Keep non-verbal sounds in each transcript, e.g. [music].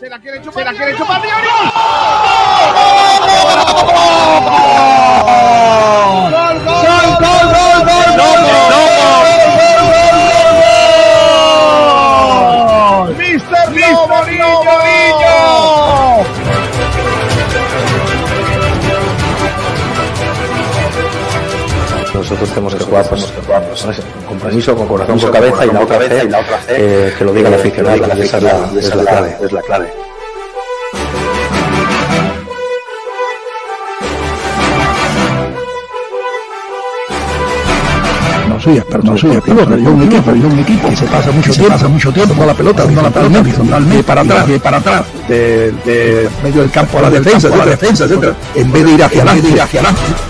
Se la quiere chupar. Se la quiere chupar. ¡Gol, Nosotros tenemos que jugar pues, ¿sabes? con compromiso, con corazón, con cabeza y la otra vez, eh, que lo diga el aficionado, y esa es la, es la clave. Es la clave. no soy experto, no soy experto, pero yo un equipo, pero yo un equipo que se pasa mucho tiempo, pasa mucho tiempo con la pelota, con la pelota horizontalmente para atrás, de para atrás, de, de medio del campo a la defensa, a la defensa, etcétera, en vez de ir hacia adelante, ir hacia adelante.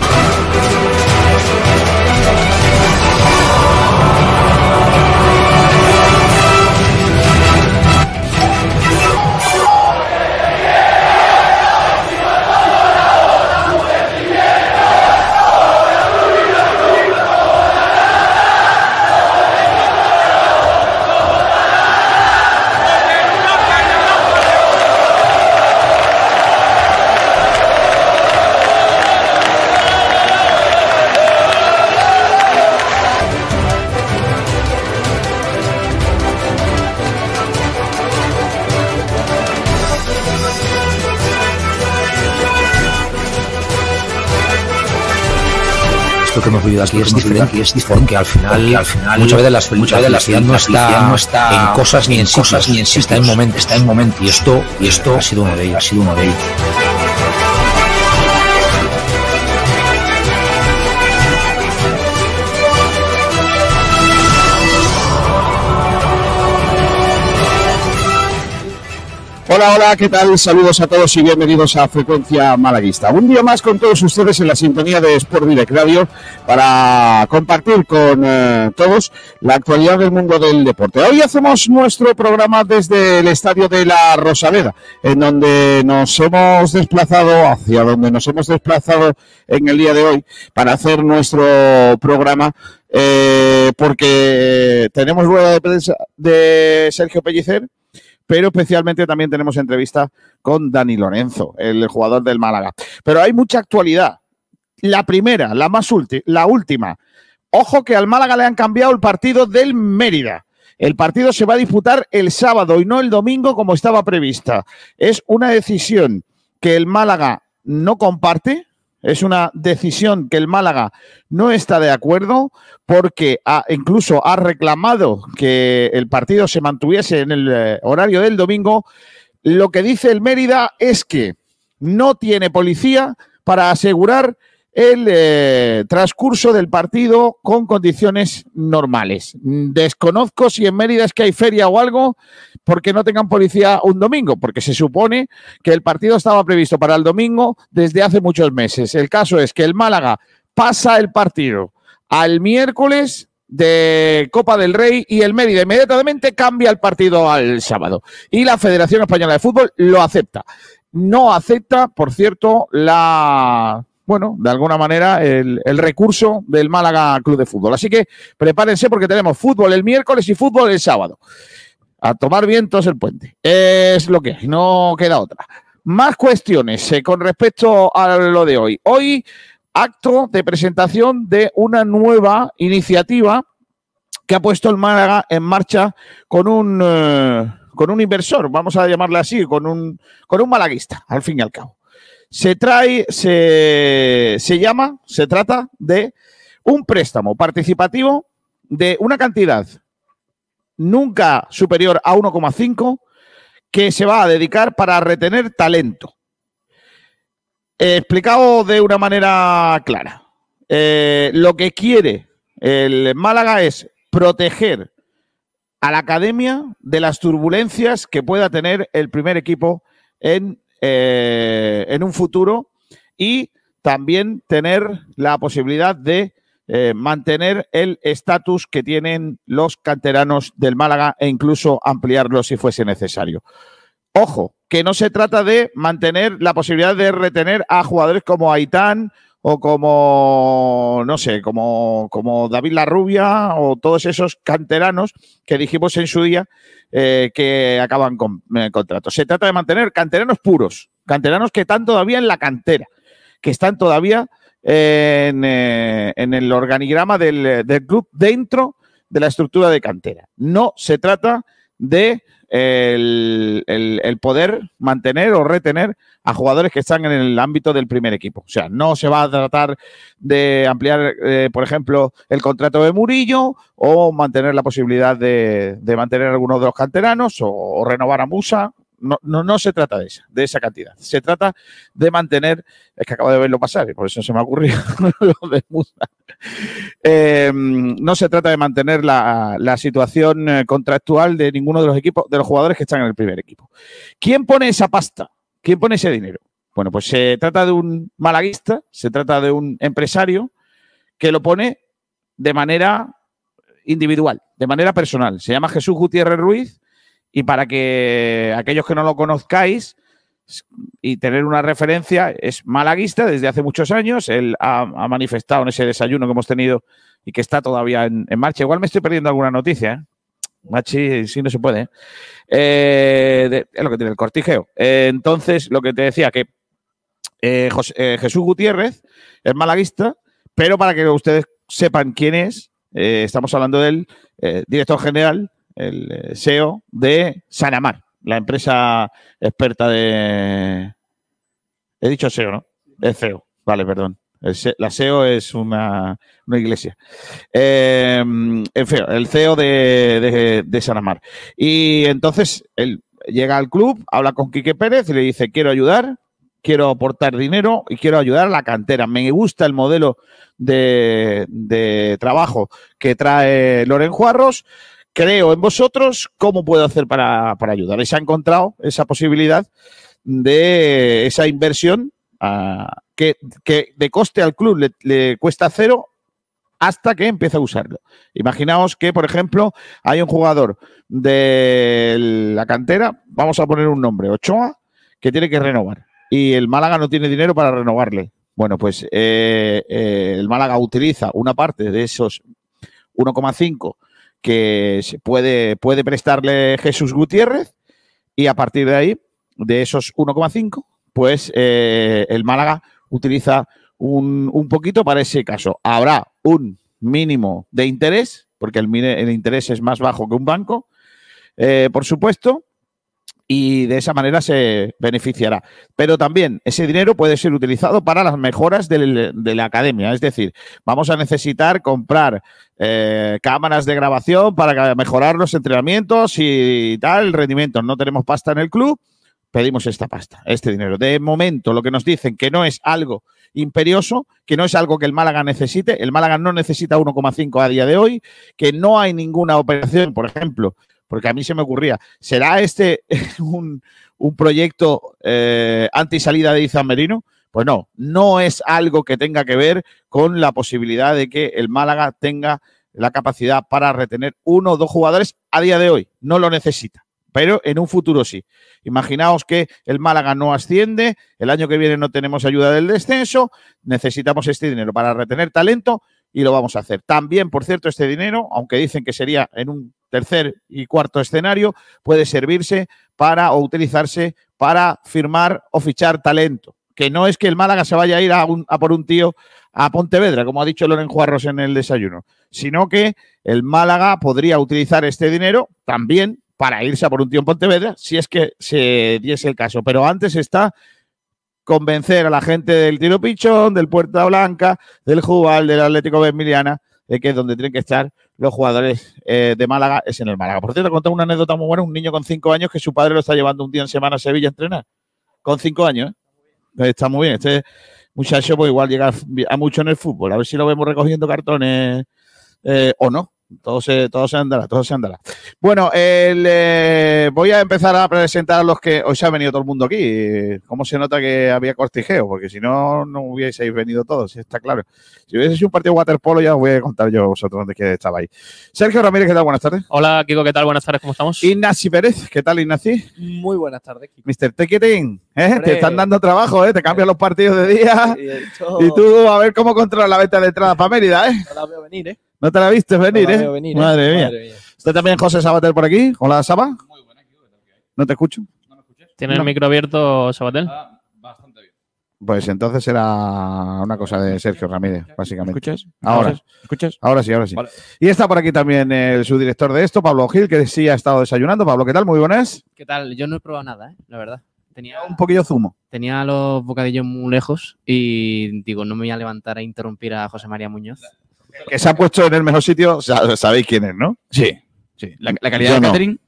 Vivido aquí es diferente, es diferente, porque al final, al final muchas veces la, muchas veces la felicidad no está, no está en cosas ni en cosas ni en está en momento, está en momento y esto y esto ha sido uno de ellos, ha sido uno de ellos. Hola, hola, ¿qué tal? Saludos a todos y bienvenidos a Frecuencia Malaguista. Un día más con todos ustedes en la sintonía de Sport Direct Radio para compartir con eh, todos la actualidad del mundo del deporte. Hoy hacemos nuestro programa desde el estadio de la Rosaleda, en donde nos hemos desplazado, hacia donde nos hemos desplazado en el día de hoy para hacer nuestro programa eh, porque tenemos rueda de prensa de Sergio Pellicer pero especialmente también tenemos entrevista con Dani Lorenzo, el jugador del Málaga. Pero hay mucha actualidad. La primera, la más última, la última. Ojo que al Málaga le han cambiado el partido del Mérida. El partido se va a disputar el sábado y no el domingo como estaba prevista. Es una decisión que el Málaga no comparte, es una decisión que el Málaga no está de acuerdo porque ha, incluso ha reclamado que el partido se mantuviese en el eh, horario del domingo. Lo que dice el Mérida es que no tiene policía para asegurar el eh, transcurso del partido con condiciones normales. Desconozco si en Mérida es que hay feria o algo porque no tengan policía un domingo, porque se supone que el partido estaba previsto para el domingo desde hace muchos meses. El caso es que el Málaga pasa el partido al miércoles de Copa del Rey y el Mérida inmediatamente cambia el partido al sábado. Y la Federación Española de Fútbol lo acepta. No acepta, por cierto, la bueno, de alguna manera, el, el, recurso del Málaga Club de Fútbol. Así que prepárense porque tenemos fútbol el miércoles y fútbol el sábado. A tomar vientos el puente. Es lo que hay, no queda otra. Más cuestiones eh, con respecto a lo de hoy. Hoy, acto de presentación de una nueva iniciativa que ha puesto el Málaga en marcha con un, eh, con un inversor, vamos a llamarle así, con un, con un malaguista, al fin y al cabo se trae, se, se llama, se trata de un préstamo participativo de una cantidad nunca superior a 1,5 que se va a dedicar para retener talento. explicado de una manera clara. Eh, lo que quiere el Málaga es proteger a la academia de las turbulencias que pueda tener el primer equipo en eh, en un futuro y también tener la posibilidad de eh, mantener el estatus que tienen los canteranos del Málaga e incluso ampliarlo si fuese necesario. Ojo, que no se trata de mantener la posibilidad de retener a jugadores como Aitán o como, no sé, como, como David Larrubia o todos esos canteranos que dijimos en su día eh, que acaban con eh. Se trata de mantener canteranos puros, canteranos que están todavía en la cantera, que están todavía en, eh, en el organigrama del, del club dentro de la estructura de cantera. No se trata de el, el, el, poder mantener o retener a jugadores que están en el ámbito del primer equipo. O sea, no se va a tratar de ampliar, eh, por ejemplo, el contrato de Murillo o mantener la posibilidad de, de mantener algunos de los canteranos o, o renovar a Musa no, no, no, se trata de esa, de esa cantidad. Se trata de mantener, es que acabo de verlo pasar y por eso se me ha ocurrido [laughs] lo de Musa. Eh, no se trata de mantener la, la, situación eh, contractual de ninguno de los equipos, de los jugadores que están en el primer equipo. ¿Quién pone esa pasta? ¿Quién pone ese dinero? Bueno, pues se trata de un malaguista, se trata de un empresario que lo pone de manera individual, de manera personal. Se llama Jesús Gutiérrez Ruiz y para que aquellos que no lo conozcáis y tener una referencia, es malaguista desde hace muchos años. Él ha, manifestado en ese desayuno que hemos tenido y que está todavía en, marcha. Igual me estoy perdiendo alguna noticia, ¿eh? Machi, sí, no se puede. Eh, de, es lo que tiene el cortijeo. Eh, entonces, lo que te decía, que eh, Jesús Gutiérrez es malaguista, pero para que ustedes sepan quién es, eh, estamos hablando del eh, director general el SEO de Sanamar, la empresa experta de. He dicho SEO, ¿no? Es CEO. Vale, perdón. La SEO es una, una iglesia. Eh, el, CEO, el CEO de, de, de, Sanamar. Y entonces él llega al club, habla con Quique Pérez y le dice: Quiero ayudar, quiero aportar dinero y quiero ayudar a la cantera. Me gusta el modelo de, de trabajo que trae Loren Juarros creo en vosotros, ¿cómo puedo hacer para, para ayudar? Y se ha encontrado esa posibilidad de esa inversión uh, que, de coste al club le, le, cuesta cero hasta que empieza a usarlo. Imaginaos que, por ejemplo, hay un jugador de la cantera, vamos a poner un nombre, Ochoa, que tiene que renovar. Y el Málaga no tiene dinero para renovarle. Bueno, pues eh, eh, el Málaga utiliza una parte de esos 1,5 que se puede, puede prestarle Jesús Gutiérrez y a partir de ahí, de esos 1,5, pues eh, el Málaga utiliza un, un, poquito para ese caso. Habrá un mínimo de interés, porque el, el interés es más bajo que un banco, eh, por supuesto, y de esa manera se beneficiará. Pero también ese dinero puede ser utilizado para las mejoras de, la academia. Es decir, vamos a necesitar comprar eh, cámaras de grabación para mejorar los entrenamientos y tal, el rendimiento. No tenemos pasta en el club, pedimos esta pasta, este dinero. De momento, lo que nos dicen que no es algo imperioso, que no es algo que el Málaga necesite. El Málaga no necesita 1,5 a día de hoy, que no hay ninguna operación, por ejemplo, porque a mí se me ocurría, ¿será este [laughs] un, un proyecto eh, anti-salida de Izan Merino? Pues no, no es algo que tenga que ver con la posibilidad de que el Málaga tenga la capacidad para retener uno o dos jugadores a día de hoy. No lo necesita, pero en un futuro sí. Imaginaos que el Málaga no asciende, el año que viene no tenemos ayuda del descenso, necesitamos este dinero para retener talento y lo vamos a hacer. También, por cierto, este dinero, aunque dicen que sería en un tercer y cuarto escenario, puede servirse para o utilizarse para firmar o fichar talento. Que no es que el Málaga se vaya a ir a, un, a por un tío a Pontevedra, como ha dicho Loren Juarros en el desayuno, sino que el Málaga podría utilizar este dinero también para irse a por un tío en Pontevedra, si es que se diese el caso. Pero antes está convencer a la gente del Tiro Pichón, del Puerta Blanca, del Jubal, del Atlético de Emiliana, de que es donde tienen que estar los jugadores eh, de Málaga es en el Málaga. Por cierto, conté una anécdota muy buena, un niño con cinco años que su padre lo está llevando un día en semana a Sevilla a entrenar. Con cinco años, ¿eh? Está muy bien. Este muchacho pues igual llega a mucho en el fútbol. A ver si lo vemos recogiendo cartones eh, o no. Todo se, todo se andará, todo se andará. Bueno, el, eh, voy a empezar a presentar a los que hoy se ha venido todo el mundo aquí. ¿Cómo se nota que había cortijeo? Porque si no, no hubieseis venido todos, está claro. Si hubiese sido un partido de waterpolo, ya os voy a contar yo vosotros dónde que estabais. Sergio Ramírez, ¿qué tal? Buenas tardes. Hola, Kiko, ¿qué tal? Buenas tardes, ¿cómo estamos? Ignacy Pérez, ¿qué tal, Ignacy? Muy buenas tardes, Kiko. Mr. Tequetín. ¿eh? Te están dando trabajo, ¿eh? Te cambian los partidos de día. Y tú a ver cómo controlas la venta de entrada para Mérida, ¿eh? No la veo venir, ¿eh? No te la viste venir, No la ¿eh? veo venir, ¿eh? Madre, mía. Madre mía. ¿Está también José Sabater por aquí? Hola, Saba. No te escucho. ¿Tiene No. el micro abierto, Sabatel? Pues entonces era una cosa de Sergio Ramírez, básicamente. ¿Escuchas? Ahora. ¿Escuchas? Ahora sí, ahora sí. Vale. Y está por aquí también el subdirector de esto, Pablo Gil, que sí ha estado desayunando. Pablo, ¿qué tal? Muy buenas. ¿Qué tal? Yo no he probado nada, ¿eh? la verdad. Tenía, Un poquillo zumo. tenía los bocadillos muy lejos y digo, no me voy a levantar a interrumpir a José María Muñoz. Que se ha puesto en el mejor sitio, sa- sabéis quién es, ¿no? Sí. sí. La, la calidad Yo de no. catering.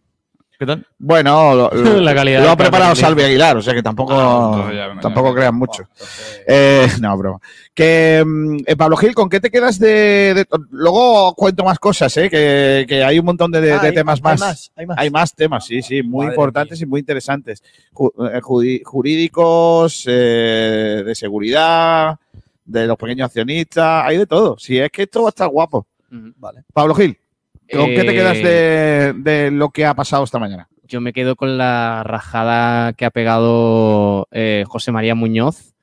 ¿Qué tal? Bueno, lo, lo- [laughs] La calidad lo ha preparado. Salvi Aguilar, o sea que tampoco, Ah, ya, tampoco ya. crean mucho. Eh, [laughs] no, broma. Que, mm, eh, Pablo Gil, ¿con qué te quedas de, de- Luego cuento más cosas, ¿eh? Que, que hay un montón de, de Ah, hay- temas hay más. más, hay más. Hay más temas, sí, sí, muy Madre importantes y muy interesantes. Ju- eh, jurídicos, eh, de seguridad, de los pequeños accionistas, hay de todo. Si es que esto va a estar guapo. Vale. Pablo Gil, ¿con qué te Eh, quedas de, de lo que ha pasado esta mañana? Yo me quedo con la rajada que ha pegado eh, José María Muñoz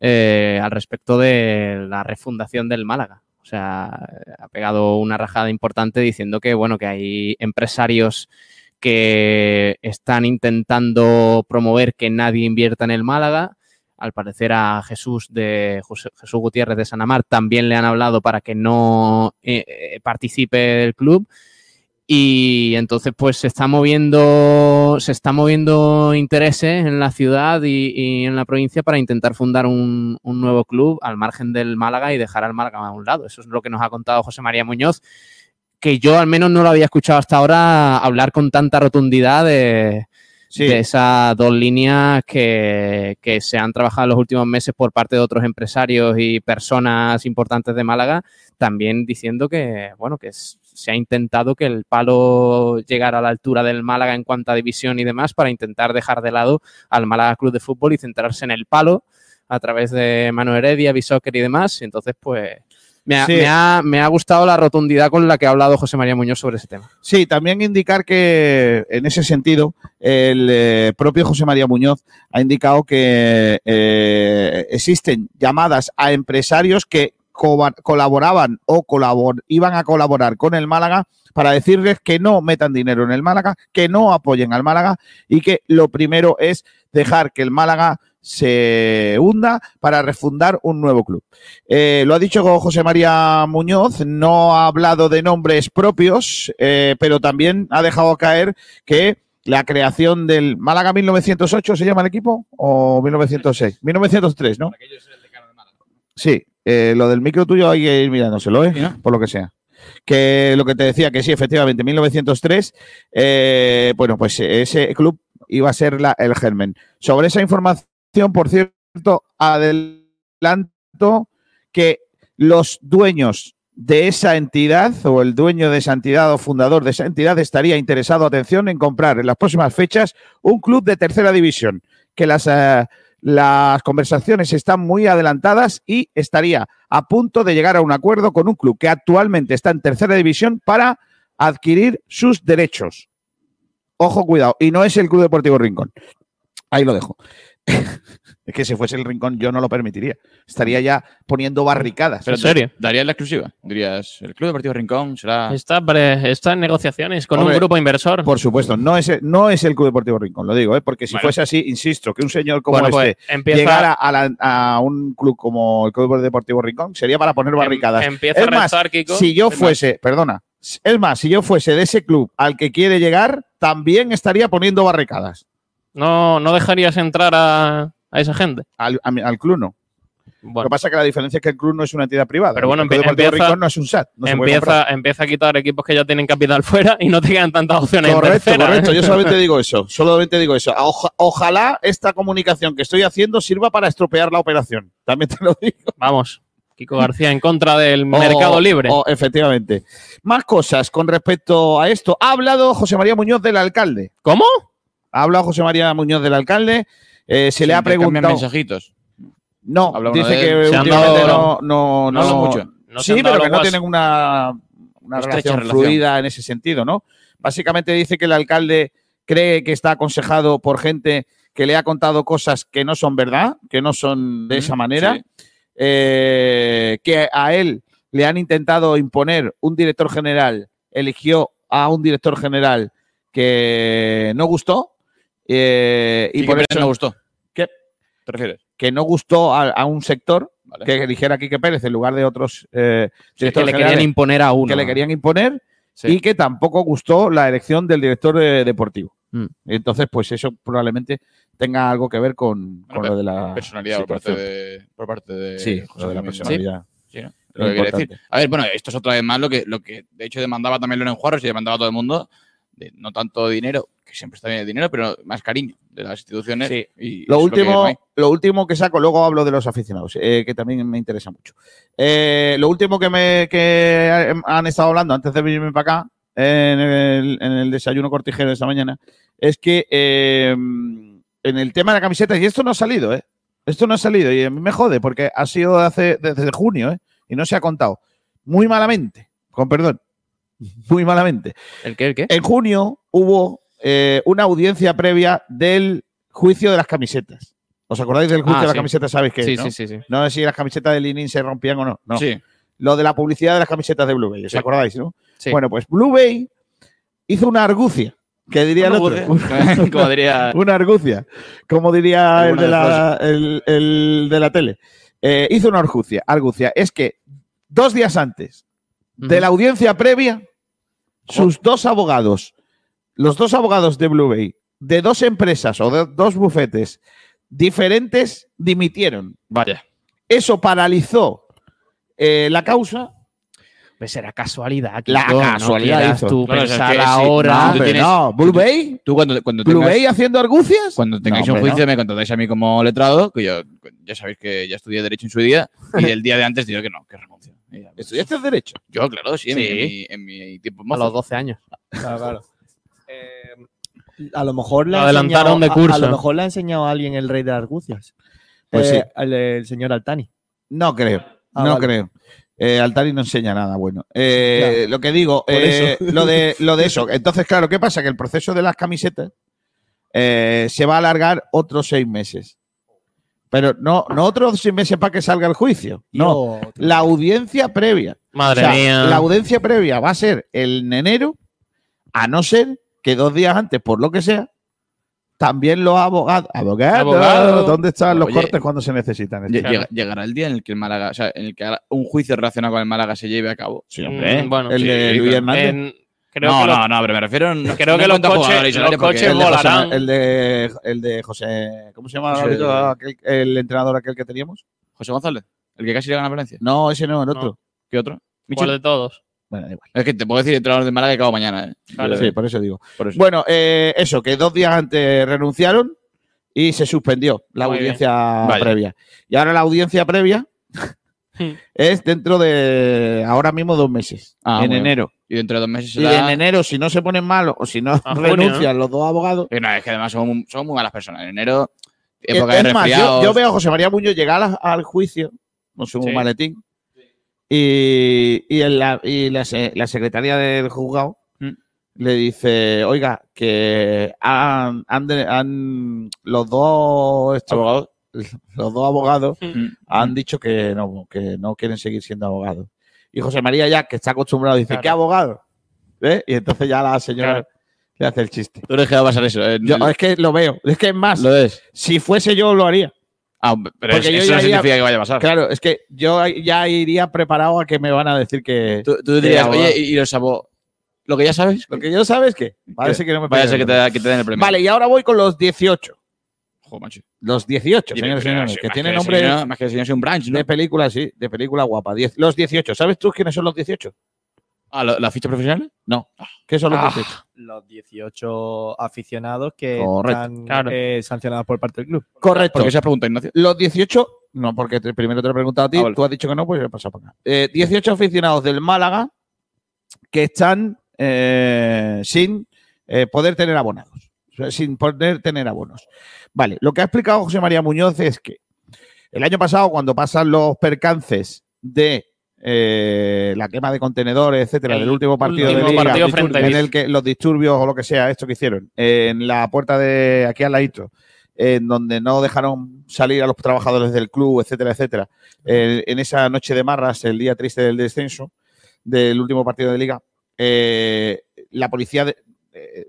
eh, al respecto de la refundación del Málaga. O sea, ha pegado una rajada importante diciendo que, bueno, que hay empresarios que están intentando promover que nadie invierta en el Málaga. Al parecer a Jesús de Jesús Gutiérrez de Sanamar también le han hablado para que no eh, eh, participe del club. Y entonces, pues se está moviendo, se está moviendo intereses en la ciudad y, y en la provincia para intentar fundar un, un nuevo club al margen del Málaga y dejar al Málaga a un lado. Eso es lo que nos ha contado José María Muñoz, que yo al menos no lo había escuchado hasta ahora hablar con tanta rotundidad de, De esas dos líneas que, que se han trabajado en los últimos meses por parte de otros empresarios y personas importantes de Málaga, también diciendo que, bueno, que se ha intentado que el palo llegara a la altura del Málaga en cuanto a división y demás para intentar dejar de lado al Málaga Club de Fútbol y centrarse en el palo a través de Mano Heredia, Bisóquer y demás. Y entonces, pues, me ha, Sí. me ha- me ha gustado la rotundidad con la que ha hablado José María Muñoz sobre ese tema. Sí, también indicar que en ese sentido el eh, propio José María Muñoz ha indicado que eh, existen llamadas a empresarios que co- colaboraban o colabor- iban a colaborar con el Málaga para decirles que no metan dinero en el Málaga, que no apoyen al Málaga y que lo primero es dejar que el Málaga se hunda para refundar un nuevo club. Eh, lo ha dicho José María Muñoz, no ha hablado de nombres propios, eh, pero también ha dejado caer que la creación del Málaga 1908 se llama el equipo o 1906, 1903, ¿no? Sí, eh, lo del micro tuyo hay que ir mirándoselo, ¿eh? Por lo que sea. Que lo que te decía, que sí, efectivamente, 1903, eh, bueno, pues ese club iba a ser la- el germen. Sobre esa información, por cierto, adelanto que los dueños de esa entidad o el dueño de esa entidad o fundador de esa entidad estaría interesado, atención, en comprar en las próximas fechas un club de tercera división, que las, eh, las conversaciones están muy adelantadas y estaría a punto de llegar a un acuerdo con un club que actualmente está en tercera división para adquirir sus derechos. Ojo, cuidado. Y no es el Club Deportivo Rincón. Ahí lo dejo. [laughs] es que si fuese el Rincón yo no lo permitiría. Estaría ya poniendo barricadas. Pero ¿En serio? Darías la exclusiva. Dirías, el Club Deportivo Rincón será. Está, en negociaciones con Hombre, un grupo inversor. Por supuesto, no es, no es el Club Deportivo Rincón, lo digo, ¿eh? porque si Bueno. fuese así, insisto, que un señor como bueno, pues este empieza, llegara a, la- a un club como el Club Deportivo Rincón, sería para poner barricadas. em- empieza Es a más, rezar, Kiko. si yo Es más, fuese, perdona, es más, si yo fuese de ese club al que quiere llegar, también estaría poniendo barricadas. No, no dejarías entrar a, a esa gente. Al, a al club no. Lo que pasa es que la diferencia es que el club no es una entidad privada. Pero bueno, el Club empieza- Rincón no es un SAT. no empieza, empieza a quitar equipos que ya tienen capital [laughs] fuera y no te quedan tantas opciones en Correcto, tercera, correcto. ¿eh? Yo solamente [laughs] digo eso. Solamente digo eso. Oja- ojalá esta comunicación que estoy haciendo sirva para estropear la operación. También te lo [laughs] digo. Vamos, Kiko García en contra del mercado libre. efectivamente. Más cosas con respecto a esto. Ha hablado José María Muñoz del alcalde. ¿Cómo? Ha hablado José María Muñoz del alcalde. Eh, se le ha preguntado. mensajitos. No, dice que. Se han últimamente dado- no, no, no hablan mucho. No sí, pero que no tienen una, una relación, relación. fluida en ese sentido, ¿no? Básicamente dice que el alcalde cree que está aconsejado por gente que le ha contado cosas que no son verdad, que no son de esa manera, sí. eh, que a él le han intentado imponer un director general, eligió a un director general que no gustó eh, y ¿Y por eso no gustó? ¿Qué? ¿Te refieres? que no gustó a, a un sector Vale. que eligiera a Quique Pérez en lugar de otros eh, que le querían imponer a uno. que le querían imponer Sí. y que tampoco gustó la elección del director eh, deportivo. Mm. Entonces, pues eso probablemente tenga algo que ver con, lo de la Personalidad por parte, de, por parte de Sí, José lo de la personalidad. Sí, ¿no? Es Lo que decir. A ver, bueno, esto es otra vez más lo que, lo que de hecho demandaba también Loren Juarros y demandaba a todo el mundo. De no tanto dinero, que siempre está bien el dinero, pero más cariño de las instituciones. Sí. Y Lo último, lo último que saco, luego hablo de los aficionados, eh, que también me interesa mucho. Eh, lo último que me que han estado hablando antes de venirme para acá, en el, en el desayuno cortijero de esta mañana, es que eh, en el tema de la camiseta, y esto no ha salido, ¿eh? Esto no ha salido y a mí me jode porque ha sido hace, desde junio, ¿eh? Y no se ha contado. Muy malamente, con perdón. Muy malamente. ¿El qué? ¿El qué? En junio hubo eh, una audiencia previa del juicio de las camisetas. ¿Os acordáis del juicio Ah, de las sí. camisetas? ¿Sabéis qué? Sí, no? sí, sí, sí. No sé si las camisetas de Linin se rompían o no. No. Sí. Lo de la publicidad de las camisetas de Blue Bay. ¿Os Sí. acordáis, no? Sí. Bueno, pues Blue Bay hizo una argucia. Que diría el otro. [laughs] Como diría. [laughs] una argucia. Como diría el de, la, el, el de la tele. Eh, hizo una argucia. Argucia. Es que dos días antes de la audiencia previa, sus dos abogados, los dos abogados de Blue Bay, de dos empresas o de dos bufetes diferentes, dimitieron. Vaya. Eso paralizó eh, la causa. Pues será casualidad. La no casualidad hizo. Tú Claro, o sea, pensar que sí, ahora. no, No, tienes- no, Blue Bay, Tú cuando, cuando Blue tengas, Bay haciendo argucias. cuando tengáis No, un juicio no. me contratáis a mí como letrado, que yo ya sabéis que ya estudié Derecho en su día, y el día de antes digo que no, que renuncio. Pues, ¿Estudiaste derecho? Yo, claro, sí, en, Sí. mi, en mi tiempo A mozo. los 12 años. Claro, claro. [laughs] Eh, a lo mejor le ha Adelantaron enseñado- de curso. A, a lo mejor le ha enseñado a alguien el rey de las argucias. Pues Eh, sí. el señor Altani. No creo. Ah, no vale. creo. Eh, Altari no enseña nada bueno. Eh. Lo que digo, eh, lo, de, lo de eso. [laughs] Entonces, claro, ¿qué pasa? Que el proceso de las camisetas eh, se va a alargar otros seis meses. Pero no, no otros seis meses para que salga el juicio. No, Yo- la audiencia previa. Madre O sea, mía. La audiencia previa va a ser el enero, a no ser que dos días antes, por lo que sea, también los abogados. Abogados, Abogado. ¿dónde están los Oye, cortes cuando se necesitan? Llega- Llegará el día en el que el Málaga, o sea, en el que un juicio relacionado con el Málaga se lleve a cabo. Sí, Mm, bueno, el de Luis Hernández. En- creo no, que los- no, no, pero me refiero. No, Creo no que los coches- los coches el de, José, volarán. el, de, el de José. ¿Cómo se llama José- ahorita aquel- el entrenador aquel que teníamos? José González, el que casi le gana a Valencia. No, ese no, el otro. ¿Qué otro? ¿Cuál de todos? Bueno, da igual. Es que te puedo decir entrenador de Málaga que acabo mañana. ¿eh? Sí, por eso digo. Por eso. Bueno, eh, eso, que dos días antes renunciaron y se suspendió la Muy audiencia previa. Y ahora la audiencia previa [laughs] es dentro de ahora mismo dos meses, Ah, en bueno. enero. Y dentro de dos meses Y en enero, si no se ponen malos o si no A [laughs] junio, renuncian los dos abogados. No, es que además somos, muy- somos muy malas personas. En enero, Es de más, yo, veo a José María Muñoz llegar a- al juicio con su Sí. maletín y, y, en la, y la, se- la secretaria del juzgado Mm. le dice, oiga, que han, han los dos estos- abogados. [laughs] los dos abogados Mm. han dicho que no, que no quieren seguir siendo abogados. Y José María ya, que está acostumbrado, dice, Claro. ¿qué abogado? ¿Eh? Y entonces ya la señora Claro. le hace el chiste. Tú eres que va a pasar eso. ¿eh? Yo, es que lo veo, es que es más, Lo ves. si fuese yo lo haría. Ah, pero Porque es- yo eso no iría- significa que vaya a pasar. Claro, es que yo ya iría preparado a que me van a decir que. Tú, tú dirías, oye, y, y los abogados. Lo que ya sabes. Lo que yo sabes es que. Parece que no me Vaya a ser te, que te den el premio. Vale, y ahora voy con los 18. Joder, macho. Los 18, Y- señores y señores, que tiene el nombre Más que señor un branch, ¿no? de película, sí, de película guapa. Diez- los 18. ¿Sabes tú quiénes son los 18? Ah, ¿la, la ficha profesional? No. ¿Qué son los Ah. 18? Los 18 aficionados que Correcto. están Claro. eh, sancionados por parte del club. Correcto. ¿Por qué se has preguntado, Ignacio? Los 18, no, porque te- primero te lo he preguntado a ti, Ah, vale. tú has dicho que no, pues he pasado para acá. Eh, 18 aficionados del Málaga que están eh, sin eh, poder tener abonados, sin poder tener abonos. Vale, lo que ha explicado José María Muñoz es que el año pasado, cuando pasan los percances de eh, la quema de contenedores, etcétera, El del último partido último de liga, partido frente a en el que los disturbios o lo que sea, esto que hicieron en la puerta de aquí al ladito, en donde no dejaron salir a los trabajadores del club, etcétera, etcétera. En esa noche de marras, el día triste del descenso, del último partido de liga, eh, la policía, de- eh,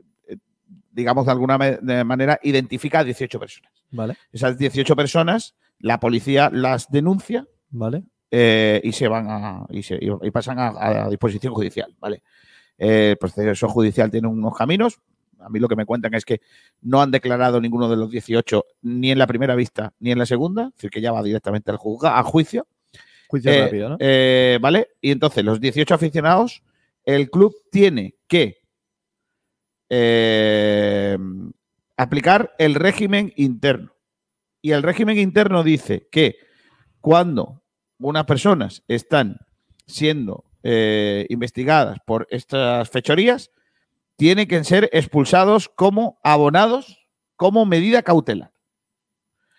digamos de alguna manera, identifica a 18 personas. Vale, Esas 18 personas, la policía las denuncia vale. eh, y se van a, y, se- y pasan a, a disposición judicial, ¿vale? Eh, el proceso judicial tiene unos caminos. A mí lo que me cuentan es que no han declarado ninguno de los 18 ni en la primera vista ni en la segunda, es decir, que ya va directamente al juzga, a juicio. Juicio Eh, rápido, ¿no? eh, ¿Vale? Y entonces, los 18 aficionados, el club tiene que eh, aplicar el régimen interno. Y el régimen interno dice que cuando unas personas están siendo eh, investigadas por estas fechorías, tienen que ser expulsados como abonados como medida cautelar.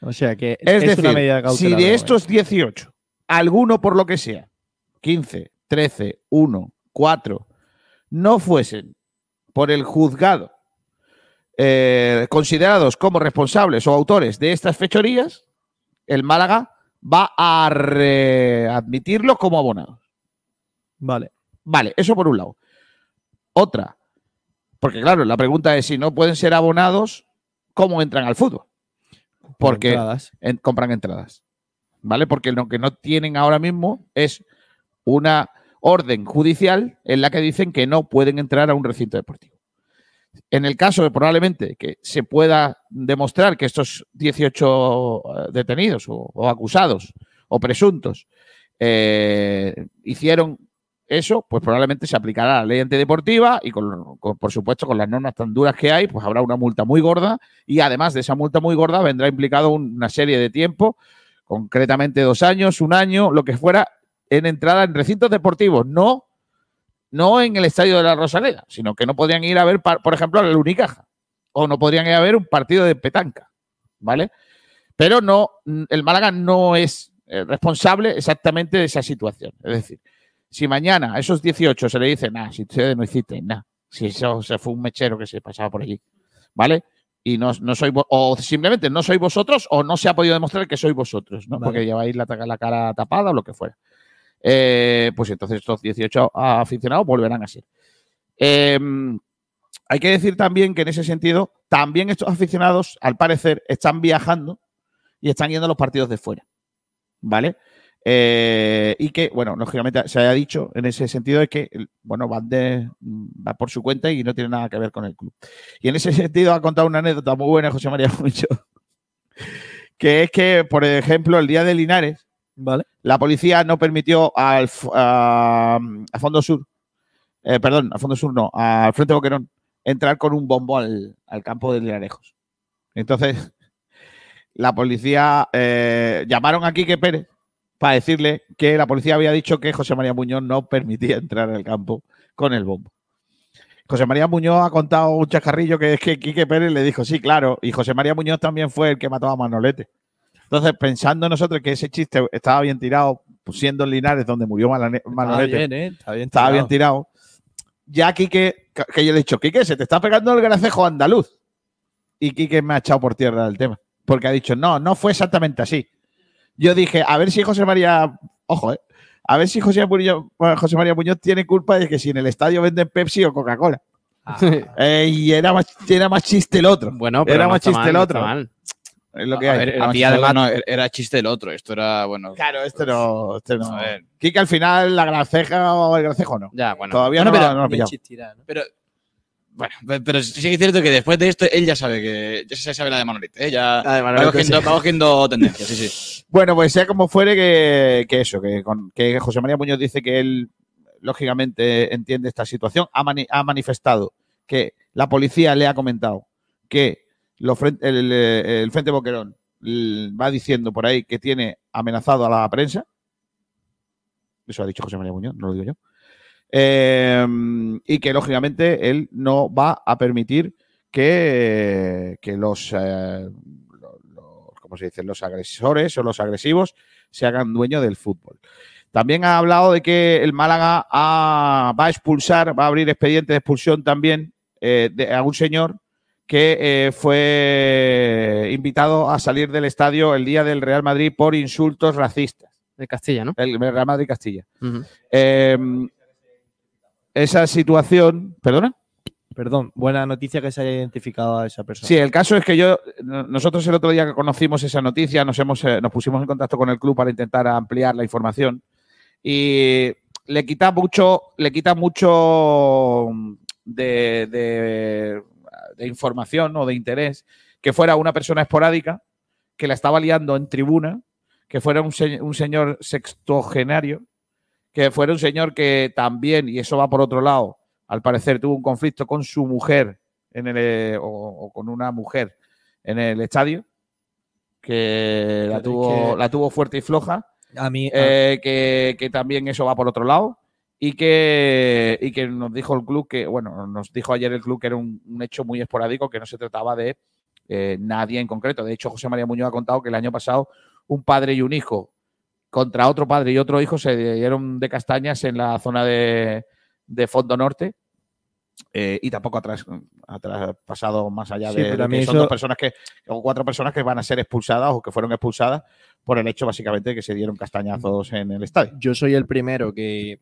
O sea que Es, es, decir, una medida si de estos 18, alguno por lo que sea, 15, 13, 1, 4, no fuesen por el juzgado eh, considerados como responsables o autores de estas fechorías, el Málaga va a readmitirlos como abonados. Vale. Vale, eso por un lado. Otra, porque claro, la pregunta es si no pueden ser abonados, ¿cómo entran al fútbol? Porque entradas. en- compran entradas. ¿Vale? Porque lo que no tienen ahora mismo es una orden judicial en la que dicen que no pueden entrar a un recinto deportivo. En el caso de probablemente que se pueda demostrar que estos 18 eh, detenidos o, acusados o presuntos eh, hicieron eso, pues probablemente se aplicará la ley antideportiva y con- con- por supuesto con las normas tan duras que hay, pues habrá una multa muy gorda y además de esa multa muy gorda vendrá implicado un- una serie de tiempo, concretamente dos años, un año, lo que fuera, en entrada en recintos deportivos, no, no en el estadio de la Rosaleda, sino que no podrían ir a ver, por ejemplo, al Unicaja o no podrían ir a ver un partido de petanca, ¿vale? Pero no, el Málaga no es eh, responsable exactamente de esa situación. Es decir, si mañana a esos 18 se le dice, nada, si ustedes no hiciste nada, si eso se fue un mechero que se pasaba por allí, ¿vale? Y no, no vo- o simplemente no sois vosotros o no se ha podido demostrar que sois vosotros, ¿no? Vale. Porque lleváis la, la cara tapada o lo que fuera. Eh, pues entonces estos 18 aficionados volverán a ser. Eh, hay que decir también que en ese sentido, también estos aficionados, al parecer, están viajando y están yendo a los partidos de fuera. ¿Vale? Eh, y que, bueno, lógicamente se haya dicho en ese sentido de que, bueno, van, de, va por su cuenta y no tiene nada que ver con el club. Y en ese sentido ha contado una anécdota muy buena José María Mucho, que es que, por ejemplo, el día de Linares, Vale. la policía no permitió al, Fondo Sur, eh, perdón, a Fondo Sur no, al Frente Boquerón, entrar con un bombo al, al campo de Linarejos. Entonces, [laughs] la policía eh, llamaron a Quique Pérez para decirle que la policía había dicho que José María Muñoz no permitía [laughs] entrar al campo con el bombo. José María Muñoz ha contado un chascarrillo que es que Quique Pérez le dijo, sí, claro, y José María Muñoz también fue el que mató a Manolete. Entonces, pensando nosotros que ese chiste estaba bien tirado, pues, siendo en Linares donde murió Está Manolete, bien, ¿eh? Está bien. estaba bien tirado. Ya Quique, que yo le he dicho, Quique, se te está pegando el gracejo andaluz. Y Quique me ha echado por tierra del tema. Porque ha dicho, no, no fue exactamente así. Yo dije, a ver si José María, ojo, eh, a ver si José, Muñoz, José María Muñoz tiene culpa de que si en el estadio venden Pepsi o Coca-Cola. Eh, y era más, era más chiste el otro. Bueno, pero Era no más está chiste mal, el no otro. está mal. Es lo que A hay. ver, El a día ver, de no, era- era chiste del otro. Esto era, bueno. Claro, este no. Este no. A ver. Quique, al final, la graceja o el gracejo no. Ya, bueno. Todavía Bueno, no, pero- no lo pillado. chistirá, ¿no? Pero. Bueno, pe- pero sí que es cierto que después de esto él ya sabe que. Ya se sabe la de Manolete, ¿eh? Ya La de va cogiendo, sí. va cogiendo tendencias, sí, sí. [laughs] Bueno, pues sea como fuere que, que eso, que, con- que José María Muñoz dice que él, lógicamente, entiende esta situación. Ha, mani- ha manifestado que la policía le ha comentado que el, Frente Boquerón l- va diciendo por ahí que tiene amenazado a la prensa. Eso ha dicho José María Muñoz, no lo digo yo. Eh, y que, lógicamente, él no va a permitir que, que los, eh, ¿cómo se dice? los agresores o los agresivos se hagan dueño del fútbol. También ha hablado de que el Málaga ha- va a expulsar, va a abrir expediente de expulsión también eh, de, a un señor que eh, fue invitado a salir del estadio el día del Real Madrid por insultos racistas. De Castilla, ¿no? El Real Madrid Castilla. Eh, esa situación, ¿perdona? Perdón, buena noticia que se haya identificado a esa persona. Sí, el caso es que yo, nosotros el otro día que conocimos esa noticia, nos, hemos, eh, nos pusimos en contacto con el club para intentar ampliar la información y le quita mucho, le quita mucho de, de, de información o de interés que fuera una persona esporádica que la estaba liando en tribuna, que fuera un, se un señor sextogenario, que fuera un señor que también, y eso va por otro lado, al parecer tuvo un conflicto con su mujer en el, eh, o, o, con una mujer en el estadio, que la tuvo, que... la tuvo fuerte y floja. A mí, a... Eh, que, que, también eso va por otro lado. Y que, y que nos dijo el club que, bueno, nos dijo ayer el club que era un, un hecho muy esporádico, que no se trataba de eh, nadie en concreto. De hecho, José María Muñoz ha contado que el año pasado un padre y un hijo contra otro padre y otro hijo se dieron de castañas en la zona de, de Fondo Norte. Eh, y tampoco ha pasado más allá sí, de, de que eso... son dos personas que, o cuatro personas que van a ser expulsadas o que fueron expulsadas por el hecho básicamente de que se dieron castañazos en el estadio. Yo soy el primero que,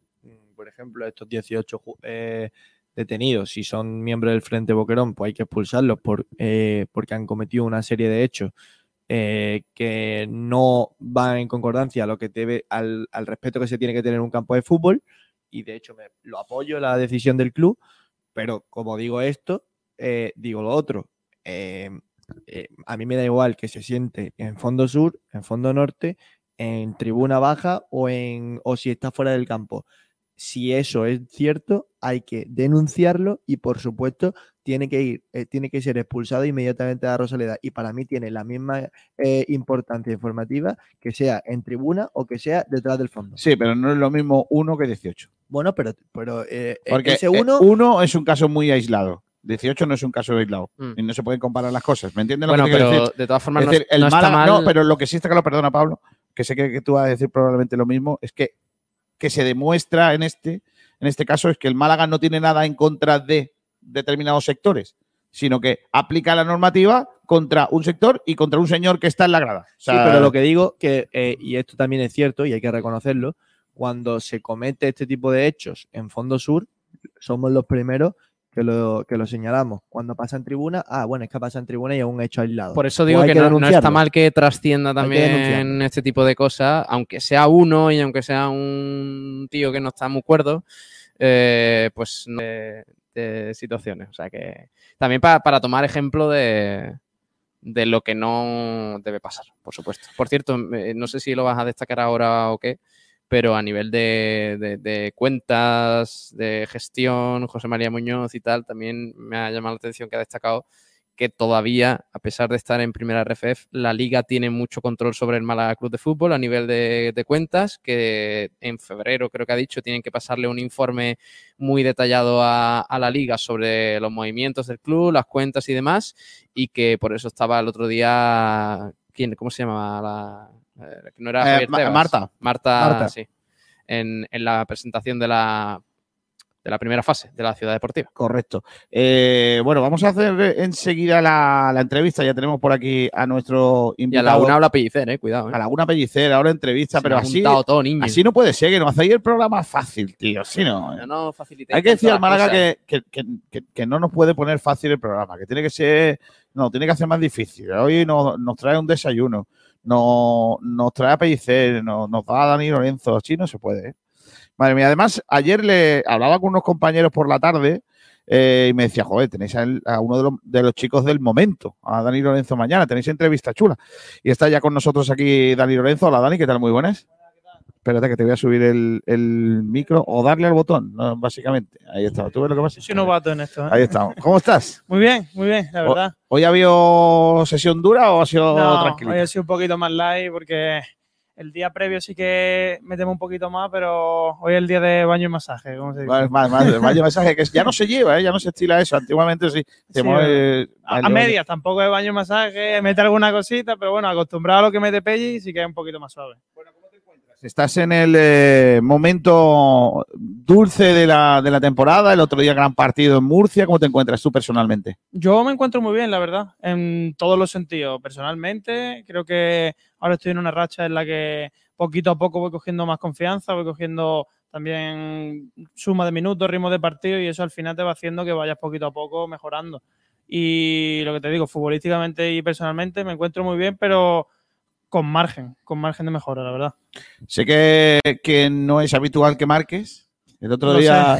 por ejemplo, estos 18 eh, detenidos, si son miembros del Frente Boquerón, pues hay que expulsarlos por, eh, porque han cometido una serie de hechos eh, que no van en concordancia lo que al, al, respeto que se tiene que tener en un campo de fútbol. Y de hecho me, lo apoyo la decisión del club, pero como digo esto, digo lo otro. A mí me da igual que se siente en fondo sur, en fondo norte, en tribuna baja o, en, o si está fuera del campo. Si eso es cierto, hay que denunciarlo y, por supuesto, tiene que ir, eh, tiene que ser expulsado inmediatamente a la Rosaleda. Y para mí tiene la misma eh, importancia informativa que sea en tribuna o que sea detrás del fondo. Sí, pero no es lo mismo uno que 18. Bueno, pero, pero eh, Porque ese uno, uno es un caso muy aislado. 18 no es un caso aislado mm. y no se pueden comparar las cosas. ¿Me entiendes lo bueno, que pero decir? de todas formas es decir, no, el no Málaga, mal. No, pero lo que sí está claro, perdona Pablo, que sé que, que tú vas a decir probablemente lo mismo, es que, que se demuestra en este, en este caso es que el Málaga no tiene nada en contra de determinados sectores, sino que aplica la normativa contra un sector y contra un señor que está en la grada. O sea, sí, pero lo que digo que, eh, y esto también es cierto y hay que reconocerlo, cuando se comete este tipo de hechos en Fondo Sur, somos los primeros que lo, que lo señalamos. Cuando pasa en tribuna, ah, bueno, es que pasa en tribuna y es un hecho aislado. Por eso digo Pues que, que no, no, está mal que trascienda también que este tipo de cosas, aunque sea uno y aunque sea un tío que no está muy cuerdo, eh, pues de, de, situaciones. O sea que también para, para tomar ejemplo de, de lo que no debe pasar, por supuesto. Por cierto, no sé si lo vas a destacar ahora o qué, pero a nivel de, de, cuentas, de gestión, José María Muñoz y tal, también me ha llamado la atención que ha destacado que todavía, a pesar de estar en primera RFF, la liga tiene mucho control sobre el Málaga Club de Fútbol a nivel de, cuentas, que en febrero creo que ha dicho tienen que pasarle un informe muy detallado a, la liga sobre los movimientos del club, las cuentas y demás, y que por eso estaba el otro día, ¿quién, ¿cómo se llama? La, no era eh, Marta. Marta. Marta, sí. En, en la presentación de la de la primera fase de la ciudad deportiva. Correcto. Eh, bueno, vamos a hacer enseguida la, la, entrevista. Ya tenemos por aquí a nuestro invitado. Y a Laguna habla Pellicer, eh, cuidado. Eh. A Laguna Pellicer, ahora entrevista, Se pero así, todo, así no puede ser, que nos hacéis el programa fácil, tío. Así no. no, no Hay que decir al Málaga que, que, que, que, no nos puede poner fácil el programa, que tiene que ser, no, tiene que hacer más difícil. Hoy nos, nos trae un desayuno, nos, nos trae a Pellicer, nos, nos da a Dani Lorenzo, así no se puede, ¿eh? Madre mía, además, ayer le hablaba con unos compañeros por la tarde eh, y me decía, joder, tenéis a, a uno de los, de los, chicos del momento, a Dani Lorenzo mañana, tenéis entrevista chula. Y está ya con nosotros aquí Dani Lorenzo. Hola Dani, ¿qué tal? Muy buenas. Espérate que te voy a subir el, el micro o darle al botón, ¿no? básicamente. Ahí está. ¿Tú ves lo que pasa? Soy novato en esto. ¿eh? Ahí estamos. ¿Cómo estás? [laughs] Muy bien, muy bien, la verdad. ¿Hoy ha habido sesión dura o ha sido no, tranquilo? Hoy ha sido un poquito más light porque el día previo sí que metemos un poquito más, pero hoy es el día de baño y masaje. ¿cómo se dice? Más, más, más, baño y masaje, que ya no se lleva, ¿eh? ya no se estila eso. Antiguamente sí. sí a, a medias, tampoco es baño y masaje, mete alguna cosita, pero bueno, acostumbrado a lo que mete Pelli, sí que es un poquito más suave. Bueno, ¿cómo te encuentras Estás en el eh, momento dulce de la, de la temporada, el otro día gran partido en Murcia. ¿Cómo te encuentras tú personalmente? Yo me encuentro muy bien, la verdad, en todos los sentidos. Personalmente, creo que ahora estoy en una racha en la que poquito a poco voy cogiendo más confianza, voy cogiendo también suma de minutos, ritmo de partido y eso al final te va haciendo que vayas poquito a poco mejorando. Y lo que te digo, futbolísticamente y personalmente me encuentro muy bien, pero con margen, con margen de mejora, la verdad. Sé que, que no es habitual que marques. El otro día,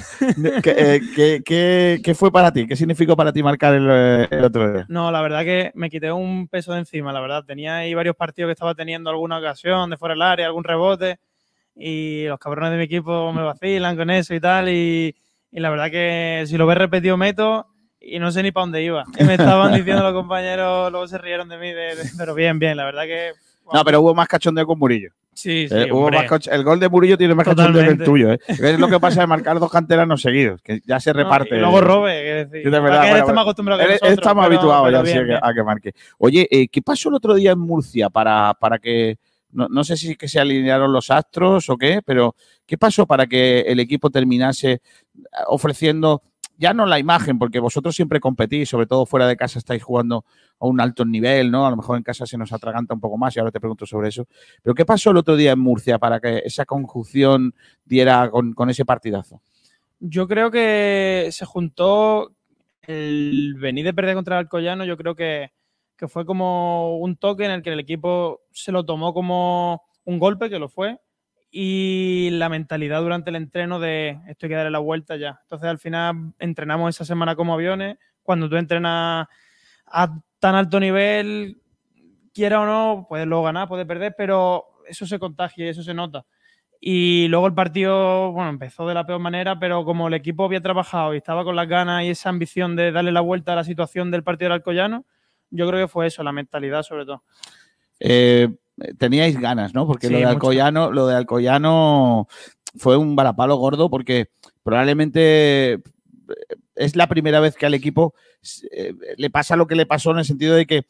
¿qué, qué- qué- qué fue para ti? ¿Qué significó para ti marcar el, eh, el otro día? No, la verdad que me quité un peso de encima, la verdad. Tenía ahí varios partidos que estaba teniendo alguna ocasión de fuera del área, algún rebote, y los cabrones de mi equipo me vacilan con eso y tal, y, y la verdad que si lo ves repetido meto y no sé ni para dónde iba. Y me estaban diciendo los [laughs] compañeros, luego se rieron de mí, de- de- pero bien, bien, la verdad que... No, pero hubo más cachondeo con Murillo. Sí, sí, Eh, hubo hombre. más cach- el gol de Murillo tiene más cachondeo que el Totalmente. tuyo. ¿eh? Es lo que pasa de marcar dos canteranos seguidos, que ya se No, reparte. y luego robe, decir. Sí, de verdad, él bueno. más acostumbrado que Él- nosotros, Estamos pero- habituados pero ya bien, sí, bien. a que marque. Oye, eh, ¿qué pasó el otro día en Murcia para, para que, no, no sé si es que se alinearon los astros o qué, pero ¿qué pasó para que el equipo terminase eh, ofreciendo, ya no la imagen, porque vosotros siempre competís, sobre todo fuera de casa estáis jugando a un alto nivel, ¿no? A lo mejor en casa se nos atraganta un poco más y ahora te pregunto sobre eso. Pero ¿qué pasó el otro día en Murcia para que esa conjunción diera con, ese partidazo? Yo creo que se juntó el venir de perder contra el Alcoyano, yo creo que, que fue como un toque en el que el equipo se lo tomó como un golpe, que lo fue, y la mentalidad durante el entreno de esto hay que darle la vuelta ya. Entonces al final entrenamos esa semana como aviones, cuando tú entrenas a tan alto nivel, quiera o no, puedes luego ganar, puedes perder, pero eso se contagia y eso se nota. Y luego el partido, bueno, empezó de la peor manera, pero como el equipo había trabajado y estaba con las ganas y esa ambición de darle la vuelta a la situación del partido del Alcoyano, yo creo que fue eso, la mentalidad sobre todo. Eh, teníais ganas, ¿no? Porque Sí, lo de mucho. Alcoyano, lo de Alcoyano fue un balapalo gordo porque probablemente eh, es la primera vez que al equipo eh, le pasa lo que le pasó en el sentido de que eh,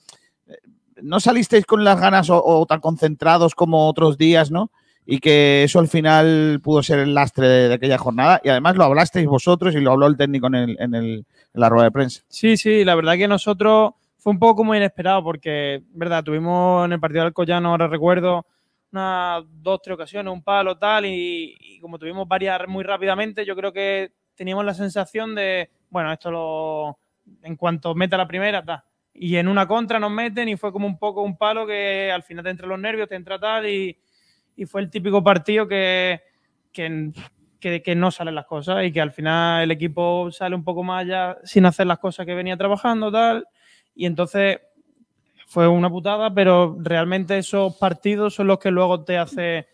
no salisteis con las ganas o, o tan concentrados como otros días, ¿no? Y que eso al final pudo ser el lastre de, de aquella jornada. Y además lo hablasteis vosotros y lo habló el técnico en, el- en el- en la rueda de prensa. Sí, sí, la verdad que nosotros fue un poco como inesperado porque, verdad, tuvimos en el partido del Alcoyano, ahora recuerdo, unas dos, tres ocasiones, un palo, tal, y, como tuvimos varias muy rápidamente, yo creo que teníamos la sensación de, bueno, esto lo, en cuanto meta la primera, tal. Y en una contra nos meten y fue como un poco un palo que al final te entra los nervios, te entra tal, y, fue el típico partido que, que, que, no salen las cosas y que al final el equipo sale un poco más ya sin hacer las cosas que venía trabajando, tal. Y entonces fue una putada, pero realmente esos partidos son los que luego te hace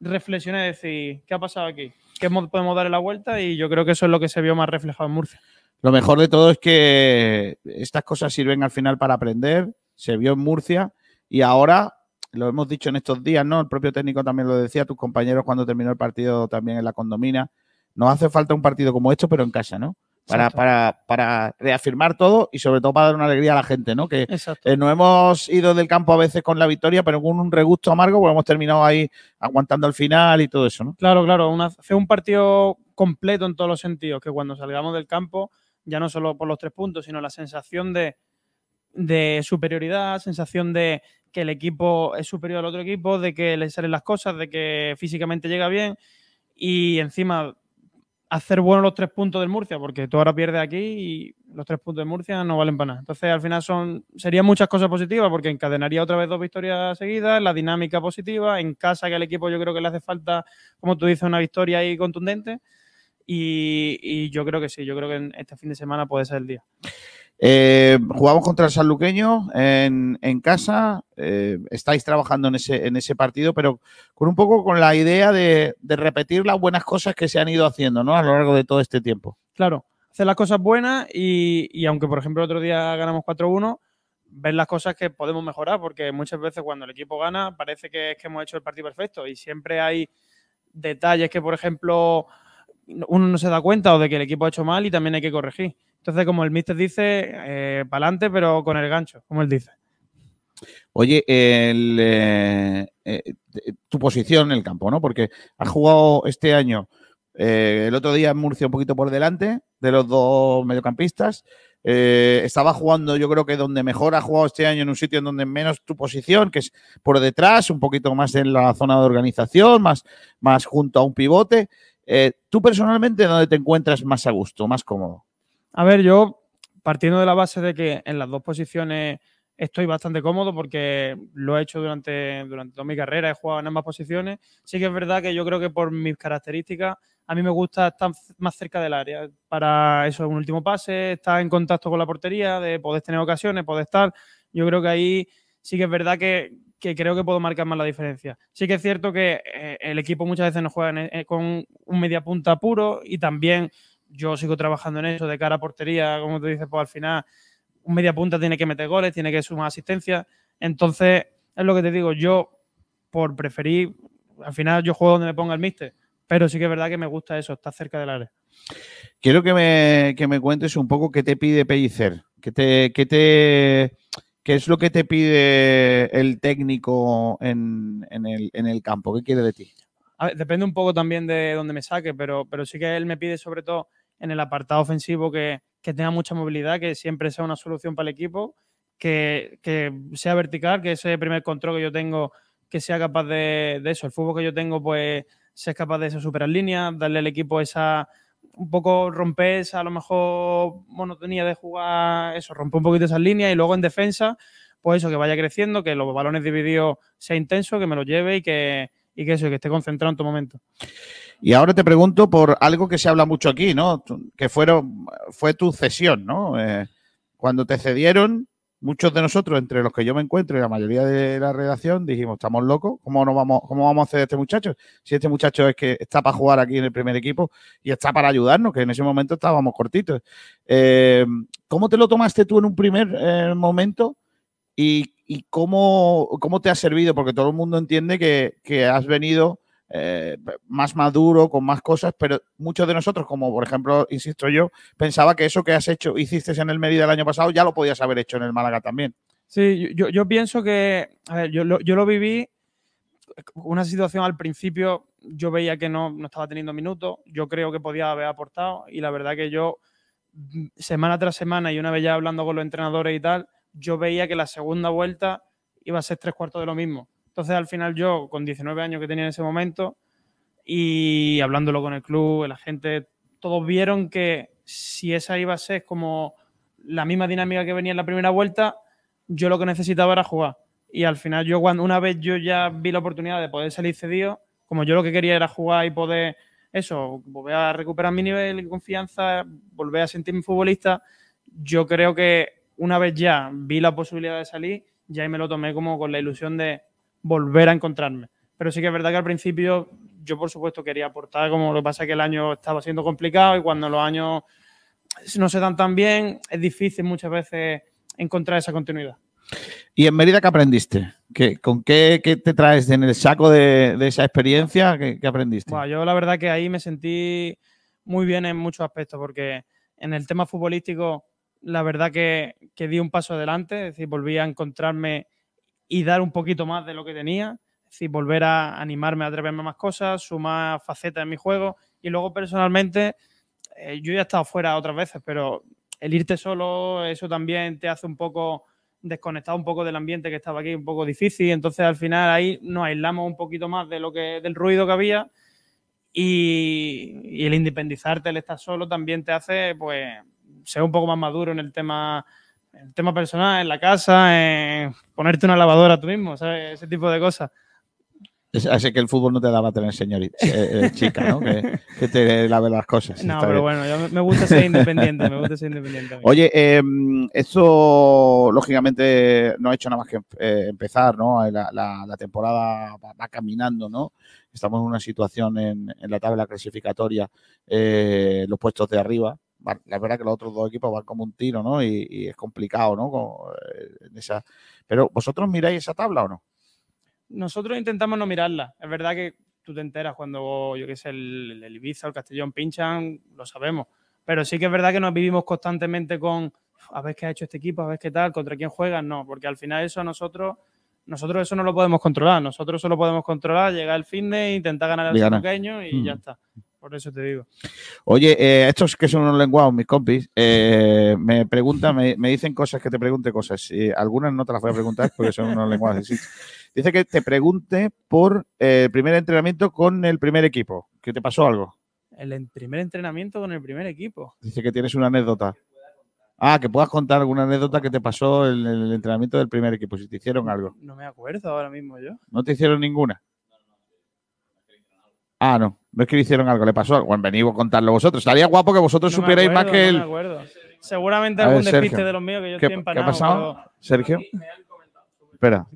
reflexionar y decir, ¿qué ha pasado aquí? ¿Qué mo- podemos darle la vuelta? Y yo creo que eso es lo que se vio más reflejado en Murcia. Lo mejor de todo es que estas cosas sirven al final para aprender. Se vio en Murcia y ahora, lo hemos dicho en estos días, ¿no? El propio técnico también lo decía, tus compañeros cuando terminó el partido también en la condomina. Nos hace falta un partido como esto, pero en casa, ¿no? Para, para, para reafirmar todo y sobre todo para dar una alegría a la gente, ¿no? Que eh, nos hemos ido del campo a veces con la victoria, pero con un regusto amargo, porque hemos terminado ahí aguantando al final y todo eso, ¿no? Claro, claro, una, fue un partido completo en todos los sentidos, que cuando salgamos del campo, ya no solo por los tres puntos, sino la sensación de, de superioridad, sensación de que el equipo es superior al otro equipo, de que le salen las cosas, de que físicamente llega bien y encima hacer buenos los tres puntos del Murcia, porque tú ahora pierdes aquí y los tres puntos de Murcia no valen para nada. Entonces, al final son serían muchas cosas positivas, porque encadenaría otra vez dos victorias seguidas, la dinámica positiva, en casa que al equipo yo creo que le hace falta, como tú dices, una victoria ahí contundente. Y, y yo creo que sí, yo creo que este fin de semana puede ser el día. Eh, jugamos contra el Sanluqueño en, en casa. eh, estáis trabajando en ese, en ese partido, pero con un poco con la idea de, repetir las buenas cosas que se han ido haciendo ¿no? a lo largo de todo este tiempo. Claro, hacer las cosas buenas y, y aunque, por ejemplo, el otro día ganamos 4-1, ver las cosas que podemos mejorar, porque muchas veces cuando el equipo gana parece que es que hemos hecho el partido perfecto y siempre hay detalles que, por ejemplo, uno no se da cuenta o de que el equipo ha hecho mal y también hay que corregir. Entonces, como el míster dice, eh, para adelante, pero con el gancho, como él dice. Oye, eh, eh, tu posición en el campo, ¿no? Porque has jugado este año, eh, el otro día en Murcia un poquito por delante de los dos mediocampistas. Estaba jugando, yo creo que donde mejor ha jugado este año en un sitio en donde menos tu posición, que es por detrás, un poquito más en la zona de organización, más, más junto a un pivote. ¿Tú personalmente dónde te encuentras más a gusto, más cómodo? A ver, yo partiendo de la base de que en las dos posiciones estoy bastante cómodo porque lo he hecho durante, durante toda mi carrera, he jugado en ambas posiciones. Sí que es verdad que yo creo que por mis características a mí me gusta estar más cerca del área. Para eso, un último pase, estar en contacto con la portería, de poder tener ocasiones, poder estar. Yo creo que ahí sí que es verdad que, que creo que puedo marcar más la diferencia. Sí que es cierto que eh, el equipo muchas veces no juega eh, con un media punta puro y también yo sigo trabajando en eso de cara a portería, como tú dices, pues al final un media punta tiene que meter goles, tiene que sumar asistencia. Entonces, es lo que te digo, yo por preferir, al final yo juego donde me ponga el míster, pero sí que es verdad que me gusta eso, estar cerca del área. Quiero que me, que me cuentes un poco qué te pide Pellicer, qué, te, qué, te, qué es lo que te pide el técnico en, en el, en el campo, qué quiere de ti. A ver, depende un poco también de dónde me saque, pero, pero sí que él me pide sobre todo en el apartado ofensivo que, que tenga mucha movilidad, que siempre sea una solución para el equipo, que, que sea vertical, que ese primer control que yo tengo, que sea capaz de, de eso. El fútbol que yo tengo, pues, ser capaz de eso, superar líneas, darle al equipo esa, un poco romper esa, a lo mejor, monotonía de jugar, eso, romper un poquito esas líneas y luego en defensa, pues eso, que vaya creciendo, que los balones divididos sea intenso, que me los lleve y que, y que eso, que esté concentrado en todo momento. Y ahora te pregunto por algo que se habla mucho aquí, ¿no? Que fueron, fue tu cesión, ¿no? Eh, cuando te cedieron, muchos de nosotros, entre los que yo me encuentro y la mayoría de la redacción, dijimos, estamos locos, ¿cómo, no vamos, cómo vamos a ceder a este muchacho? Si este muchacho es que está para jugar aquí en el primer equipo y está para ayudarnos, que en ese momento estábamos cortitos. Eh, ¿Cómo te lo tomaste tú en un primer eh, momento? ¿Y, y cómo, cómo te ha servido? Porque todo el mundo entiende que, que has venido eh, más maduro, con más cosas, pero muchos de nosotros, como por ejemplo, insisto yo, pensaba que eso que has hecho, hiciste en el Mérida el año pasado, ya lo podías haber hecho en el Málaga también. Sí, yo, yo pienso que, a ver, yo lo, yo lo viví, una situación al principio, yo veía que no, no estaba teniendo minutos, yo creo que podía haber aportado y la verdad que yo, mm, semana tras semana y una vez ya hablando con los entrenadores y tal, yo veía que la segunda vuelta iba a ser tres cuartos de lo mismo. Entonces al final yo, con 19 años que tenía en ese momento y hablándolo con el club, la gente, todos vieron que si esa iba a ser como la misma dinámica que venía en la primera vuelta, yo lo que necesitaba era jugar. Y al final yo cuando una vez yo ya vi la oportunidad de poder salir cedido, como yo lo que quería era jugar y poder eso, volver a recuperar mi nivel de confianza, volver a sentirme futbolista, yo creo que una vez ya vi la posibilidad de salir, ya ahí me lo tomé como con la ilusión de volver a encontrarme. Pero sí que es verdad que al principio yo por supuesto quería aportar, como lo que pasa es que el año estaba siendo complicado y cuando los años no se dan tan bien, es difícil muchas veces encontrar esa continuidad. ¿Y en Mérida qué aprendiste? ¿Qué, ¿Con qué, qué te traes en el saco de, de esa experiencia? ¿Qué, qué aprendiste? Bueno, yo la verdad que ahí me sentí muy bien en muchos aspectos, porque en el tema futbolístico, la verdad que, que di un paso adelante, es decir, volví a encontrarme y dar un poquito más de lo que tenía, es decir, volver a animarme a atreverme a más cosas, sumar facetas en mi juego y luego personalmente, eh, yo ya he estado fuera otras veces, pero el irte solo, eso también te hace un poco desconectado un poco del ambiente que estaba aquí, un poco difícil. Entonces, al final, ahí nos aislamos un poquito más de lo que, del ruido que había. Y, y el independizarte, el estar solo, también te hace, pues, ser un poco más maduro en el tema, el tema personal, en la casa, en ponerte una lavadora tú mismo, ¿sabes? Ese tipo de cosas. Así que el fútbol no te daba tener señorita, eh, eh, chica, ¿no? Que, que te lave las cosas. [laughs] No, pero bien. bueno, yo me- gusta ser independiente, me gusta ser independiente. Oye, eh, esto lógicamente no ha hecho nada más que eh, empezar, ¿no? La, la- la temporada va, va caminando, ¿no? Estamos en una situación en, en la tabla clasificatoria, eh, los puestos de arriba. La verdad que los otros dos equipos van como un tiro, ¿no? Y, y es complicado, ¿no? Con, eh, en esa... Pero vosotros miráis esa tabla o no? Nosotros intentamos no mirarla. Es verdad que tú te enteras cuando, yo qué sé, el, el Ibiza o el Castellón pinchan, lo sabemos. Pero sí que es verdad que nos vivimos constantemente con a ver qué ha hecho este equipo, a ver qué tal, contra quién juegan, no, porque al final eso a nosotros Nosotros eso no lo podemos controlar. Nosotros solo podemos controlar, llegar al fin de intentar ganar al pequeño y Mm. ya está. Por eso te digo. Oye, eh, estos que son unos lenguados, mis compis, eh, me preguntan, me, me dicen cosas que te pregunte cosas. Algunas no te las voy a preguntar porque son unos lenguados. sí. Dice que te pregunte por eh, el primer entrenamiento con el primer equipo. ¿Que te pasó algo? El primer entrenamiento con el primer equipo. Dice que tienes una anécdota. Ah, que puedas contar alguna anécdota que te pasó en el entrenamiento del primer equipo, si te hicieron algo. No me acuerdo ahora mismo yo. ¿No te hicieron ninguna? Ah, no. No es que le hicieron algo, le pasó algo. Bueno, venid a contarlo vosotros. Estaría guapo que vosotros No me supierais más que no él. me acuerdo. Seguramente ver, algún despiste Sergio. de los míos que yo ¿Qué, estoy qué empanado. ha pasado, pero- Sergio? Espera.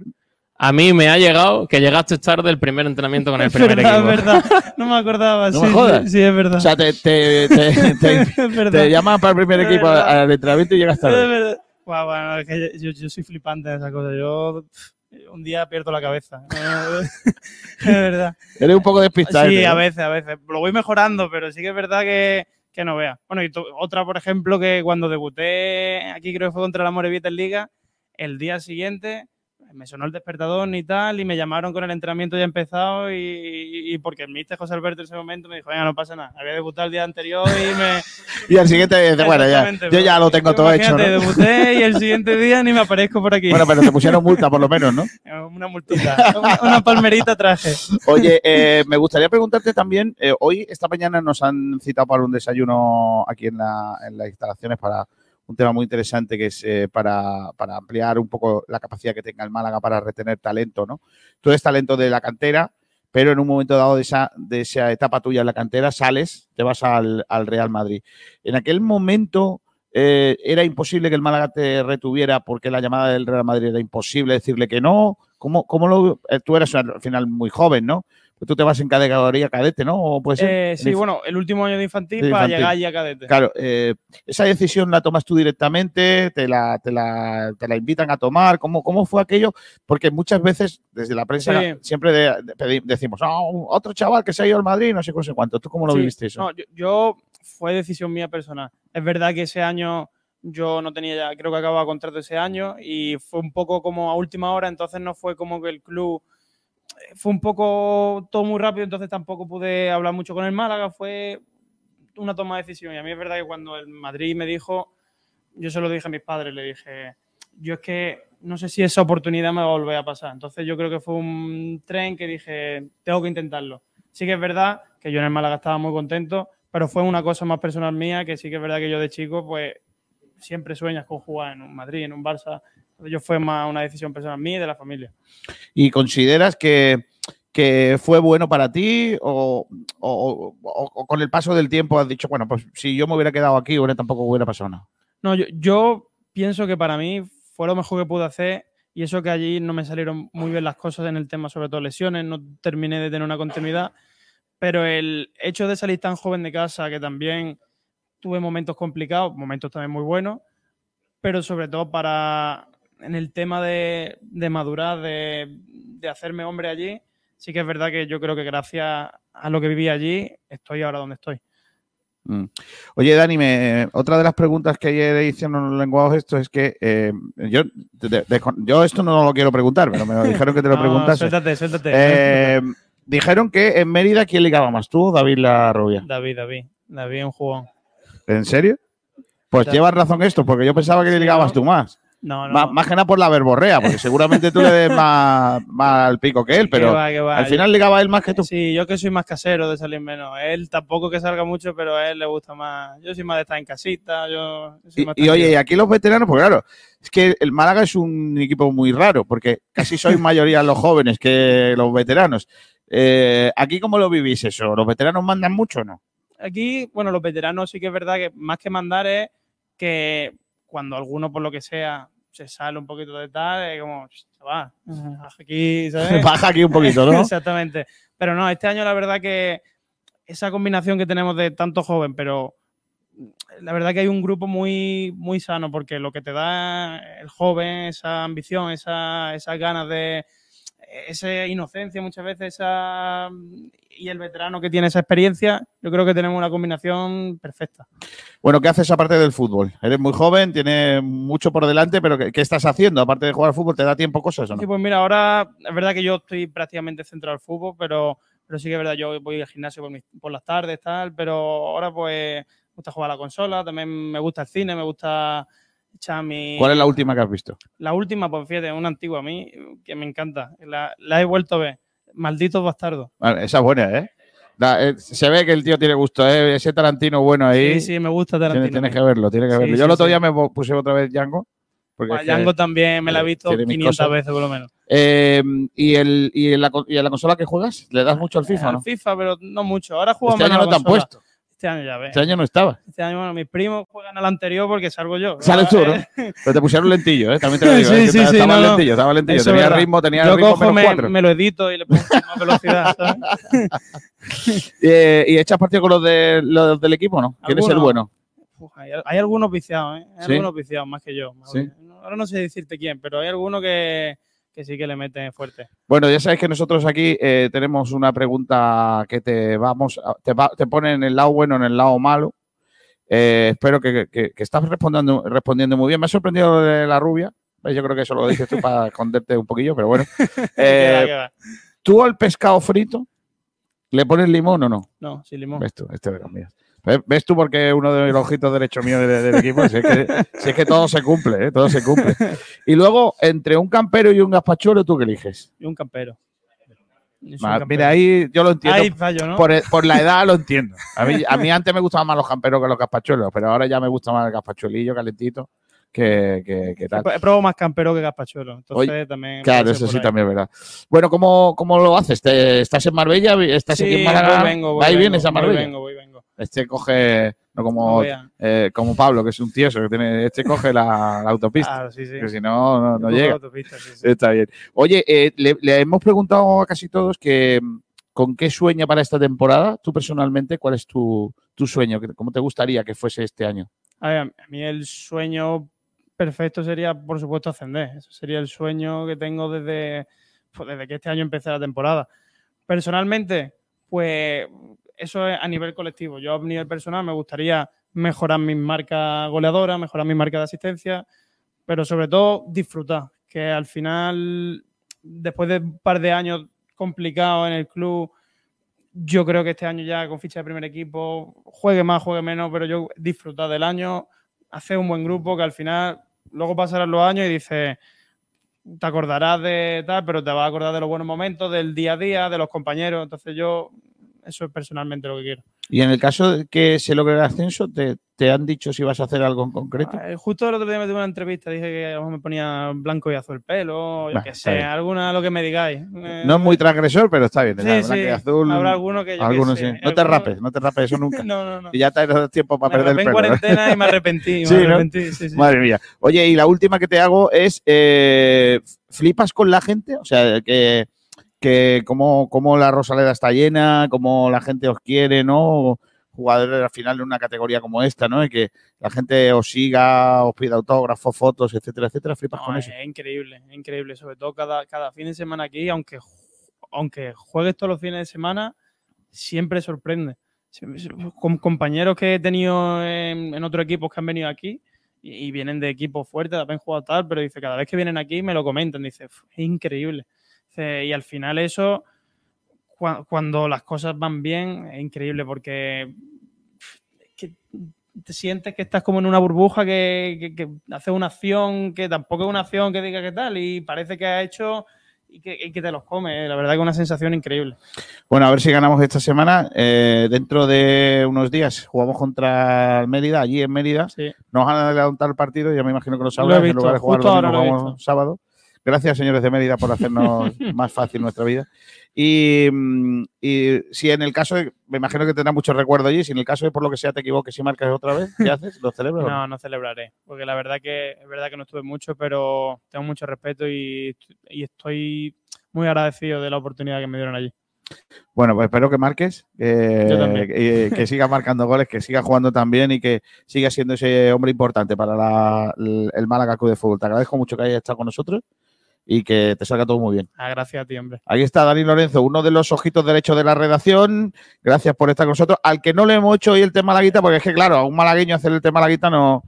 A mí me ha llegado que llegaste tarde el primer entrenamiento con el [laughs] Es primer verdad, equipo. es verdad. No me acordaba. [laughs] No sí, me jodas. sí, sí, es verdad. O sea, te, te, [laughs] te, te- Es verdad. te llaman para el primer Es equipo verdad. al entrenamiento y llegas Es tarde. verdad. Guau, bueno, es que yo, yo soy flipante de esa cosa. Yo pff, un día pierdo la cabeza. [laughs] [laughs] es verdad. Eres un poco despistado. Sí, ¿eh? a veces, a veces. Lo voy mejorando, pero sí que es verdad que, que no vea. Bueno, y otra, por ejemplo, que cuando debuté aquí, creo que fue contra la Morevieta en Liga, el día siguiente me sonó el despertador ni tal, y me llamaron con el entrenamiento ya empezado, y, y- y porque el mister José Alberto en ese momento me dijo, venga, no pasa nada, había debutado el día anterior y me... [laughs] Y al siguiente bueno, ya, yo ya lo tengo todo hecho. ¿no? debuté y el siguiente día ni me aparezco por aquí. Bueno, pero te pusieron multa por lo menos, ¿no? [laughs] Una multita, una, una palmerita traje. Oye, eh, me gustaría preguntarte también, eh, hoy, esta mañana nos han citado para un desayuno aquí en, la- en las instalaciones para un tema muy interesante que es eh, para, para ampliar un poco la capacidad que tenga el Málaga para retener talento, ¿no? Tú eres talento de la cantera, pero en un momento dado de esa, de esa etapa tuya en la cantera sales, te vas al, al Real Madrid. En aquel momento eh, era imposible que el Málaga te retuviera porque la llamada del Real Madrid era imposible decirle que no. ¿Cómo, cómo lo, eh, tú eras al final muy joven, ¿no? Pues tú te vas en categoría cadete, ¿no? ¿O puede ser? Eh, sí, bueno, el último año de infantil, De para infantil. llegar ya a cadete. Claro, eh, esa decisión la tomas tú directamente, te la, te la, te la invitan a tomar. ¿Cómo, ¿Cómo fue aquello? Porque muchas veces desde la prensa Sí. siempre de- de- pedi- decimos, "Ah, otro chaval que se ha ido al Madrid, no sé qué, no sé cuánto. ¿Tú cómo lo Sí, viviste eso? No, yo, yo- fue decisión mía personal. Es verdad que ese año yo no tenía ya, creo que acababa contrato ese año y fue un poco como a última hora, entonces no fue como que el club fue un poco todo muy rápido, entonces tampoco pude hablar mucho con el Málaga, fue una toma de decisión y a mí es verdad que cuando el Madrid me dijo, yo se lo dije a mis padres, le dije, yo es que no sé si esa oportunidad me va a volver a pasar, entonces yo creo que fue un tren que dije, tengo que intentarlo. Sí que es verdad que yo en el Málaga estaba muy contento, pero fue una cosa más personal mía, que sí que es verdad que yo de chico, pues siempre sueñas con jugar en un Madrid, en un Barça. Yo fue más una decisión personal mía y de la familia. ¿Y consideras que, que fue bueno para ti o, o- o- o con el paso del tiempo has dicho, bueno, pues si yo me hubiera quedado aquí, ahora tampoco hubiera pasado nada? No, yo, yo pienso que para mí fue lo mejor que pude hacer y eso que allí no me salieron muy bien las cosas en el tema, sobre todo lesiones, no terminé de tener una continuidad, pero el hecho de salir tan joven de casa, que también tuve momentos complicados, momentos también muy buenos, pero sobre todo para en el tema de, de madurar, de, de hacerme hombre allí, sí que es verdad que yo creo que gracias a lo que viví allí, estoy ahora donde estoy. Mm. Oye, Dani, me- otra de las preguntas que ayer hicieron los lenguajes esto es que eh, yo, de- de- yo esto no lo quiero preguntar, pero me lo [laughs] dijeron que te lo No, preguntase. Suéltate, suéltate. Eh, dijeron que en Mérida, ¿quién ligaba más? ¿Tú o David La Rubia? David, David. David un jugón. ¿En serio? Pues llevas razón esto, porque yo pensaba que le ligabas tú más. No, no. Más, más que nada por la verborrea, porque seguramente tú le des [laughs] más, más al pico que él, pero va, va. al final ligaba él más que tú. Sí, yo que soy más casero de salir menos. Él tampoco que salga mucho, pero a él le gusta más. Yo soy más de estar en casita. Yo soy Y, más y oye, y aquí los veteranos, pues claro, es que el Málaga es un equipo muy raro, porque casi sois [laughs] mayoría los jóvenes que los veteranos. Eh, ¿Aquí cómo lo vivís eso? ¿Los veteranos mandan mucho o no? Aquí, bueno, los veteranos sí que es verdad que más que mandar es que cuando alguno, por lo que sea, se sale un poquito de tal, es como, se va, aquí, ¿sabes? [laughs] Baja aquí un poquito, ¿no? [laughs] Exactamente. Pero no, este año la verdad que esa combinación que tenemos de tanto joven, pero la verdad que hay un grupo muy, muy sano, porque lo que te da el joven, esa ambición, esa, esas ganas de esa inocencia muchas veces esa, y el veterano que tiene esa experiencia, yo creo que tenemos una combinación perfecta. Bueno, ¿qué haces aparte del fútbol? Eres muy joven, tienes mucho por delante, pero ¿qué, qué estás haciendo? Aparte de jugar al fútbol, ¿te da tiempo cosas o no? Sí, pues mira, ahora es verdad que yo estoy prácticamente centrado al fútbol, pero, pero sí que es verdad, yo voy al gimnasio por, mis- por las tardes, tal, pero ahora pues me gusta jugar a la consola, también me gusta el cine, me gusta ¿Cuál es la última que has visto? La última, pues fíjate, una antigua a mí que me encanta, la, la he vuelto a ver, Malditos Bastardos. Vale, esa es buena, ¿eh? Eh, se ve que el tío tiene gusto, ¿eh? Ese Tarantino bueno ahí. Sí, sí, me gusta Tarantino. tienes que verlo, tienes que verlo. sí, Yo el otro sí. día me puse otra vez Django. Porque que- Django también me la he visto tiene mis 500 cosas. veces por lo menos. Eh, ¿y, el, y, en la, ¿Y la consola que juegas? ¿Le das mucho al FIFA o Al no? FIFA, pero no mucho. Ahora jugamos Este año no te han puesto. Este año ya ves. Este año no estaba. Este año, bueno, mis primos juegan al anterior porque salgo yo. Sales tú, ¿no? [laughs] Eh, Pero te pusieron lentillo, ¿eh? También te lo digo. Sí, ¿eh? Que sí, te- sí, estaba no, lentillo, estaba lentillo. Tenía verdad. ritmo, tenía Yo ritmo cojo, menos me, cuatro. me lo edito y le pongo más [laughs] velocidad, ¿sabes? [laughs] Eh, ¿Y echas partido con los, de, los del equipo no? ¿Quién es el bueno? Uf, hay, hay algunos viciados, ¿eh? Hay algunos viciados más que yo. Ahora no sé decirte quién, pero hay algunos que, que sí que le meten fuerte. Bueno, ya sabéis que nosotros aquí eh, tenemos una pregunta que te vamos, a- te, va- te pone en el lado bueno, en el lado malo. Eh, espero que, que- que estás respondiendo, respondiendo muy bien. Me ha sorprendido lo de la rubia. Yo creo que eso lo dices tú para esconderte un poquillo, pero bueno. [laughs] Va, Eh, va. ¿Tú al pescado frito le pones limón o no? No, sin limón. ¿Ves tú? Este de los míos. ¿Ves, tú porque uno de los ojitos derechos míos del, del equipo? Si es, que, si es que todo se cumple, ¿eh? todo se cumple. Y luego, entre un campero y un gazpachuelo, ¿tú qué eliges? Y un campero. Mira, ahí yo lo entiendo. Ahí fallo, ¿no? por, por la edad lo entiendo. A mí, a mí antes me gustaban más los camperos que los gazpachuelos, pero ahora ya me gusta más el gazpachuelillo calentito que, que, que tal. He probado más campero que gazpachuelo. Entonces también. Claro, eso por sí ahí. también es verdad. Bueno, ¿cómo, cómo lo haces? ¿Te- ¿Estás en Marbella? ¿Estás aquí en Sí, Málaga? voy, vengo, voy, ¿Va y vengo, vienes a voy, Marbella? vengo, voy, vengo. Este coge, no como, No eh, como Pablo, que es un tieso, que tiene, este coge la, la autopista. Claro, sí, sí. Que si no, no, llega. sí. Está bien. Oye, eh, le, le hemos preguntado a casi todos que mm, con qué sueña para esta temporada. Tú personalmente, ¿cuál es tu, tu sueño? ¿Cómo te gustaría que fuese este año? A ver, a mí el sueño perfecto sería, por supuesto, ascender. Eso sería el sueño que tengo desde, pues, desde que este año empecé la temporada. Personalmente, pues eso es a nivel colectivo. Yo a nivel personal me gustaría mejorar mis marcas goleadoras, mejorar mi marca de asistencia, pero sobre todo disfrutar. Que al final, después de un par de años complicados en el club, yo creo que este año ya con ficha de primer equipo, juegue más, juegue menos, pero yo disfrutar del año, hacer un buen grupo que al final luego pasarán los años y dices, te acordarás de tal, pero te vas a acordar de los buenos momentos, del día a día, de los compañeros. Entonces yo, eso es personalmente lo que quiero. Y en el caso de que se logre el ascenso, ¿te, te han dicho si vas a hacer algo en concreto? Eh, Justo el otro día me tuve una entrevista, dije que a lo mejor me ponía blanco y azul el pelo, yo Bah, qué está sé, alguna lo que me digáis. Eh, No es muy transgresor, pero está bien. Sí, ya, blanco sí. y azul, Habrá alguno que yo sé, sí. No te alguno- rapes, no te rapes eso nunca. [laughs] No, no, no. Y ya te has tiempo para Me perder el en pelo. ¿no? cuarentena y me arrepentí. [laughs] Madre mía. Oye, y la última que te hago es, eh, ¿flipas con la gente? O sea, que, que cómo, cómo la Rosaleda está llena, cómo la gente os quiere, ¿no? Jugadores al final de una categoría como esta, ¿no? Y que la gente os siga, os pida autógrafos, fotos, etcétera, etcétera. ¿Flipas No, con es, eso? es increíble, es increíble. Sobre todo cada, cada fin de semana aquí, aunque, aunque juegues todos los fines de semana, siempre sorprende. Siempre- Con compañeros que he tenido en, en otros equipos que han venido aquí y, vienen de equipos fuertes, también jugado tal, pero dice, cada vez que vienen aquí me lo comentan, dice, "Uf, es increíble. Y al final eso, cua- cuando las cosas van bien, es increíble porque que te sientes que estás como en una burbuja que, que, que hace una acción que tampoco es una acción que diga qué tal y parece que ha hecho y que, y que te los come. La verdad que es una sensación increíble. Bueno, a ver si ganamos esta semana. Eh, dentro de unos días jugamos contra el Mérida, allí en Mérida. Sí. Nos van a adelantar el partido, ya me imagino que lo sabrás, en lugar de jugar domingo, lo jugamos sábado. Gracias, señores de Mérida, por hacernos [laughs] más fácil nuestra vida. Y, mm, y si en el caso de, me imagino que tendrás muchos recuerdos allí, si en el caso de por lo que sea te equivoques y marcas otra vez, ¿qué [laughs] haces? ¿Lo celebras? No, no celebraré, porque la verdad que es verdad que no estuve mucho, pero tengo mucho respeto y, y estoy muy agradecido de la oportunidad que me dieron allí. Bueno, pues espero que marques, eh, Yo también. que, [laughs] sigas marcando goles, que sigas jugando también y que sigas siendo ese hombre importante para la- el Málaga Club de Fútbol. Te agradezco mucho que hayas estado con nosotros y que te salga todo muy bien. Ah, gracias a ti, hombre. Ahí está Dani Lorenzo, uno de los ojitos derechos de la redacción. Gracias por estar con nosotros. Al que no le hemos hecho hoy el tema malaguita, porque es que, claro, a un malagueño hacer el tema malaguita no,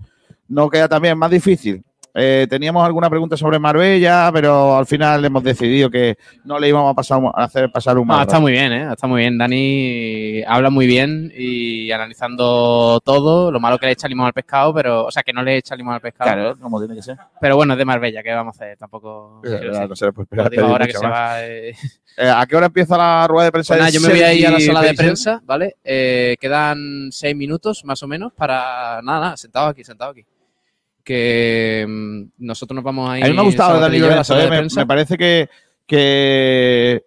no queda también más difícil. Eh, teníamos alguna pregunta sobre Marbella, pero al final hemos decidido que no le íbamos a, pasar, a hacer pasar un No, mal está rato. muy bien, ¿eh? Está muy bien. Dani habla muy bien y analizando todo. Lo malo que le echa limón al pescado, pero. O sea, que no le echa limón al pescado. Claro, como tiene que ser. Pero bueno, es de Marbella, ¿qué vamos a hacer? Tampoco. No ahora que se va. eh. [laughs] Eh, ¿A qué hora empieza la rueda de prensa? Pues nada, yo me voy a ir a la sala de prensa, ¿vale? Eh, quedan seis minutos más o menos para. Nada, nada, sentado aquí, sentado aquí. Que mm, nosotros nos vamos a ir. A mí me ha gustado Sabater Dani y yo a la Lorenzo, sala eh, de me, prensa. me parece que, que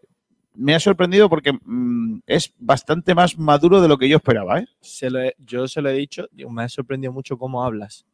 me ha sorprendido porque mm, es bastante más maduro de lo que yo esperaba, ¿eh? Se lo he- yo se lo he dicho, me ha sorprendido mucho cómo hablas.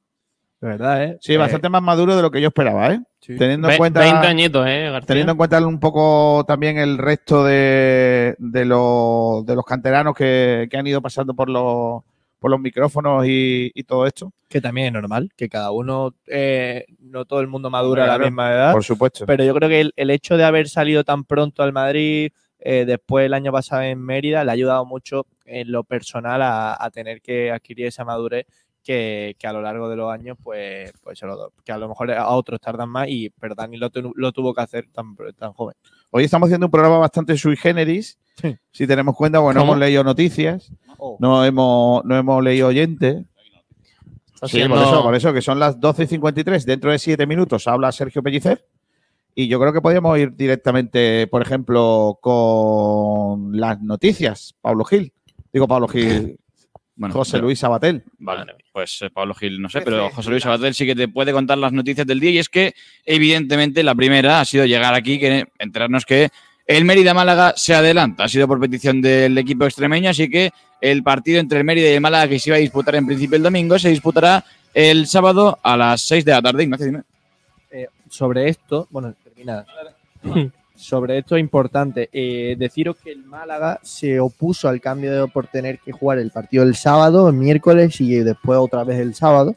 De verdad, ¿eh? Sí, Eh, bastante más maduro de lo que yo esperaba, ¿eh? sí. Teniendo en cuenta 20 añitos, ¿eh, García? teniendo en cuenta un poco también el resto de, de, los, de los canteranos que, que han ido pasando por los, por los micrófonos y, y todo esto. Que también es normal, que cada uno, eh, no todo el mundo madura a la misma edad. Por supuesto. Pero yo creo que el, el hecho de haber salido tan pronto al Madrid, eh, después el año pasado en Mérida, le ha ayudado mucho en lo personal a, a tener que adquirir esa madurez que, que a lo largo de los años, pues, pues se lo- que a lo mejor a otros tardan más, y pero Dani lo, lo tuvo que hacer tan, tan joven. Hoy estamos haciendo un programa bastante sui generis. Sí. Si tenemos cuenta, bueno, ¿Cómo? hemos leído noticias, Oh. no hemos, no hemos leído oyentes. Sí, siendo- por eso, por eso, que son las 12 y 53. Dentro de 7 minutos habla Sergio Pellicer. Y yo creo que podríamos ir directamente, por ejemplo, con las noticias. Pablo Gil. Digo Pablo Gil, Bueno, José Luis Sabatel. Vale, pues eh, Pablo Gil, no sé, pero José Luis Sabatel sí que te puede contar las noticias del día y es que, evidentemente, la primera ha sido llegar aquí, que enterarnos que el Mérida Málaga se adelanta. Ha sido por petición del equipo extremeño, así que el partido entre el Mérida y el Málaga, que se iba a disputar en principio el domingo, se disputará el sábado a las 6 de la tarde. Ignacio, dime. Eh, sobre esto, bueno, terminada. Sobre esto es importante eh, deciros que el Málaga se opuso al cambio por tener que jugar el partido el sábado, el miércoles y después otra vez el sábado.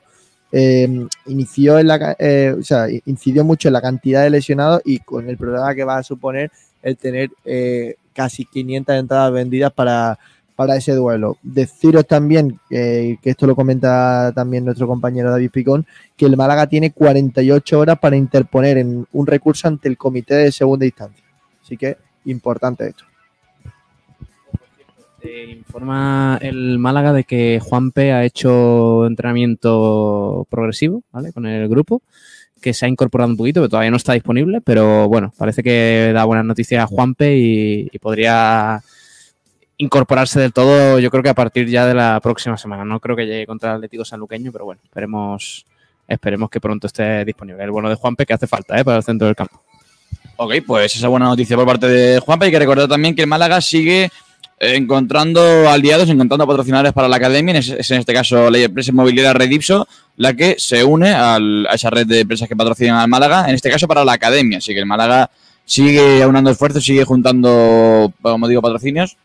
Eh, inició en la, eh, o sea, incidió mucho en la cantidad de lesionados y con el problema que va a suponer el tener eh, casi 500 entradas vendidas para, para ese duelo. Deciros también, eh, que esto lo comenta también nuestro compañero David Picón, que el Málaga tiene 48 horas para interponer en un recurso ante el comité de segunda instancia. Así que importante esto. Eh, informa el Málaga de que Juanpe ha hecho entrenamiento progresivo, ¿vale? Con el grupo, que se ha incorporado un poquito, que todavía no está disponible, pero bueno, parece que da buenas noticias a Juanpe y, y podría incorporarse del todo, yo creo que a partir ya de la próxima semana. No creo que llegue contra el Atlético Sanluqueño, pero bueno, esperemos, esperemos que pronto esté disponible. El bueno de Juanpe que hace falta, ¿eh? Para el centro del campo. Ok, pues esa buena noticia por parte de Juanpa. Hay que recordar también que el Málaga sigue eh, encontrando aliados, encontrando patrocinadores para la academia. Es en este caso la empresa inmobiliaria Redipso la que se une al- a esa red de empresas que patrocinan al Málaga, en este caso para la academia. Así que el Málaga sigue aunando esfuerzos, sigue juntando, como digo, patrocinios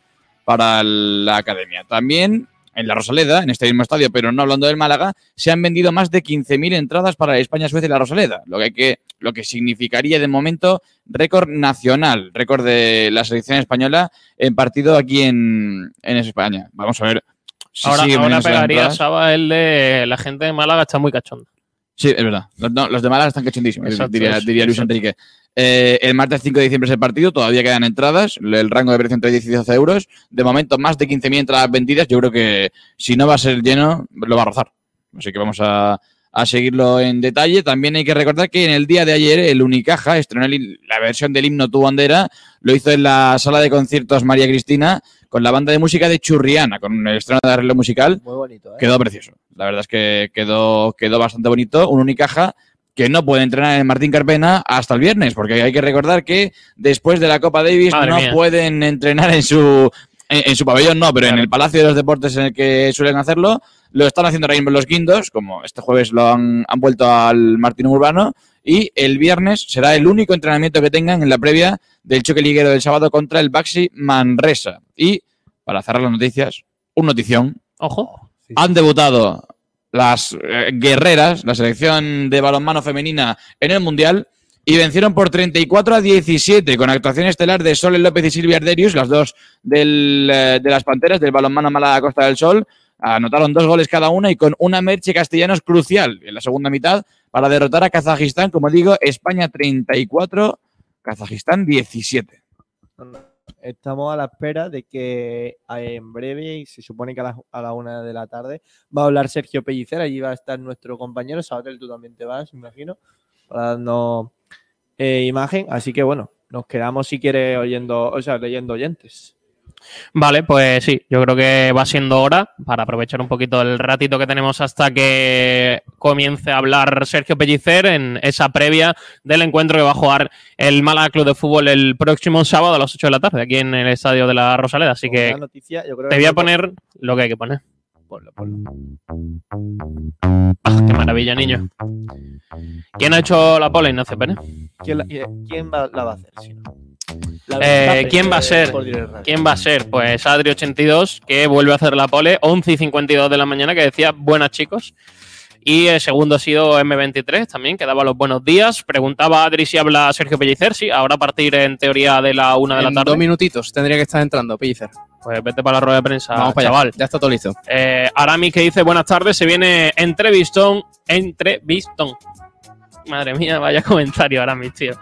para la academia. También en la Rosaleda, en este mismo estadio, pero no hablando del Málaga, se han vendido más de 15.000 entradas para España, Suecia y la Rosaleda, lo que, hay que, lo que significaría de momento récord nacional, récord de la selección española en partido aquí en, en España. Vamos a ver. Si ahora ahora pegaría. Saba el de la gente de Málaga está muy cachonda. Sí, es verdad. Los, no, los de Málaga están cachondísimos, Exacto, diría, diría Luis exacto. Enrique. Eh, el martes 5 de diciembre es el partido, todavía quedan entradas, el rango de precio entre 10 y 12 euros. De momento, más de 15.000 entradas vendidas. Yo creo que si no va a ser lleno, lo va a rozar. Así que vamos a, a seguirlo en detalle. También hay que recordar que en el día de ayer el Unicaja estrenó el- la versión del himno Tu Bandera. Lo hizo en la sala de conciertos María Cristina con la banda de música de Churriana, con el estreno de arreglo musical. Muy bonito, ¿eh? Quedó precioso. La verdad es que quedó, quedó bastante bonito. Un Unicaja que no puede entrenar en Martín Carpena hasta el viernes, porque hay que recordar que después de la Copa Davis Madre no mía. pueden entrenar en su, en, en su pabellón, no, pero en el Palacio de los Deportes en el que suelen hacerlo. Lo están haciendo ahora mismo los Guindos, como este jueves lo han, han vuelto al Martín Urbano. Y el viernes será el único entrenamiento que tengan en la previa del choque liguero del sábado contra el Baxi Manresa. Y para cerrar las noticias, un notición Ojo. Han debutado las eh, guerreras, la selección de balonmano femenina en el Mundial, y vencieron por 34 a 17 con actuación estelar de Sol López y Silvia Arderius, las dos del, eh, de las Panteras del balonmano Málaga Costa del Sol. Anotaron dos goles cada una y con una Merche Castellanos crucial en la segunda mitad para derrotar a Kazajistán, como digo, España 34, Kazajistán 17. Estamos a la espera de que eh, en breve, y se supone que a la, a la una de la tarde, va a hablar Sergio Pellicer. Allí va a estar nuestro compañero. Sabatel, tú también te vas, imagino, para darnos eh, imagen. Así que bueno, nos quedamos si quieres oyendo, o sea, leyendo oyentes. Vale, pues sí, yo creo que va siendo hora para aprovechar un poquito el ratito que tenemos hasta que comience a hablar Sergio Pellicer en esa previa del encuentro que va a jugar el Málaga Club de Fútbol el próximo sábado a las 8 de la tarde aquí en el estadio de la Rosaleda. Así que noticia, yo creo te voy a poner lo que hay que poner. Ponlo, ponlo. Ah, qué maravilla, niño. ¿Quién ha hecho la pole, Ignacio Pérez? ¿Quién, la, quién va- la va a hacer? si no? Eh, ¿Quién va a ser? ¿Quién va a ser? Pues Adri82, que vuelve a hacer la pole, 11 y 52 de la mañana, que decía buenas chicos. Y el segundo ha sido M23 también, que daba los buenos días. Preguntaba a Adri si habla Sergio Pellicer, sí, ahora a partir en teoría de la una de la tarde. dos minutitos tendría que estar entrando, Pellicer. Pues vete para la rueda de prensa, Vamos para chaval. allá. Ya está todo listo. Eh, Aramis que dice buenas tardes, se viene entrevistón, entrevistón. Madre mía, vaya [laughs] comentario Aramis, tío.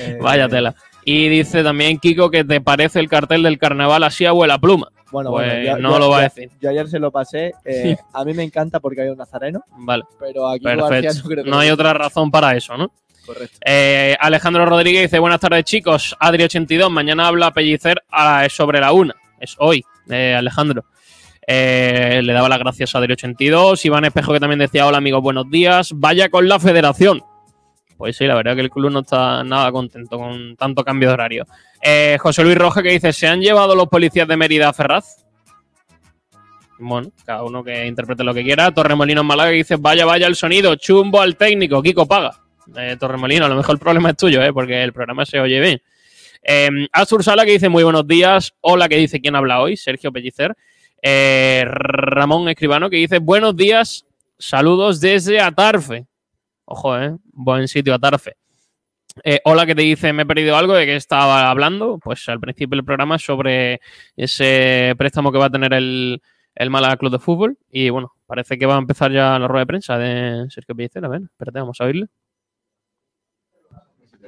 Eh, Vaya tela. Y dice también Kiko que te parece el cartel del carnaval así abuela pluma. Bueno, Pues bueno, ya- no ya- lo va a decir. Yo ayer se lo pasé. eh, A mí me encanta porque hay un nazareno, Vale, pero aquí perfecto. no creo que No lo hay otra razón para eso, ¿no? Correcto. Eh, Alejandro Rodríguez dice buenas tardes chicos, Adri82, mañana habla Pellicer a- sobre la una, es hoy, eh, Alejandro. Eh, le daba las gracias a Adri82, Iván Espejo que también decía hola amigos, buenos días, vaya con la federación. Pues sí, la verdad que el club no está nada contento con tanto cambio de horario. Eh, José Luis Roja que dice, ¿se han llevado los policías de Mérida a Ferraz? Bueno, cada uno que interprete lo que quiera. Torremolinos Málaga que dice, vaya, vaya el sonido, chumbo al técnico, Kiko paga. Eh, Torremolino, a lo mejor el problema es tuyo, ¿eh? porque el programa se oye bien. Eh, Astur Sala que dice, muy buenos días. Hola que dice, ¿quién habla hoy? Sergio Pellicer. Eh, Ramón Escribano que dice, buenos días, saludos desde Atarfe. Ojo, ¿eh? Buen sitio Atarfe. Eh, hola, que te dice, me he perdido algo de que estaba hablando. Pues al principio del programa sobre ese préstamo que va a tener el, el Málaga Club de Fútbol. Y bueno, parece que va a empezar ya la rueda de prensa de Sergio Pellicer. A ver, espérate, vamos a oírle.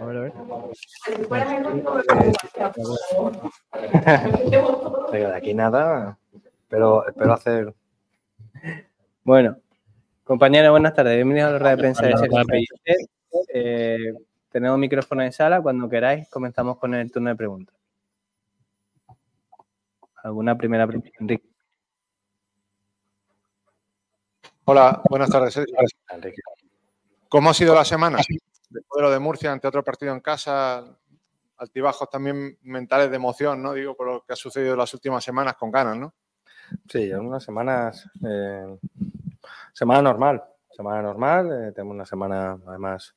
A ver, a ver. Venga, de aquí nada, pero espero hacer. Bueno, compañeros, buenas tardes. Bienvenidos a la rueda de prensa de. Eh, tenemos micrófono en sala. Cuando queráis, comenzamos con el turno de preguntas. ¿Alguna primera pregunta, Enrique? Hola, buenas tardes. Enrique. ¿Cómo ha sido la semana? Después de lo de Murcia, ante otro partido en casa, altibajos también mentales de emoción, ¿no? Digo, por lo que ha sucedido en las últimas semanas con ganas, ¿no? Sí, unas semanas. eh, semana normal. Semana normal. eh, tenemos una semana, además,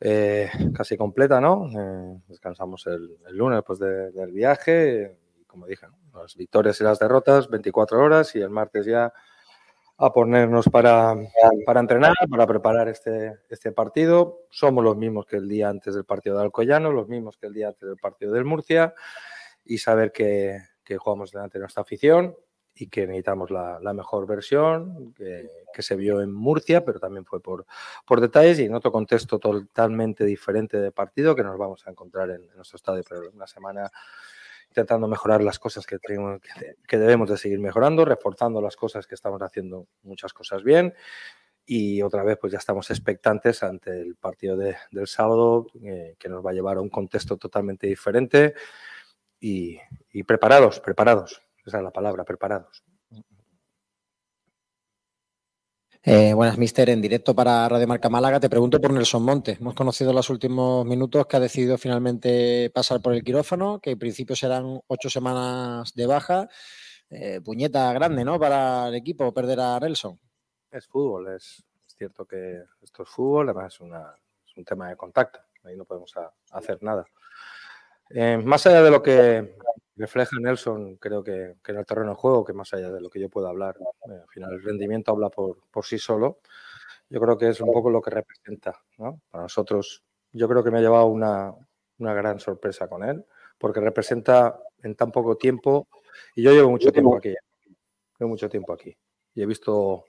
eh, casi completa, ¿no? Eh, descansamos el, lunes después de- del viaje. como dije, las victorias y las derrotas, 24 horas. Y el martes ya a ponernos para, para entrenar, para preparar este, este partido. Somos los mismos que el día antes del partido de Alcoyano, los mismos que el día antes del partido del Murcia. Y saber que, que jugamos delante de nuestra afición y que necesitamos la, mejor versión que, se vio en Murcia, pero también fue por, detalles y en otro contexto totalmente diferente de partido que nos vamos a encontrar en, nuestro estadio, pero una semana intentando mejorar las cosas que, tenemos, que, debemos de seguir mejorando, reforzando las cosas que estamos haciendo muchas cosas bien y otra vez pues ya estamos expectantes ante el partido de- del sábado eh, que nos va a llevar a un contexto totalmente diferente y preparados, preparados, esa es la palabra, preparados. Eh, buenas, mister. En directo para Radio Marca Málaga. Te pregunto por Nelson Monte. Hemos conocido en los últimos minutos que ha decidido finalmente pasar por el quirófano, que en principio serán ocho semanas de baja. Eh, puñeta grande, ¿no? Para el equipo perder a Nelson. Es fútbol, es, es cierto que esto es fútbol, además es, una- es un tema de contacto, ahí no podemos a- hacer nada. Eh, más allá de lo que refleja Nelson, creo que, que en el terreno de juego, que más allá de lo que yo pueda hablar, eh, al final el rendimiento habla por, por sí solo, yo creo que es un poco lo que representa. ¿no? Para nosotros yo creo que me ha llevado una, una gran sorpresa con él, porque representa en tan poco tiempo, y yo llevo mucho tiempo aquí, llevo mucho tiempo aquí, y he visto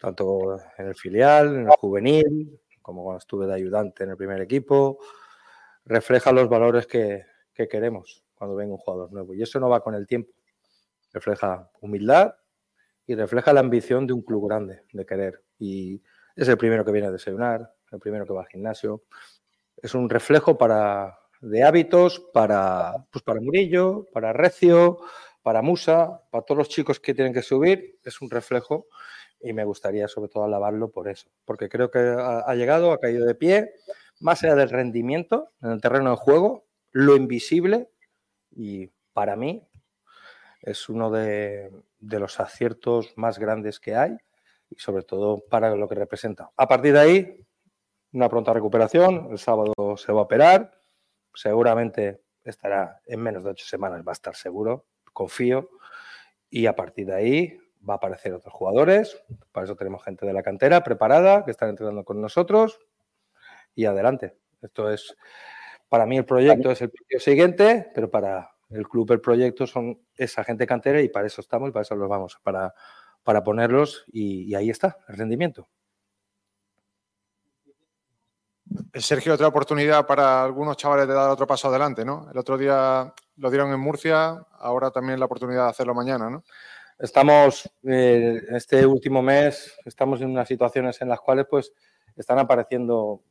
tanto en el filial, en el juvenil, como cuando estuve de ayudante en el primer equipo, refleja los valores que, que queremos cuando venga un jugador nuevo. Y eso no va con el tiempo. Refleja humildad y refleja la ambición de un club grande, de querer. Y es el primero que viene a desayunar, el primero que va al gimnasio. Es un reflejo para, de hábitos para, pues para Murillo, para Recio, para Musa, para todos los chicos que tienen que subir. Es un reflejo y me gustaría sobre todo alabarlo por eso, porque creo que ha, llegado, ha caído de pie, más allá del rendimiento en el terreno de juego, lo invisible y para mí es uno de, los aciertos más grandes que hay y sobre todo para lo que representa. A partir de ahí, una pronta recuperación, el sábado se va a operar, seguramente estará en menos de ocho semanas, va a estar seguro, confío, y a partir de ahí va a aparecer otros jugadores, para eso tenemos gente de la cantera preparada, que están entrenando con nosotros, y adelante. Esto es, para mí el proyecto es el siguiente, pero para el club el proyecto son esa gente cantera y para eso estamos y para eso los vamos, para, para ponerlos y, ahí está, el rendimiento. Sergio, otra oportunidad para algunos chavales de dar otro paso adelante, ¿no? El otro día lo dieron en Murcia, ahora también la oportunidad de hacerlo mañana, ¿no? Estamos, eh, este último mes, estamos en unas situaciones en las cuales pues están apareciendo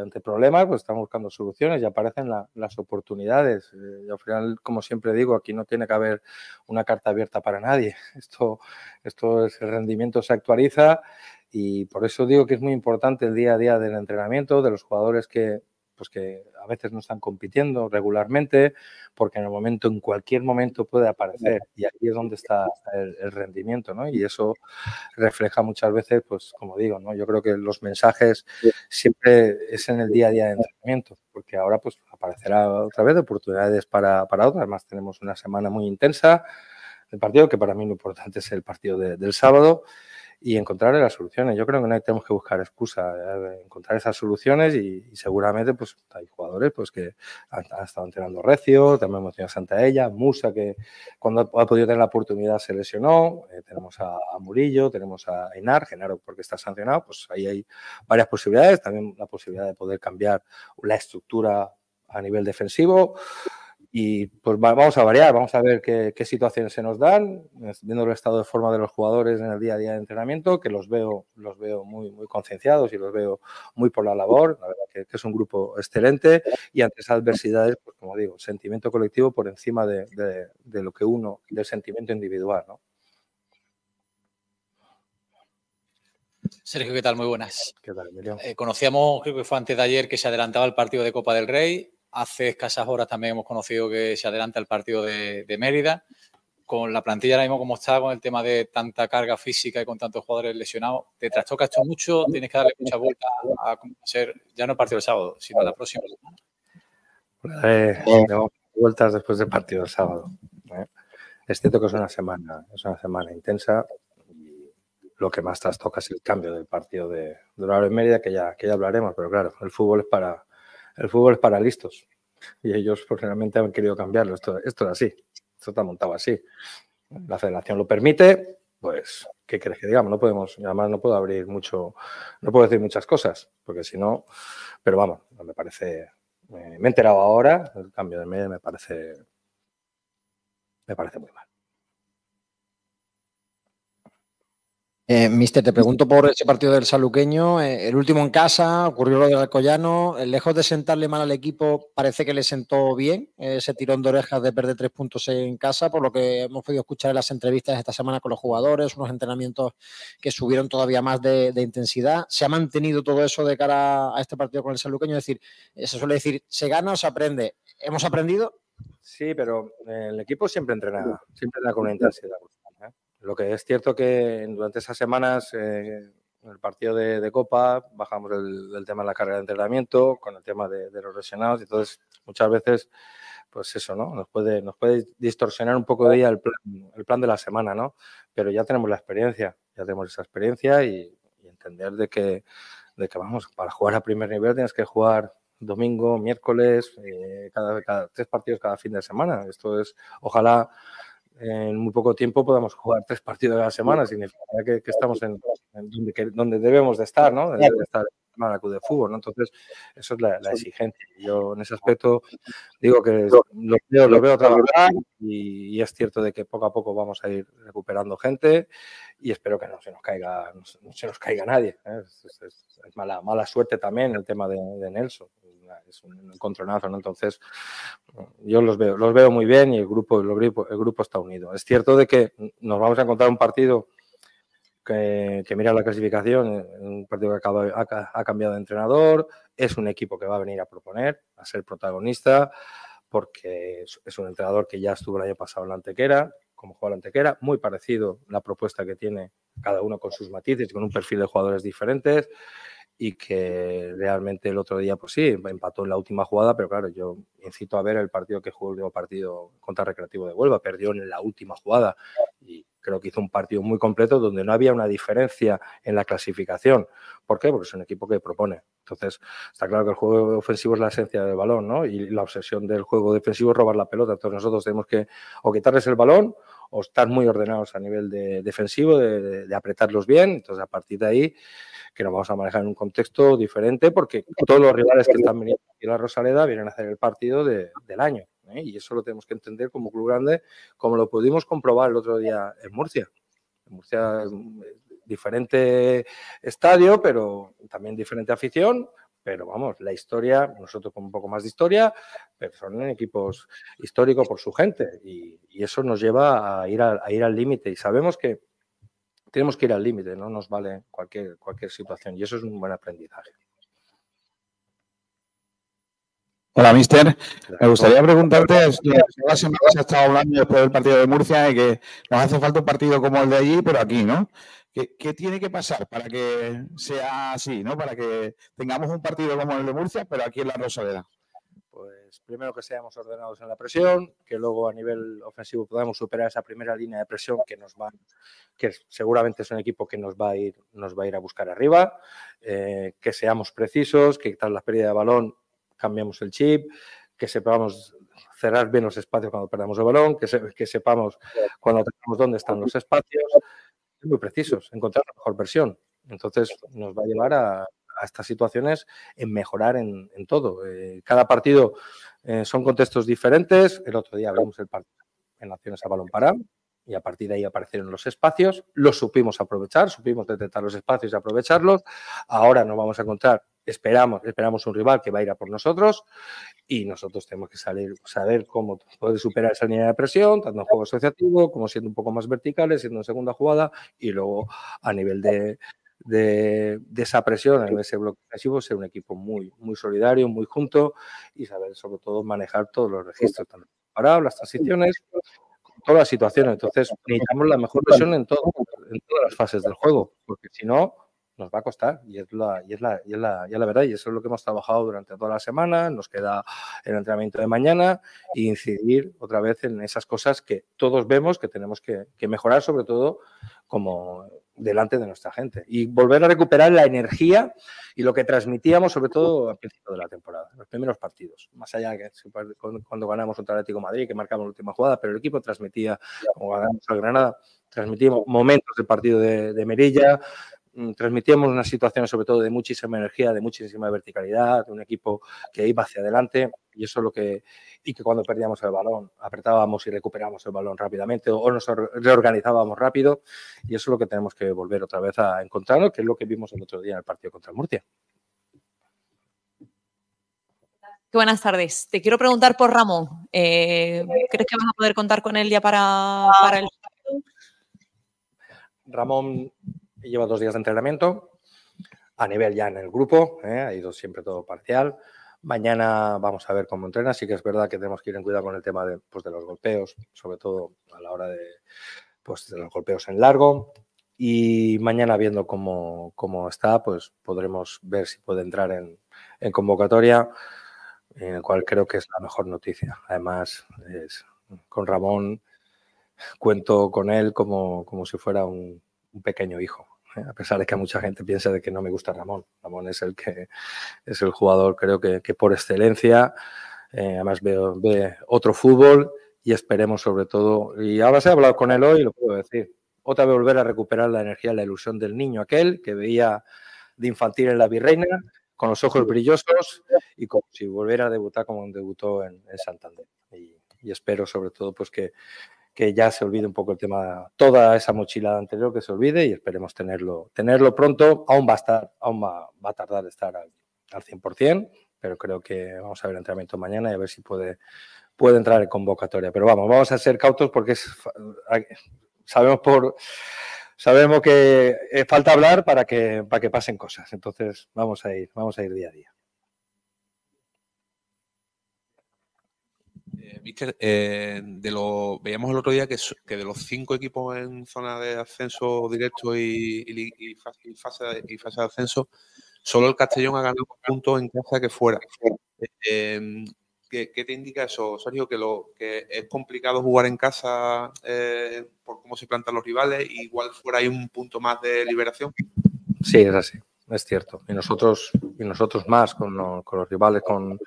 ante, problemas, pues estamos buscando soluciones y aparecen las oportunidades. Eh, al final, como siempre digo, aquí no tiene que haber una carta abierta para nadie. [laughs] Esto, esto es, el rendimiento se actualiza y por eso digo que es muy importante el día a día del entrenamiento, de los jugadores que, pues que a veces no están compitiendo regularmente, porque en el momento, en cualquier momento puede aparecer y aquí es donde está el, rendimiento, ¿no? Y eso refleja muchas veces, pues como digo, ¿no? Yo creo que los mensajes siempre es en el día a día de entrenamiento, porque ahora pues aparecerá otra vez oportunidades para, para otras, además tenemos una semana muy intensa el partido, que para mí lo importante es el partido del sábado y encontrar las soluciones. Yo creo que no tenemos que buscar excusa, eh, encontrar esas soluciones y, seguramente pues hay jugadores pues que han, estado entrenando recio, también hemos tenido a Santa Ella, Musa que cuando ha podido tener la oportunidad se lesionó, eh, tenemos a, Murillo, tenemos a Enar, Genaro porque está sancionado, pues ahí hay varias posibilidades, también la posibilidad de poder cambiar la estructura a nivel defensivo. Y pues vamos a variar, vamos a ver qué, situaciones se nos dan, viendo el estado de forma de los jugadores en el día a día de entrenamiento, que los veo, los veo muy, muy concienciados y los veo muy por la labor, la verdad que, es un grupo excelente y ante esas adversidades, pues como digo, sentimiento colectivo por encima de, lo que uno, del sentimiento individual, ¿no? Sergio, ¿qué tal? Muy buenas. ¿Qué tal, Emilio? Eh, conocíamos, creo que fue antes de ayer, que se adelantaba el partido de Copa del Rey. Hace escasas horas también hemos conocido que se adelanta el partido de, Mérida. Con la plantilla ahora mismo como está, con el tema de tanta carga física y con tantos jugadores lesionados, ¿te trastoca esto mucho? ¿Tienes que darle mucha vuelta a, ser ya no el partido del sábado, sino la próxima semana? Pues, vueltas después del partido del sábado. ¿eh? Es cierto que es una semana, es una semana intensa y lo que más trastoca es el cambio del partido de, de Mérida, que ya, que ya hablaremos, pero claro, el fútbol es para, el fútbol es para listos y ellos pues, realmente han querido cambiarlo. Esto, esto es así, esto está montado así. La federación lo permite, pues, ¿qué crees que digamos? No podemos, además no puedo abrir mucho, no puedo decir muchas cosas, porque si no, pero vamos, me parece, me, he enterado ahora, el cambio de medio me parece, me parece muy mal. Eh, mister, te pregunto por ese partido del saluqueño, eh, el último en casa, ocurrió lo del Alcoyano, eh, lejos de sentarle mal al equipo, parece que le sentó bien ese tirón de orejas de perder tres puntos en casa, por lo que hemos podido escuchar en las entrevistas esta semana con los jugadores, unos entrenamientos que subieron todavía más de, intensidad. ¿Se ha mantenido todo eso de cara a este partido con el saluqueño? Es decir, se suele decir, ¿se gana o se aprende? ¿Hemos aprendido? Sí, pero el equipo siempre entrena, siempre entrena con una intensidad. Lo que es cierto que durante esas semanas, eh, el partido de, Copa, bajamos el, tema de la carga de entrenamiento, con el tema de, los lesionados, entonces muchas veces, pues eso, ¿no? Nos puede, nos puede distorsionar un poco de el plan, el plan de la semana, ¿no? Pero ya tenemos la experiencia, ya tenemos esa experiencia y, entender de que, de que vamos, para jugar a primer nivel tienes que jugar domingo, miércoles, eh, cada, cada, tres partidos cada fin de semana. Esto es, ojalá en muy poco tiempo podamos jugar tres partidos a la semana, significa que, que estamos en, en donde, que, donde, debemos de estar, ¿no? Debe de estar en la de Fútbol, ¿no? Entonces, eso es la, la, exigencia. Yo en ese aspecto digo que lo veo, lo veo trabajar y, y, es cierto de que poco a poco vamos a ir recuperando gente y espero que no se nos caiga, no, no se nos caiga nadie. ¿eh? Es, es, es, mala, mala suerte también el tema de, de Nelson es un encontronazo. Entonces, yo los veo, los veo muy bien y el grupo, el grupo, el grupo está unido. Es cierto de que nos vamos a encontrar un partido que, mira la clasificación, un partido que acaba, ha, cambiado de entrenador, es un equipo que va a venir a proponer, a ser protagonista, porque es, un entrenador que ya estuvo el año pasado en la Antequera, como la Antequera, muy parecido la propuesta que tiene cada uno con sus matices, con un perfil de jugadores diferentes y que realmente el otro día, pues sí, empató en la última jugada, pero claro, yo incito a ver el partido que jugó el último partido contra Recreativo de Huelva, perdió en la última jugada y creo que hizo un partido muy completo donde no había una diferencia en la clasificación. ¿Por qué? Porque es un equipo que propone. Entonces, está claro que el juego ofensivo es la esencia del balón, ¿no? Y la obsesión del juego defensivo es robar la pelota. Entonces, nosotros tenemos que o quitarles el balón o estar muy ordenados a nivel de defensivo, de, de, de apretarlos bien. Entonces, a partir de ahí, que nos vamos a manejar en un contexto diferente porque todos los rivales que están viniendo aquí a la Rosaleda vienen a hacer el partido de, del año. ¿eh? Y eso lo tenemos que entender como club grande, como lo pudimos comprobar el otro día en Murcia. En Murcia, diferente estadio, pero también diferente afición, pero vamos, la historia, nosotros con un poco más de historia, pero son equipos históricos por su gente y, eso nos lleva a ir, a ir al límite y sabemos que tenemos que ir al límite, no nos vale cualquier, cualquier situación y eso es un buen aprendizaje. Hola, mister. Me gustaría preguntarte, la semana se ha estado hablando después del partido de Murcia y que nos hace falta un partido como el de allí, pero aquí, ¿no? ¿Qué, ¿Qué, tiene que pasar para que sea así, ¿no? Para que tengamos un partido como el de Murcia, pero aquí en la Rosaleda. Pues primero que seamos ordenados en la presión, que luego a nivel ofensivo podamos superar esa primera línea de presión que nos va, que seguramente es un equipo que nos va a ir, nos va a ir a buscar arriba, eh, que seamos precisos, que tras la pérdida de balón cambiamos el chip, que sepamos cerrar bien los espacios cuando perdamos el balón, que, se, que sepamos cuando tenemos dónde están los espacios, muy precisos, encontrar la mejor versión. Entonces nos va a llevar a, a estas situaciones en mejorar en, todo. Eh, cada partido eh, son contextos diferentes. El otro día vimos el partido en Naciones a balón parado y a partir de ahí aparecieron los espacios. Los supimos aprovechar, supimos detectar los espacios y aprovecharlos. Ahora nos vamos a encontrar esperamos, esperamos un rival que va a ir a por nosotros y nosotros tenemos que salir, saber cómo poder superar esa línea de presión, tanto en juego asociativo como siendo un poco más verticales, siendo en segunda jugada y luego a nivel de, de, de, esa presión en ese bloque ofensivo, ser un equipo muy, muy solidario, muy junto y saber sobre todo manejar todos los registros, tanto paradas, las transiciones, todas las situaciones. Entonces necesitamos la mejor versión en, todo, en todas las fases del juego, porque si no, nos va a costar y es, la, y, es la, y, es la, y es la verdad y eso es lo que hemos trabajado durante toda la semana, nos queda el entrenamiento de mañana e incidir otra vez en esas cosas que todos vemos que tenemos que, que mejorar, sobre todo como delante de nuestra gente. Y volver a recuperar la energía y lo que transmitíamos sobre todo al principio de la temporada, los primeros partidos, más allá que cuando ganamos contra Atlético Madrid, que marcamos la última jugada, pero el equipo transmitía, como ganamos al Granada, transmitíamos momentos del partido de, de Merilla, transmitíamos unas situaciones sobre todo de muchísima energía, de muchísima verticalidad, de un equipo que iba hacia adelante y eso es lo que y que cuando perdíamos el balón apretábamos y recuperábamos el balón rápidamente o nos reorganizábamos rápido y eso es lo que tenemos que volver otra vez a encontrarnos, que es lo que vimos el otro día en el partido contra el Murcia. Buenas tardes. Te quiero preguntar por Ramón. Eh, ¿Crees que vas a poder contar con él ya para, para el Ramón lleva dos días de entrenamiento a nivel ya en el grupo, ¿eh? ha ido siempre todo parcial. Mañana vamos a ver cómo entrena. Sí que es verdad que tenemos que ir en cuidado con el tema de, pues, de los golpeos, sobre todo a la hora de, pues, de los golpeos en largo. Y mañana, viendo cómo, cómo está, pues podremos ver si puede entrar en, en, convocatoria, en el cual creo que es la mejor noticia. Además, con Ramón cuento con él como, como si fuera un, un pequeño hijo. ¿eh? a pesar de que mucha gente piensa de que no me gusta Ramón. Ramón es el que es el jugador, creo que, que por excelencia. Eh, además ve otro fútbol y esperemos sobre todo, y ahora se ha hablado con él hoy, lo puedo decir, otra vez volver a recuperar la energía, la ilusión del niño aquel que veía de infantil en la Virreina, con los ojos brillosos y como si volviera a debutar como debutó en, Santander. Y, espero sobre todo pues que, que ya se olvide un poco el tema, toda esa mochila anterior que se olvide y esperemos tenerlo, tenerlo pronto. Aún va a estar, aún va, va a tardar estar al, al 100%, pero creo que vamos a ver el entrenamiento mañana y a ver si puede, puede entrar en convocatoria. Pero vamos, vamos a ser cautos porque sabemos por sabemos que eh, falta hablar para que, para que pasen cosas. Entonces, vamos a ir, vamos a ir día a día. Eh, eh, de lo, veíamos el otro día que, que, de los cinco equipos en zona de ascenso directo y, fase, y fase de ascenso, solo el Castellón ha ganado puntos en casa que fuera. Eh, ¿Qué, ¿qué, te indica eso, Sergio? Que, lo, que es complicado jugar en casa por cómo se plantan los rivales, igual fuera hay un punto más de liberación. Sí, es así, es cierto. Y nosotros, y nosotros más con, con los rivales, con,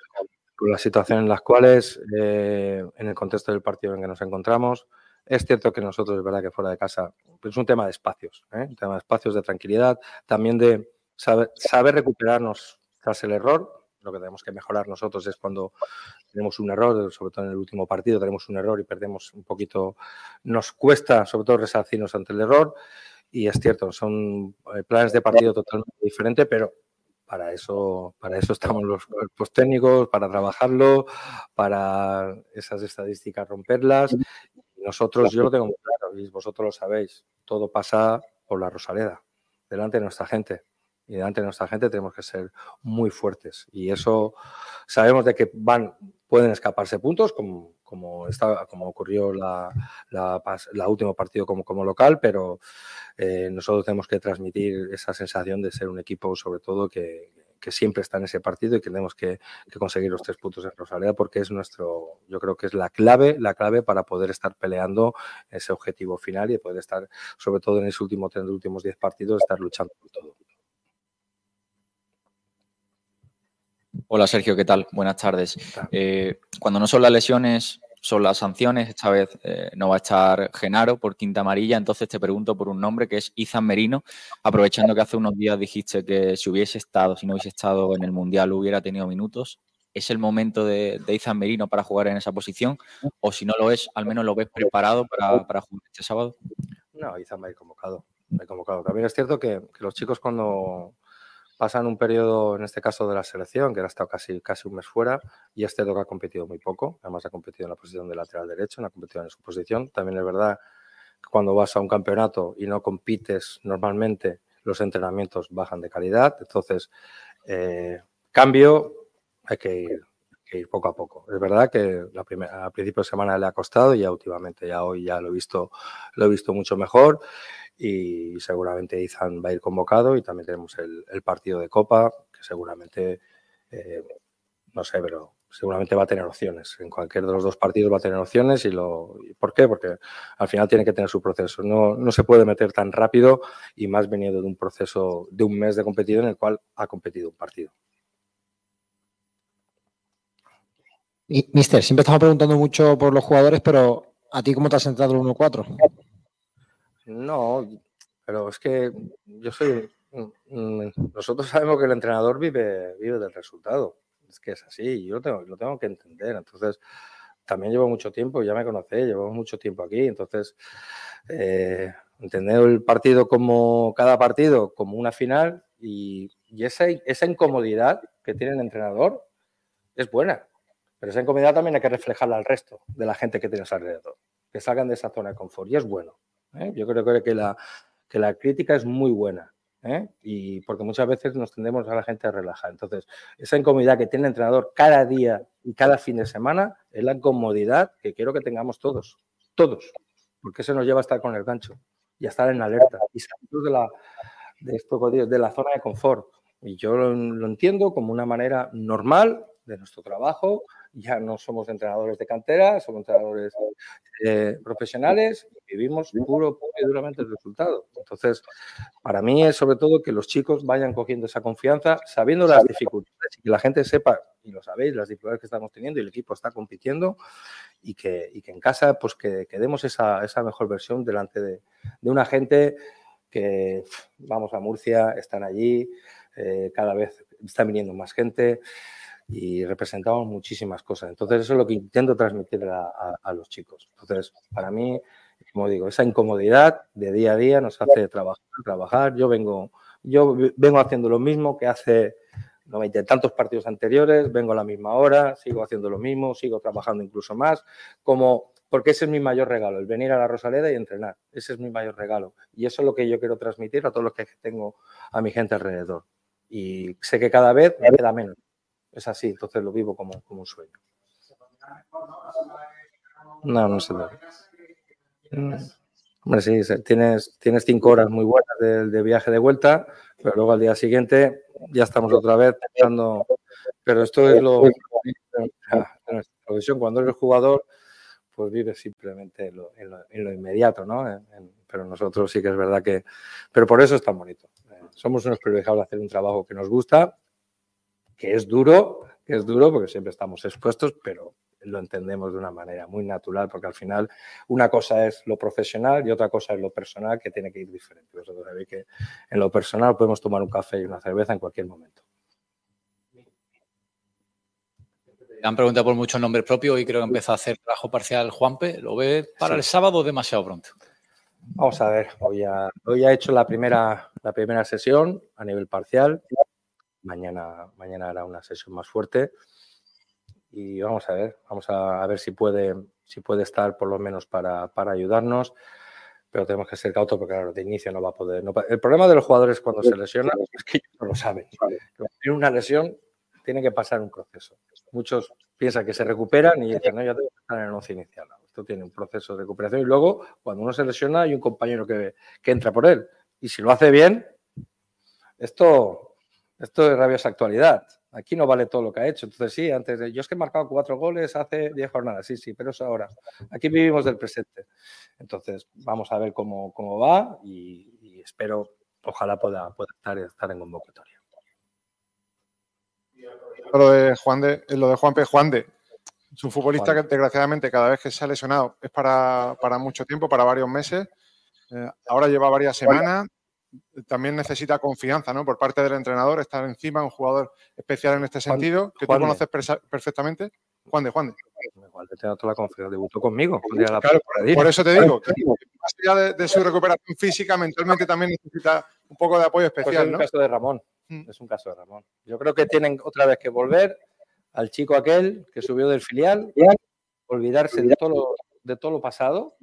con las situaciones en las cuales, eh, en el contexto del partido en que nos encontramos, es cierto que nosotros, es verdad que fuera de casa, es un tema de espacios, ¿eh? un tema de espacios, de tranquilidad, también de saber, saber recuperarnos tras el error, lo que tenemos que mejorar nosotros es cuando tenemos un error, sobre todo en el último partido tenemos un error y perdemos un poquito, nos cuesta sobre todo resarcirnos ante el error. Y es cierto, son eh, planes de partido totalmente diferentes, pero para eso, para eso estamos los cuerpos técnicos, para trabajarlo, para esas estadísticas romperlas. Nosotros, yo lo tengo muy claro y vosotros lo sabéis, todo pasa por la Rosaleda, delante de nuestra gente y delante de nuestra gente tenemos que ser muy fuertes. Y eso sabemos de que van, pueden escaparse puntos, como, como, está, como ocurrió la, la, la último partido como, como local, pero eh, nosotros tenemos que transmitir esa sensación de ser un equipo, sobre todo, que, que siempre está en ese partido y que tenemos que, que, conseguir los tres puntos en Rosaleda porque es nuestro, yo creo que es la clave, la clave para poder estar peleando ese objetivo final y poder estar, sobre todo en ese último, en los últimos diez partidos, estar luchando por todo. Hola Sergio, ¿qué tal? Buenas tardes. Eh, cuando no son las lesiones, son las sanciones. Esta vez eh, no va a estar Genaro por quinta amarilla, entonces te pregunto por un nombre que es Izan Merino, aprovechando que hace unos días dijiste que si hubiese estado, si no hubiese estado en el Mundial hubiera tenido minutos. ¿Es el momento de, de Izan Merino para jugar en esa posición? O si no lo es, al menos lo ves preparado para, para jugar este sábado? No, Izan me ha convocado. Me ha convocado. También es cierto que, que los chicos cuando pasan un periodo, en este caso de la selección, que ha estado casi, casi un mes fuera, y este que ha competido muy poco, además ha competido en la posición de lateral derecho, no ha competido en su posición. También es verdad que cuando vas a un campeonato y no compites normalmente, los entrenamientos bajan de calidad, entonces eh, cambio, hay que ir, ir poco a poco. Es verdad que la primera, a principio de semana le ha costado y ya últimamente, ya hoy ya lo he visto, lo he visto mucho mejor y seguramente Izan va a ir convocado y también tenemos el, el partido de Copa, que seguramente, eh, no sé, pero seguramente va a tener opciones. En cualquier de los dos partidos va a tener opciones y lo... ¿Por qué? Porque al final tiene que tener su proceso. No, no se puede meter tan rápido y más venido de un proceso de un mes de competido en el cual ha competido un partido. Mister, siempre estamos preguntando mucho por los jugadores, pero ¿a ti cómo te has entrado el 1-4? No, pero es que yo soy. Nosotros sabemos que el entrenador vive, vive del resultado. Es que es así, yo lo tengo, lo tengo que entender. Entonces, también llevo mucho tiempo, ya me conocéis, llevo mucho tiempo aquí. Entonces, eh, entender el partido como cada partido, como una final y, y esa, esa incomodidad que tiene el entrenador es buena. Pero esa incomodidad también hay que reflejarla al resto de la gente que tienes alrededor, que salgan de esa zona de confort y es bueno. ¿eh? Yo creo que la, que la crítica es muy buena. ¿eh? Y porque muchas veces nos tendemos a la gente a relajar. Entonces, esa incomodidad que tiene el entrenador cada día y cada fin de semana es la incomodidad que quiero que tengamos todos. Todos. Porque eso nos lleva a estar con el gancho y a estar en alerta y salir de la, de, esto, de la zona de confort. Y yo lo, lo entiendo como una manera normal de nuestro trabajo, ya no somos entrenadores de cantera, somos entrenadores eh, profesionales y vivimos puro, puro y duramente el resultado. Entonces, para mí es sobre todo que los chicos vayan cogiendo esa confianza, sabiendo las dificultades y que la gente sepa, y lo sabéis, las dificultades que estamos teniendo y el equipo está compitiendo y que, y que en casa pues que, que demos esa, esa, mejor versión delante de, de una gente que vamos a Murcia, están allí, eh, cada vez está viniendo más gente y representamos muchísimas cosas. Entonces, eso es lo que intento transmitir a, a, a, los chicos. Entonces, para mí, como digo, esa incomodidad de día a día nos hace trabajar, trabajar. Yo vengo, yo vengo haciendo lo mismo que hace noventa y tantos partidos anteriores, vengo a la misma hora, sigo haciendo lo mismo, sigo trabajando incluso más, como porque ese es mi mayor regalo, el venir a la Rosaleda y entrenar. Ese es mi mayor regalo. Y eso es lo que yo quiero transmitir a todos los que tengo a mi gente alrededor. Y sé que cada vez me queda menos es así, entonces lo vivo como, como un sueño. No, no se. Mm. Hombre, sí, tienes, tienes cinco horas muy buenas de, de, viaje de vuelta, pero luego al día siguiente ya estamos otra vez pensando. Pero esto es lo. En cuando eres jugador, pues vives simplemente en lo, inmediato, ¿no? Pero nosotros sí que es verdad que. Pero por eso es tan bonito. Eh, somos unos privilegiados de hacer un trabajo que nos gusta que es duro, que es duro porque siempre estamos expuestos, pero lo entendemos de una manera muy natural, porque al final una cosa es lo profesional y otra cosa es lo personal, que tiene que ir diferente. Vosotros sabéis que en lo personal podemos tomar un café y una cerveza en cualquier momento. Me han preguntado por muchos nombres propios y creo que empezó a hacer trabajo parcial Juanpe. ¿Lo ve para sí. el sábado demasiado pronto? Vamos a ver, hoy ha, hoy ha hecho la primera, la primera sesión a nivel parcial mañana, mañana hará una sesión más fuerte y vamos a ver, vamos a, a ver si puede, si puede estar por lo menos para, para, ayudarnos, pero tenemos que ser cautos porque claro, de inicio no va a poder. No, el problema de los jugadores cuando se lesionan es que no lo saben. Tiene una lesión, tiene que pasar un proceso. Muchos piensan que se recuperan y dicen, no, ya tengo que estar en el once inicial. Esto tiene un proceso de recuperación y luego cuando uno se lesiona hay un compañero que, que entra por él. Y si lo hace bien, esto esto es rabiosa actualidad. Aquí no vale todo lo que ha hecho. Entonces, sí, antes de. Yo es que he marcado cuatro goles hace diez jornadas. Sí, sí, pero es ahora. Aquí vivimos del presente. Entonces, vamos a ver cómo, cómo va y, y, espero, ojalá pueda, pueda estar, estar en convocatoria. Lo de Juan de, lo de Juan P. Juan de. Es un futbolista que, desgraciadamente, cada vez que se ha lesionado es para, para mucho tiempo, para varios meses. Eh, ahora lleva varias semanas también necesita confianza ¿no? por parte del entrenador, estar encima, un jugador especial en este sentido, que Juan tú conoces perfectamente. Juan de Juan de. Juan de tengo toda la confianza, debutó conmigo. Claro, por, por, eso te digo, que más allá de, de, su recuperación física, mentalmente también necesita un poco de apoyo especial. Pues es un ¿no? caso de Ramón, mm. es un caso de Ramón. Yo creo que tienen otra vez que volver al chico aquel que subió del filial, olvidarse de todo lo, de todo lo pasado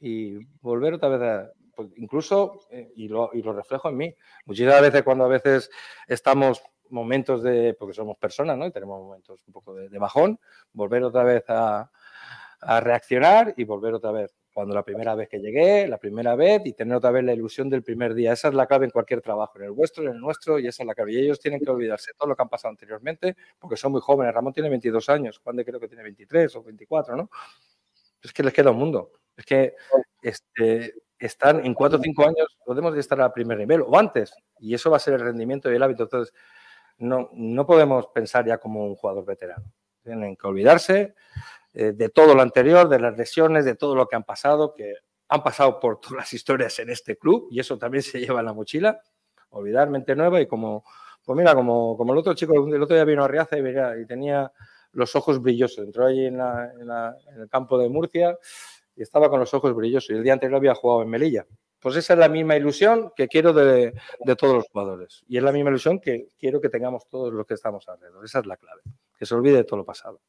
y volver otra vez a, pues incluso, eh, y, lo, y, lo, reflejo en mí, muchísimas veces cuando a veces estamos momentos de, porque somos personas, ¿no? Y tenemos momentos un poco de, de bajón, volver otra vez a, a, reaccionar y volver otra vez. Cuando la primera vez que llegué, la primera vez, y tener otra vez la ilusión del primer día. Esa es la clave en cualquier trabajo, en el vuestro, en el nuestro, y esa es la clave. Y ellos tienen que olvidarse todo lo que han pasado anteriormente, porque son muy jóvenes. Ramón tiene 22 años, Juan de creo que tiene 23 o 24, ¿no? Es que les queda un mundo. Es que este, están en cuatro o cinco años, podemos estar a primer nivel o antes, y eso va a ser el rendimiento y el hábito. Entonces, no, no podemos pensar ya como un jugador veterano. Tienen que olvidarse eh, de todo lo anterior, de las lesiones, de todo lo que han pasado, que han pasado por [laughs] todas las historias en este club, y eso también se lleva en la mochila. Olvidar mente nueva y como, pues mira, como, como el otro chico, el otro día vino a Riaza y, tenía los ojos brillosos. Entró allí en el campo de Murcia y estaba con los ojos brillosos. Y el día anterior había jugado en Melilla. Pues esa es la misma ilusión que quiero de, de, todos los jugadores. Y es la misma ilusión que quiero que tengamos todos los que estamos alrededor. Esa es la clave. Que se olvide de todo lo pasado.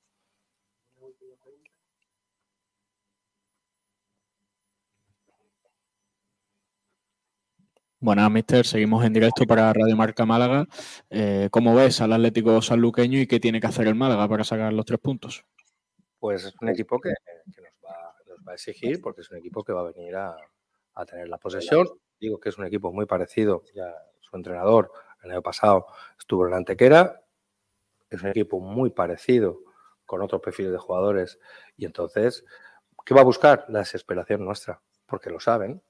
Buenas, mister. Seguimos en directo para Radio Marca Málaga. Eh, ¿Cómo ves al Atlético Sanluqueño y qué tiene que hacer el Málaga para sacar los tres puntos? Pues es un equipo que, que va, a exigir porque es un equipo que va a venir a, a, tener la posesión. Digo que es un equipo muy parecido. Ya su entrenador el año pasado estuvo en Antequera es un equipo muy parecido con otros perfiles de jugadores y entonces, ¿qué va a buscar? La desesperación nuestra, porque lo saben.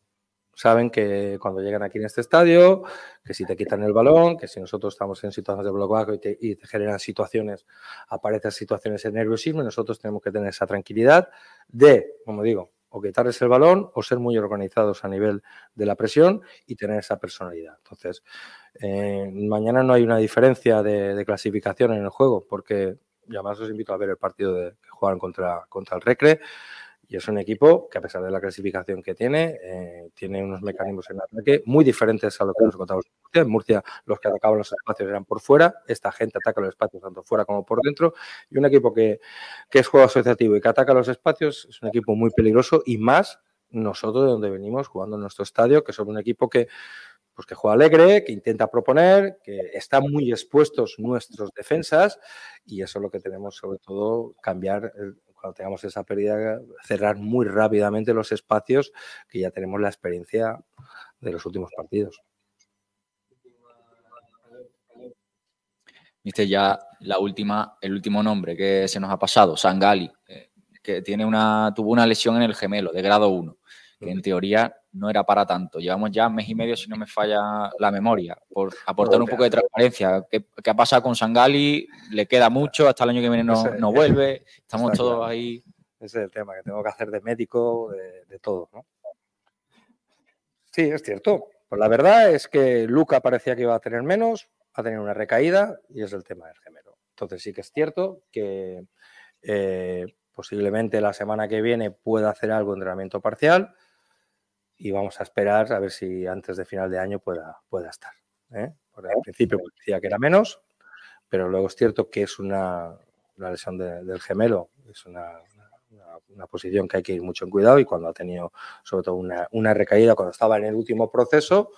Saben que cuando llegan aquí en este estadio, que si te quitan el balón, que si nosotros estamos en situaciones de bloqueo y te, y te generan situaciones, aparecen situaciones de nerviosismo y nosotros tenemos que tener esa tranquilidad de, como digo, o quitarles el balón o ser muy organizados a nivel de la presión y tener esa personalidad. Entonces, eh, mañana no hay una diferencia de, clasificación en el juego, porque y además os invito a ver el partido de, que juegan contra, contra el Recre. Y es un equipo que, a pesar de la clasificación que tiene, eh, tiene unos mecanismos en ataque muy diferentes a lo que nos contamos en Murcia. En Murcia, los que atacaban los espacios eran por fuera. Esta gente ataca los espacios tanto fuera como por dentro. Y un equipo que, que es juego asociativo y que ataca los espacios es un equipo muy peligroso y más nosotros de donde venimos jugando en nuestro estadio, que somos un equipo que pues que juega alegre, que intenta proponer, que están muy expuestos nuestros defensas y eso es lo que tenemos sobre todo cambiar cuando tengamos esa pérdida, cerrar muy rápidamente los espacios que ya tenemos la experiencia de los últimos partidos. Viste ya la última, el último nombre que se nos ha pasado, Sangali, eh, que tiene una, tuvo una lesión en el gemelo de grado 1, que en teoría no era para tanto. Llevamos ya un mes y medio, si no me falla la memoria, por aportar un poco de transparencia. ¿Qué, qué ha pasado con Sangali? ¿Le queda mucho? Hasta el año que viene no, no vuelve. Estamos todos ahí. Ese es el tema, que tengo que hacer de médico, de, de todo, ¿no? Sí, es cierto. Pues la verdad es que Luca parecía que iba a tener menos, ha tenido una recaída y es el tema del gemelo. Entonces sí que es cierto que eh, posiblemente la semana que viene pueda hacer algo de entrenamiento parcial y vamos a esperar a ver si antes de final de año pueda, pueda estar. ¿eh? Porque al principio decía que era menos, pero luego es cierto que es una, una lesión de- del gemelo, es una, una- una posición que hay que ir mucho en cuidado y cuando ha tenido sobre todo una, una recaída, cuando estaba en el último proceso,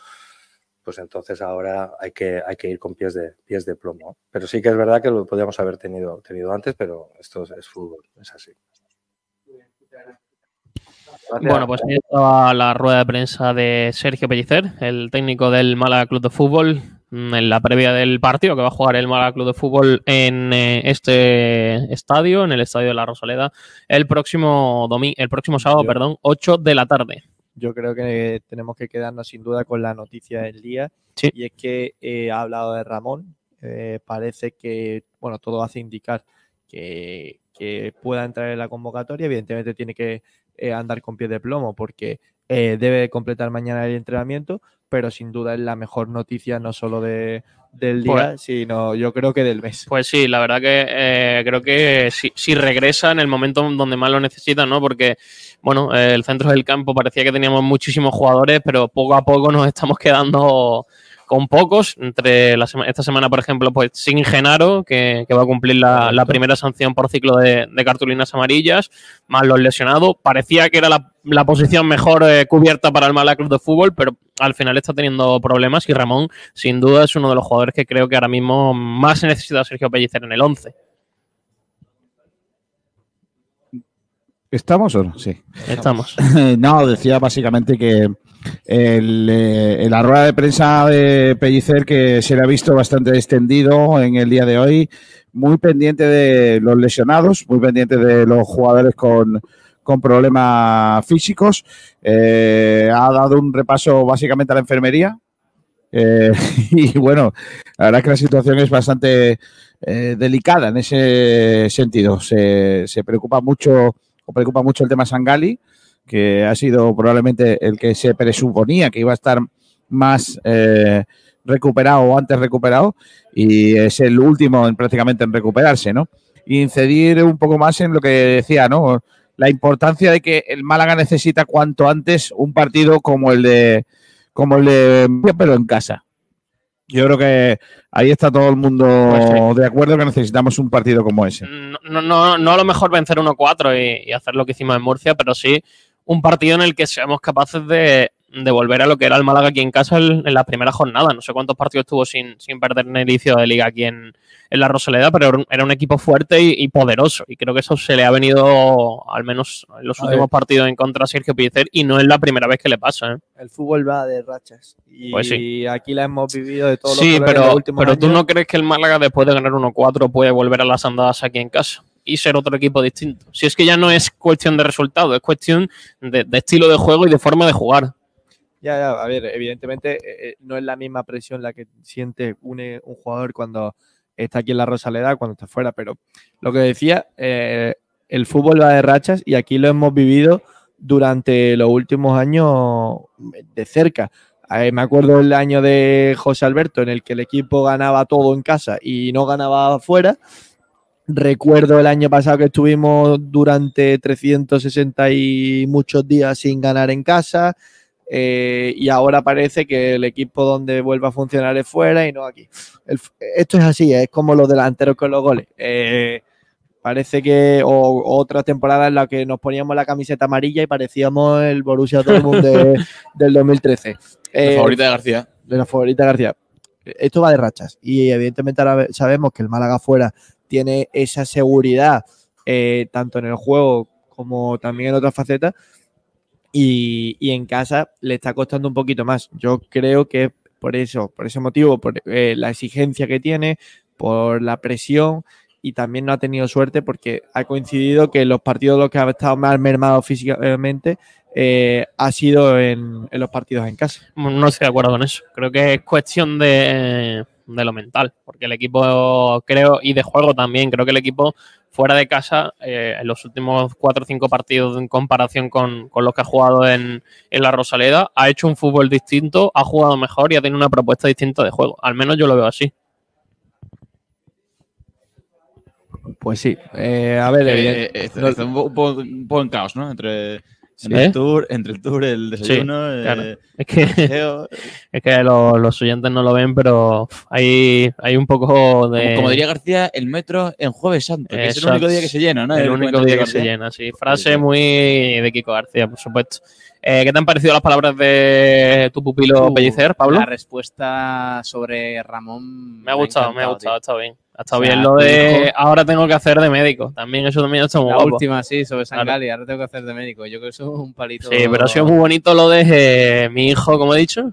pues entonces ahora hay que, hay que ir con pies de, pies de plomo. Pero sí que es verdad que lo podíamos haber tenido, tenido antes, pero esto es, es fútbol, es así. Gracias. Bueno, pues ahí estaba la rueda de prensa de Sergio Pellicer, el técnico del Málaga Club de Fútbol, mm, en la previa del partido que va a jugar el Málaga Club de Fútbol en eh, este estadio, en el estadio de la Rosaleda, el próximo domingo, el próximo sábado, Yo- perdón, 8 de la tarde. Yo creo que tenemos que quedarnos sin duda con la noticia del día. Sí. Y es que eh, ha hablado de Ramón. Eh, parece que, bueno, todo hace indicar que, que pueda entrar en la convocatoria. Evidentemente tiene que eh, andar con pie de plomo porque eh, debe completar mañana el entrenamiento, pero sin duda es la mejor noticia no solo de, del día, Pues- sino yo creo que del mes. Pues sí, la verdad que eh, creo que si, si regresa en el momento donde más lo necesita, ¿no? Porque, bueno, eh, el centro del campo parecía que teníamos muchísimos jugadores, pero poco a poco nos estamos quedando con pocos. Entre la sema- esta semana, por ejemplo, pues sin Genaro, que, que va a cumplir la, la primera sanción por ciclo de, de cartulinas amarillas, más los lesionados. Parecía que era la, la posición mejor eh, cubierta para el Málaga Club de Fútbol, pero al final está teniendo problemas y Ramón, sin duda, es uno de los jugadores que creo que ahora mismo más se necesita a Sergio Pellicer en el 11. ¿Estamos o no? Sí. Estamos. [laughs] no, decía básicamente que el, eh, la rueda de prensa de Pellicer que se le ha visto bastante extendido en el día de hoy, muy pendiente de los lesionados, muy pendiente de los jugadores con, con problemas físicos. Eh, ha dado un repaso básicamente a la enfermería. Eh, [laughs] y bueno, la verdad es que la situación es bastante delicada en ese sentido. Se, se preocupa mucho o preocupa mucho el tema Sangali, que ha sido probablemente el que se presuponía que iba a estar más eh, recuperado o antes recuperado y es el último en prácticamente en recuperarse, ¿no? Y incidir un poco más en lo que decía, ¿no? La importancia de que el Málaga necesita cuanto antes un partido como el de como el de Murcia, pero en casa. Yo creo que ahí está todo el mundo Pues de acuerdo que necesitamos un partido como ese. No, no, no a lo mejor vencer 1-4 y, y hacer lo que hicimos en Murcia, pero sí un partido en el que seamos capaces de, de volver a lo que era el Málaga aquí en casa en, en las primeras jornadas. No sé cuántos partidos estuvo sin, sin perder en el inicio de liga aquí en, en la Rosaleda, pero era un- equipo fuerte y, y poderoso. Y creo que eso se le ha venido, al menos en los A últimos ver. partidos, en contra a Sergio Pellicer y no es la primera vez que le pasa. ¿eh? El fútbol va de rachas. Y Pues sí. aquí la hemos vivido de todos Sí, los en pero, los últimos pero tú no crees que el Málaga después de ganar 1-4 puede volver a las andadas aquí en casa y ser otro equipo distinto. Si es que ya no es cuestión de resultado, es cuestión de, estilo de juego y de forma de jugar. Ya, ya, a ver, evidentemente eh, eh, no es la misma presión la que siente un, un jugador cuando está aquí en la Rosaleda cuando está fuera, pero lo que decía, eh, el fútbol va de rachas y aquí lo hemos vivido durante los últimos años de cerca. Me acuerdo el año de José Alberto en el que el equipo ganaba todo en casa y no ganaba afuera. Recuerdo el año pasado que estuvimos durante 360 y muchos días sin ganar en casa. eh, y ahora parece que el equipo donde vuelve a funcionar es fuera y no aquí. El esto es así, es como los delanteros con los goles. Eh, parece que o, otra temporada en la que nos poníamos la camiseta amarilla y parecíamos el Borussia Dortmund de- [laughs] del 2013. La favorita de García. De la favorita de García. Esto va de rachas y evidentemente ahora sabemos que el Málaga fuera tiene esa seguridad eh, tanto en el juego como también en otras facetas y, en casa le está costando un poquito más. Yo creo que por eso, por ese motivo, por eh, la exigencia que tiene, por la presión y también no ha tenido suerte porque ha coincidido que los partidos los que ha estado más mermado físicamente eh, ha sido en los partidos en casa. No estoy de acuerdo con eso. Creo que es cuestión de, de lo mental, porque el equipo, creo, y de juego también, creo que el equipo fuera de casa, eh, en los últimos cuatro o cinco partidos en comparación con, con los que ha jugado en, en la Rosaleda, ha hecho un fútbol distinto, ha jugado mejor y ha tenido una propuesta distinta de juego. Al menos yo lo veo así. Pues sí. Eh, a ver, Eh, eh, poco- un poco en caos, ¿no? Entre, Sí. entre el tour, entre el tour, el Sí, desayuno, claro. eh, Es que, el [laughs] es que lo- los oyentes no lo ven, pero hay, hay un poco de. Como, como diría García, el metro en Jueves Santo, que es el único día que se llena, ¿no? El El único día que se llena, sí. Frase muy de Kiko García, por supuesto. Eh, ¿Qué te han parecido las palabras de tu pupilo Uh, Pellicer, Pablo? La respuesta sobre Ramón Me ha gustado, me ha gustado, ha estado bien. Ha estado O sea, bien lo de ahora tengo que hacer de médico. También eso también está muy La guapo. última, sí, sobre Claro. Sangali. Ahora tengo que hacer de médico. Yo creo que eso es un palito. Sí, pero ha sido muy bonito lo de eh, mi hijo, como he dicho.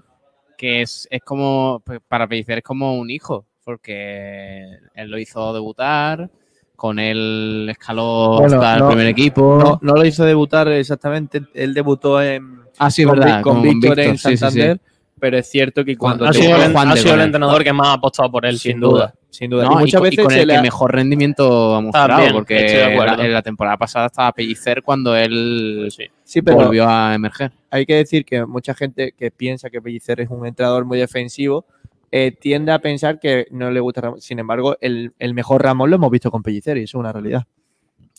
Que es, es como, pues, para Pellicer es como un hijo, porque él lo hizo debutar, con él escaló Bueno, hasta no, el primer equipo. No, no lo hizo debutar exactamente. Él debutó en. Ah, sí, con, verdad, con con Víctor en sí, sí. Santander. Pero es cierto que cuando ha sido, el, ha sido entrenador que más ha apostado por él, sin, duda. Sin duda. No, y muchas con- veces con el que mejor rendimiento ha mostrado, También, porque la- en la temporada pasada estaba Pellicer cuando él Sí, pero volvió a emerger. hay que decir que mucha gente que piensa que Pellicer es un entrenador muy defensivo eh, tiende a pensar que no le gusta Ramón. Sin embargo, el, el mejor Ramón lo hemos visto con Pellicer y eso es una realidad.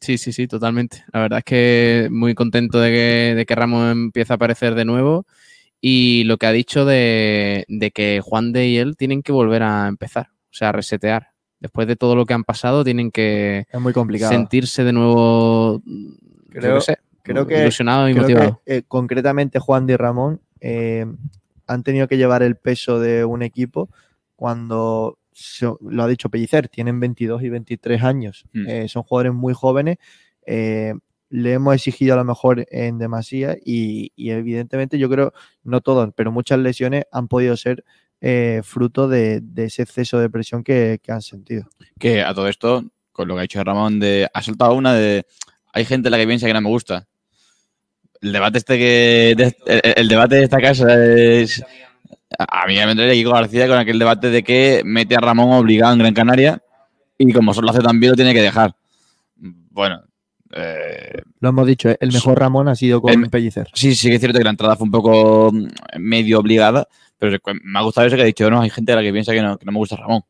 Sí, sí, sí, totalmente. La verdad es que muy contento de que, de que Ramos empiece a aparecer de nuevo y lo que ha dicho de, de que Juan de y él tienen que volver a empezar, o sea, resetear. Después de todo lo que han pasado, tienen que Es muy complicado. sentirse de nuevo, yo Creo, sé, creo que, ilusionado y creo motivado. que, eh, concretamente Juan de Ramón eh, han tenido que llevar el peso de un equipo cuando, se- lo ha dicho Pellicer, tienen 22 y 23 años. Mm. Eh, son jugadores muy jóvenes. eh, le hemos exigido a lo mejor en demasía y, y evidentemente yo creo, no todos, pero muchas lesiones han podido ser eh, fruto de, ese exceso de presión que, han sentido. Que a todo esto, con lo que ha dicho Ramón, de, ha soltado una de. Hay gente a la que piensa que no me gusta. El debate este que. de- el, debate de esta casa es. A a mí me entraría Kiko García con aquel debate de que mete a Ramón obligado en Gran Canaria y como solo hace tan bien lo tiene que dejar. Bueno. Eh, Lo hemos dicho, ¿eh? el mejor Ramón ha sido con El- Pellicer. Sí, sí que es cierto que la entrada fue un poco mm, medio obligada, pero me ha gustado eso que ha dicho, no, hay gente a la que piensa que no, que no me gusta Ramón.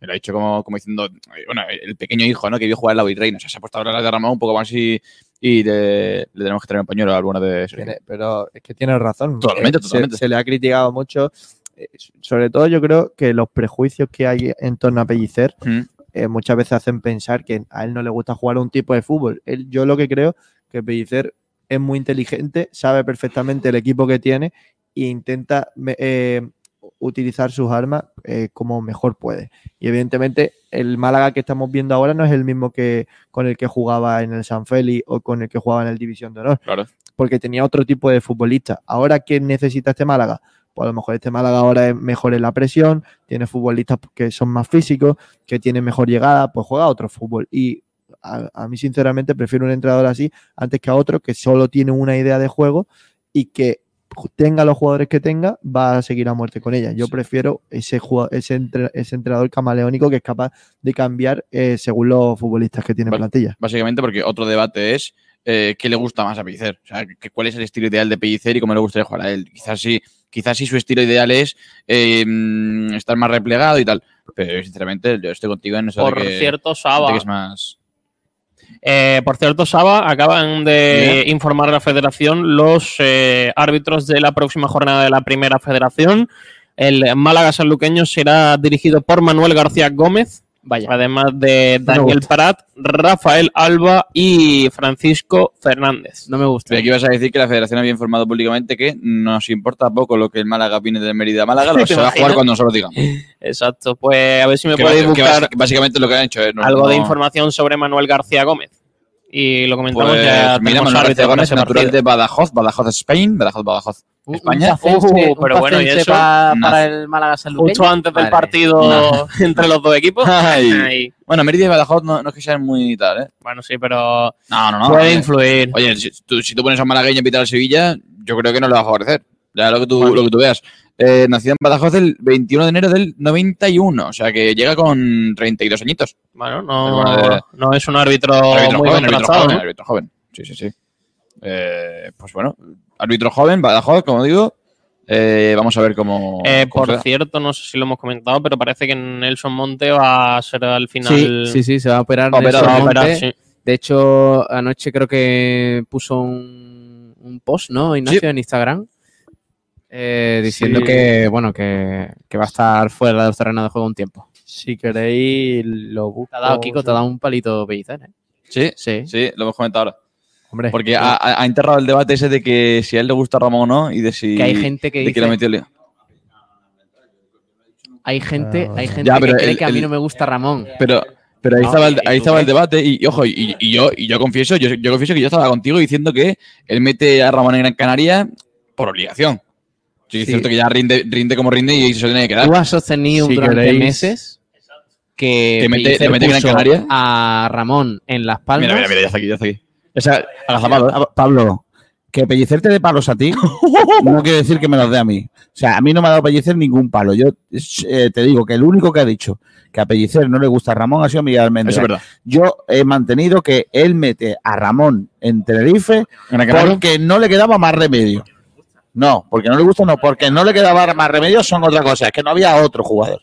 Me lo ha dicho como, como diciendo, eh, bueno, el pequeño hijo, ¿no? Que vio jugar en la Virreina. O sea, se ha puesto a hablar de Ramón un poco más y, y le, le tenemos que traer un pañuelo a alguna de. Tiene- pero es que tienes razón. Totalmente, se- totalmente. Se, le ha criticado mucho. Sobre todo yo creo que los prejuicios que hay en torno a Pellicer Mm. Eh, muchas veces hacen pensar que a él no le gusta jugar a un tipo de fútbol. Él- yo lo que creo que Pellicer es muy inteligente, sabe perfectamente el equipo que tiene e intenta eh, utilizar sus armas eh, como mejor puede. Y evidentemente el Málaga que estamos viendo ahora no es el mismo que con el que jugaba en el San Félix o con el que jugaba en el División de Honor. Claro. Porque tenía otro tipo de futbolista. Ahora, ¿qué necesita este Málaga? Pues a lo mejor este Málaga ahora es mejor en la presión, tiene futbolistas que son más físicos, que tienen mejor llegada, pues juega otro fútbol. Y a, a mí, sinceramente, prefiero un entrenador así antes que a otro que solo tiene una idea de juego y que tenga los jugadores que tenga, va a seguir a muerte con ella. Yo prefiero ese, jugua- ese, entre- ese entrenador camaleónico que es capaz de cambiar eh, según los futbolistas que tiene en plantilla. Básicamente porque otro debate es eh, qué le gusta más a Pellicer. O sea, cuál es el estilo ideal de Pellicer y cómo le gustaría jugar a él. Quizás sí, quizás sí su estilo ideal es eh, estar más replegado y tal. Pero sinceramente yo estoy contigo en eso Por de que, cierto, de Saba. que es más... Eh, por cierto, Saba, acaban de Bien. informar a la federación los eh, árbitros de la próxima jornada de la primera federación. El Málaga Sanluqueño será dirigido por Manuel García Gómez, además de Daniel. Prat, Rafael Alba y Francisco Fernández. No me gusta. Aquí vas a decir que la federación había informado públicamente que nos importa poco lo que el Málaga viene de Mérida a Málaga, lo [laughs] ¿Te se va a jugar cuando nosotros digamos. Exacto, pues a ver si me Que podéis que buscar básicamente lo que han hecho es no- algo de información sobre Manuel García Gómez. Y lo comentamos Pues, ya. mira, Manuel árbitro García para Gómez, ese natural partido. de Badajoz, Badajoz, Spain, Badajoz, Badajoz, España. Uh, pero bueno, y eso. para, Nada. el Málaga Sanluqueño. Justo antes del partido [laughs] entre los dos equipos. Ay. Bueno, Mérida y Badajoz no, no es que sean muy tal, ¿eh? Bueno, sí, pero No, no, no. puede oye. influir. Oye, si tú, si tú pones a un malagueño a pitar al Sevilla, yo creo que no le va a favorecer. Ya lo que tú, lo que tú veas. Eh, nació en Badajoz el 21 de enero del 91, o sea que llega con 32 añitos. Bueno, no, Es bueno no es un árbitro, árbitro muy joven, árbitro joven, árbitro joven. Sí, sí, sí. Eh, pues bueno, árbitro joven, Badajoz, como digo. Eh, vamos a ver cómo. Eh, cómo por cierto, no sé si lo hemos comentado, pero parece que Nelson Monte va a ser al final. Sí, sí, sí, se va a operar. Nelson va a sí. De hecho, anoche creo que puso un, un post, ¿no? Ignacio en Instagram. Eh, diciendo Sí. que, bueno, que, que va a estar fuera del terreno de juego un tiempo. Si queréis, lo busco. Te ha dado, Kiko, te ha dado un palito Pellicer, ¿eh? Sí, sí, sí, lo hemos comentado ahora. Hombre, Porque ha, ha- ha enterrado el debate ese de que si a él le gusta Ramón o no y de si. Que hay gente que de dice- le ha metido el lío. Hay gente, hay gente Ya, que cree el- que a mí el- no me gusta Ramón. Pero, pero ahí No, estaba el, ahí estaba el debate y, y ojo, y, y yo, y yo confieso, yo, yo confieso que yo estaba contigo diciendo que él mete a Ramón en Gran Canaria por obligación. Sí, es Sí. cierto que ya rinde, rinde como rinde y se tiene que quedar. Tú has sostenido Si durante queréis- meses que, Que mete- le mete Gran puso Canaria. a Ramón en Las Palmas. Mira, mira, mira, ya está aquí, ya está aquí. O sea, Agazapado, ¿eh? Pa- Pablo, que Pellicer te dé palos a ti [laughs] no quiere decir que me los dé a mí. O sea, a mí no me ha dado Pellicer ningún palo. Yo eh, te digo que el único que ha dicho que a Pellicer no le gusta a Ramón ha sido Miguel Almendra. Eso es verdad. Yo he mantenido que él mete a Ramón en Tenerife porque no le quedaba más remedio. No, porque no le gusta, no, porque no le quedaba más remedio son otra cosa, es que no había otro jugador.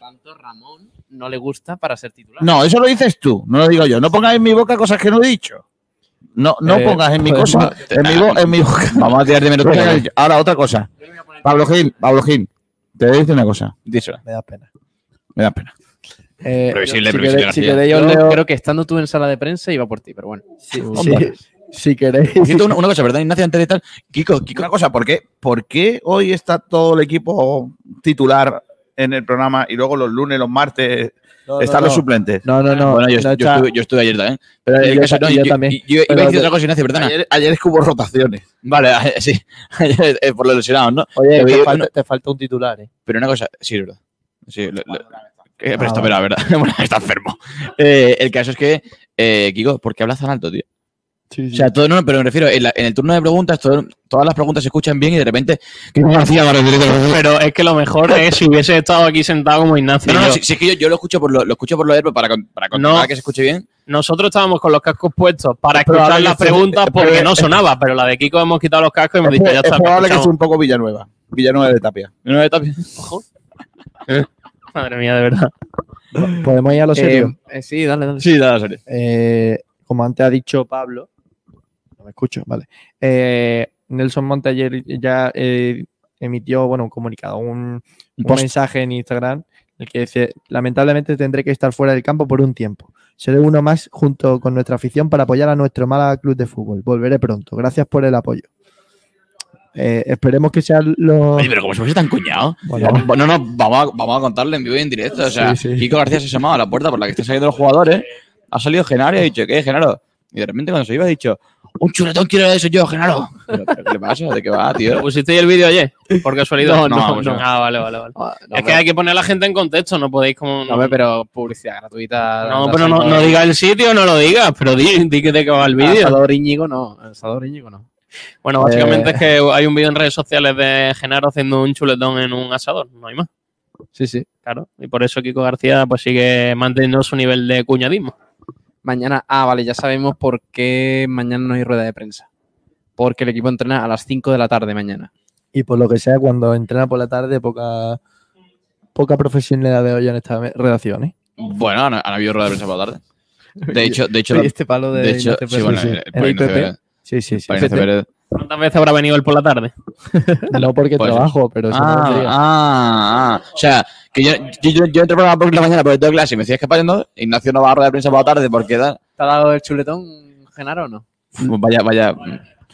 No le gusta para ser titular. No, eso lo dices tú, no lo digo yo. No pongas en mi boca cosas que no he dicho. No, no Eh, pongas en mi pues, cosa, en mi, bo- en mi [laughs] boca. Vamos a tirar de menos. Ahora, otra cosa. Pablo Gil, Pablo Gil, te voy a decir una cosa. Dísela. Me da pena. Me da pena. Eh, Previsible, si previsible, si Yo leo- creo que estando tú en sala de prensa iba por ti, pero bueno. Sí, si queréis. Una, una cosa, ¿verdad, Ignacio? Antes de tal, Kiko, Kiko, Una cosa, ¿por qué, ¿por qué hoy está todo el equipo titular en el programa y luego los lunes, los martes No, están no, los no. suplentes? No, no, no. bueno, yo, no yo estuve, yo estuve ayer también. Pero yo caso- yo yo, también. yo- yo iba a decir de- otra cosa, Ignacio, perdona. Ayer, ayer es que hubo rotaciones. Vale, [laughs] sí. Ayer, eh, por los lesionados, ¿no? Oye, te falta, te falta un titular, ¿eh? Pero una cosa, sí, es verdad. Sí, lo- lo- eh, pero Ah, está, pero, verdad. [laughs] Bueno, está enfermo. Eh, el caso es que, eh, Kiko, ¿por qué hablas tan alto, tío? O sea, todo, no, pero me refiero, en, la- en el turno de preguntas, todo- todas las preguntas se escuchan bien y de repente. Pero es que lo mejor es si hubiese estado aquí sentado como Ignacio. No, no, si, si es que yo, yo lo escucho por lo, lo escucho por lo de para, con- para controlar que se escuche bien. Nosotros estábamos con los cascos puestos para Es probable escuchar las preguntas es porque no sonaba, pero la de Kiko hemos quitado los cascos y hemos Es, dicho, ya es está. probable que sea un poco Villanueva. Villanueva de Tapia. Villanueva de Tapia. [laughs] Madre mía, de verdad. Podemos ir a lo serio. Eh, sí, dale, dale. Sí, dale, serio. Eh, como antes ha dicho Pablo, me escucho, vale. Eh, Nelson Monte ayer ya eh, emitió bueno, un comunicado, un, mensaje en Instagram, el que dice, lamentablemente tendré que estar fuera del campo por un tiempo. Seré uno más junto con nuestra afición para apoyar a nuestro Málaga Club de Fútbol. Volveré pronto. Gracias por el apoyo. Eh, esperemos que sean los. Oye, pero como si fuese tan cuñado. Bueno. No, no, vamos a, vamos a contarle en vivo y en directo. O sea, Sí, sí. Kiko García se ha llamado a la puerta por la que están saliendo los jugadores. Ha salido Genaro y ha dicho, ¿qué, Genaro? Y de repente cuando se iba ha dicho, un chuletón quiero eso yo, Genaro. Pero, pero, ¿Qué le pasa? ¿De qué va, [laughs] tío? ¿Pero ¿Pusisteis el vídeo ayer? Por casualidad. No, no, no. Ah, vale, vale, vale. no, es que hay que poner a la gente en contexto, no podéis como. No, pero publicidad gratuita. No, pero no, no digas el sitio, no lo digas, pero di, di que de qué va el vídeo. Asador Íñigo no. Asador Íñigo no. Bueno, básicamente Eh, es que hay un vídeo en redes sociales de Genaro haciendo un chuletón en un asador, no hay más. Sí, sí. Claro, y por eso Kiko García pues sigue manteniendo su nivel de cuñadismo. Mañana, ah, vale, ya sabemos por qué mañana no hay rueda de prensa. Porque el equipo entrena a las 5 de la tarde mañana. Y por lo que sea, cuando entrena por la tarde, poca, poca profesionalidad veo yo en esta redacción, ¿eh? Bueno, han, han habido rueda de prensa por la tarde. De hecho, de hecho, este palo de hecho, Ignacio sí, Pérez. bueno, Sí, sí. el- ¿El por Ignacio IPP? Pérez. Sí, sí, sí. ¿Cuántas veces habrá venido él por la tarde? No porque Pues- trabajo, pero eso no ah, ah, ah. O sea, que yo, yo, yo, yo entro por la, por la mañana porque tengo clase y me decías que pasando, Ignacio no va a rueda de prensa por la tarde porque da. ¿Te ha dado el chuletón, Genaro, o no? Vaya, vaya.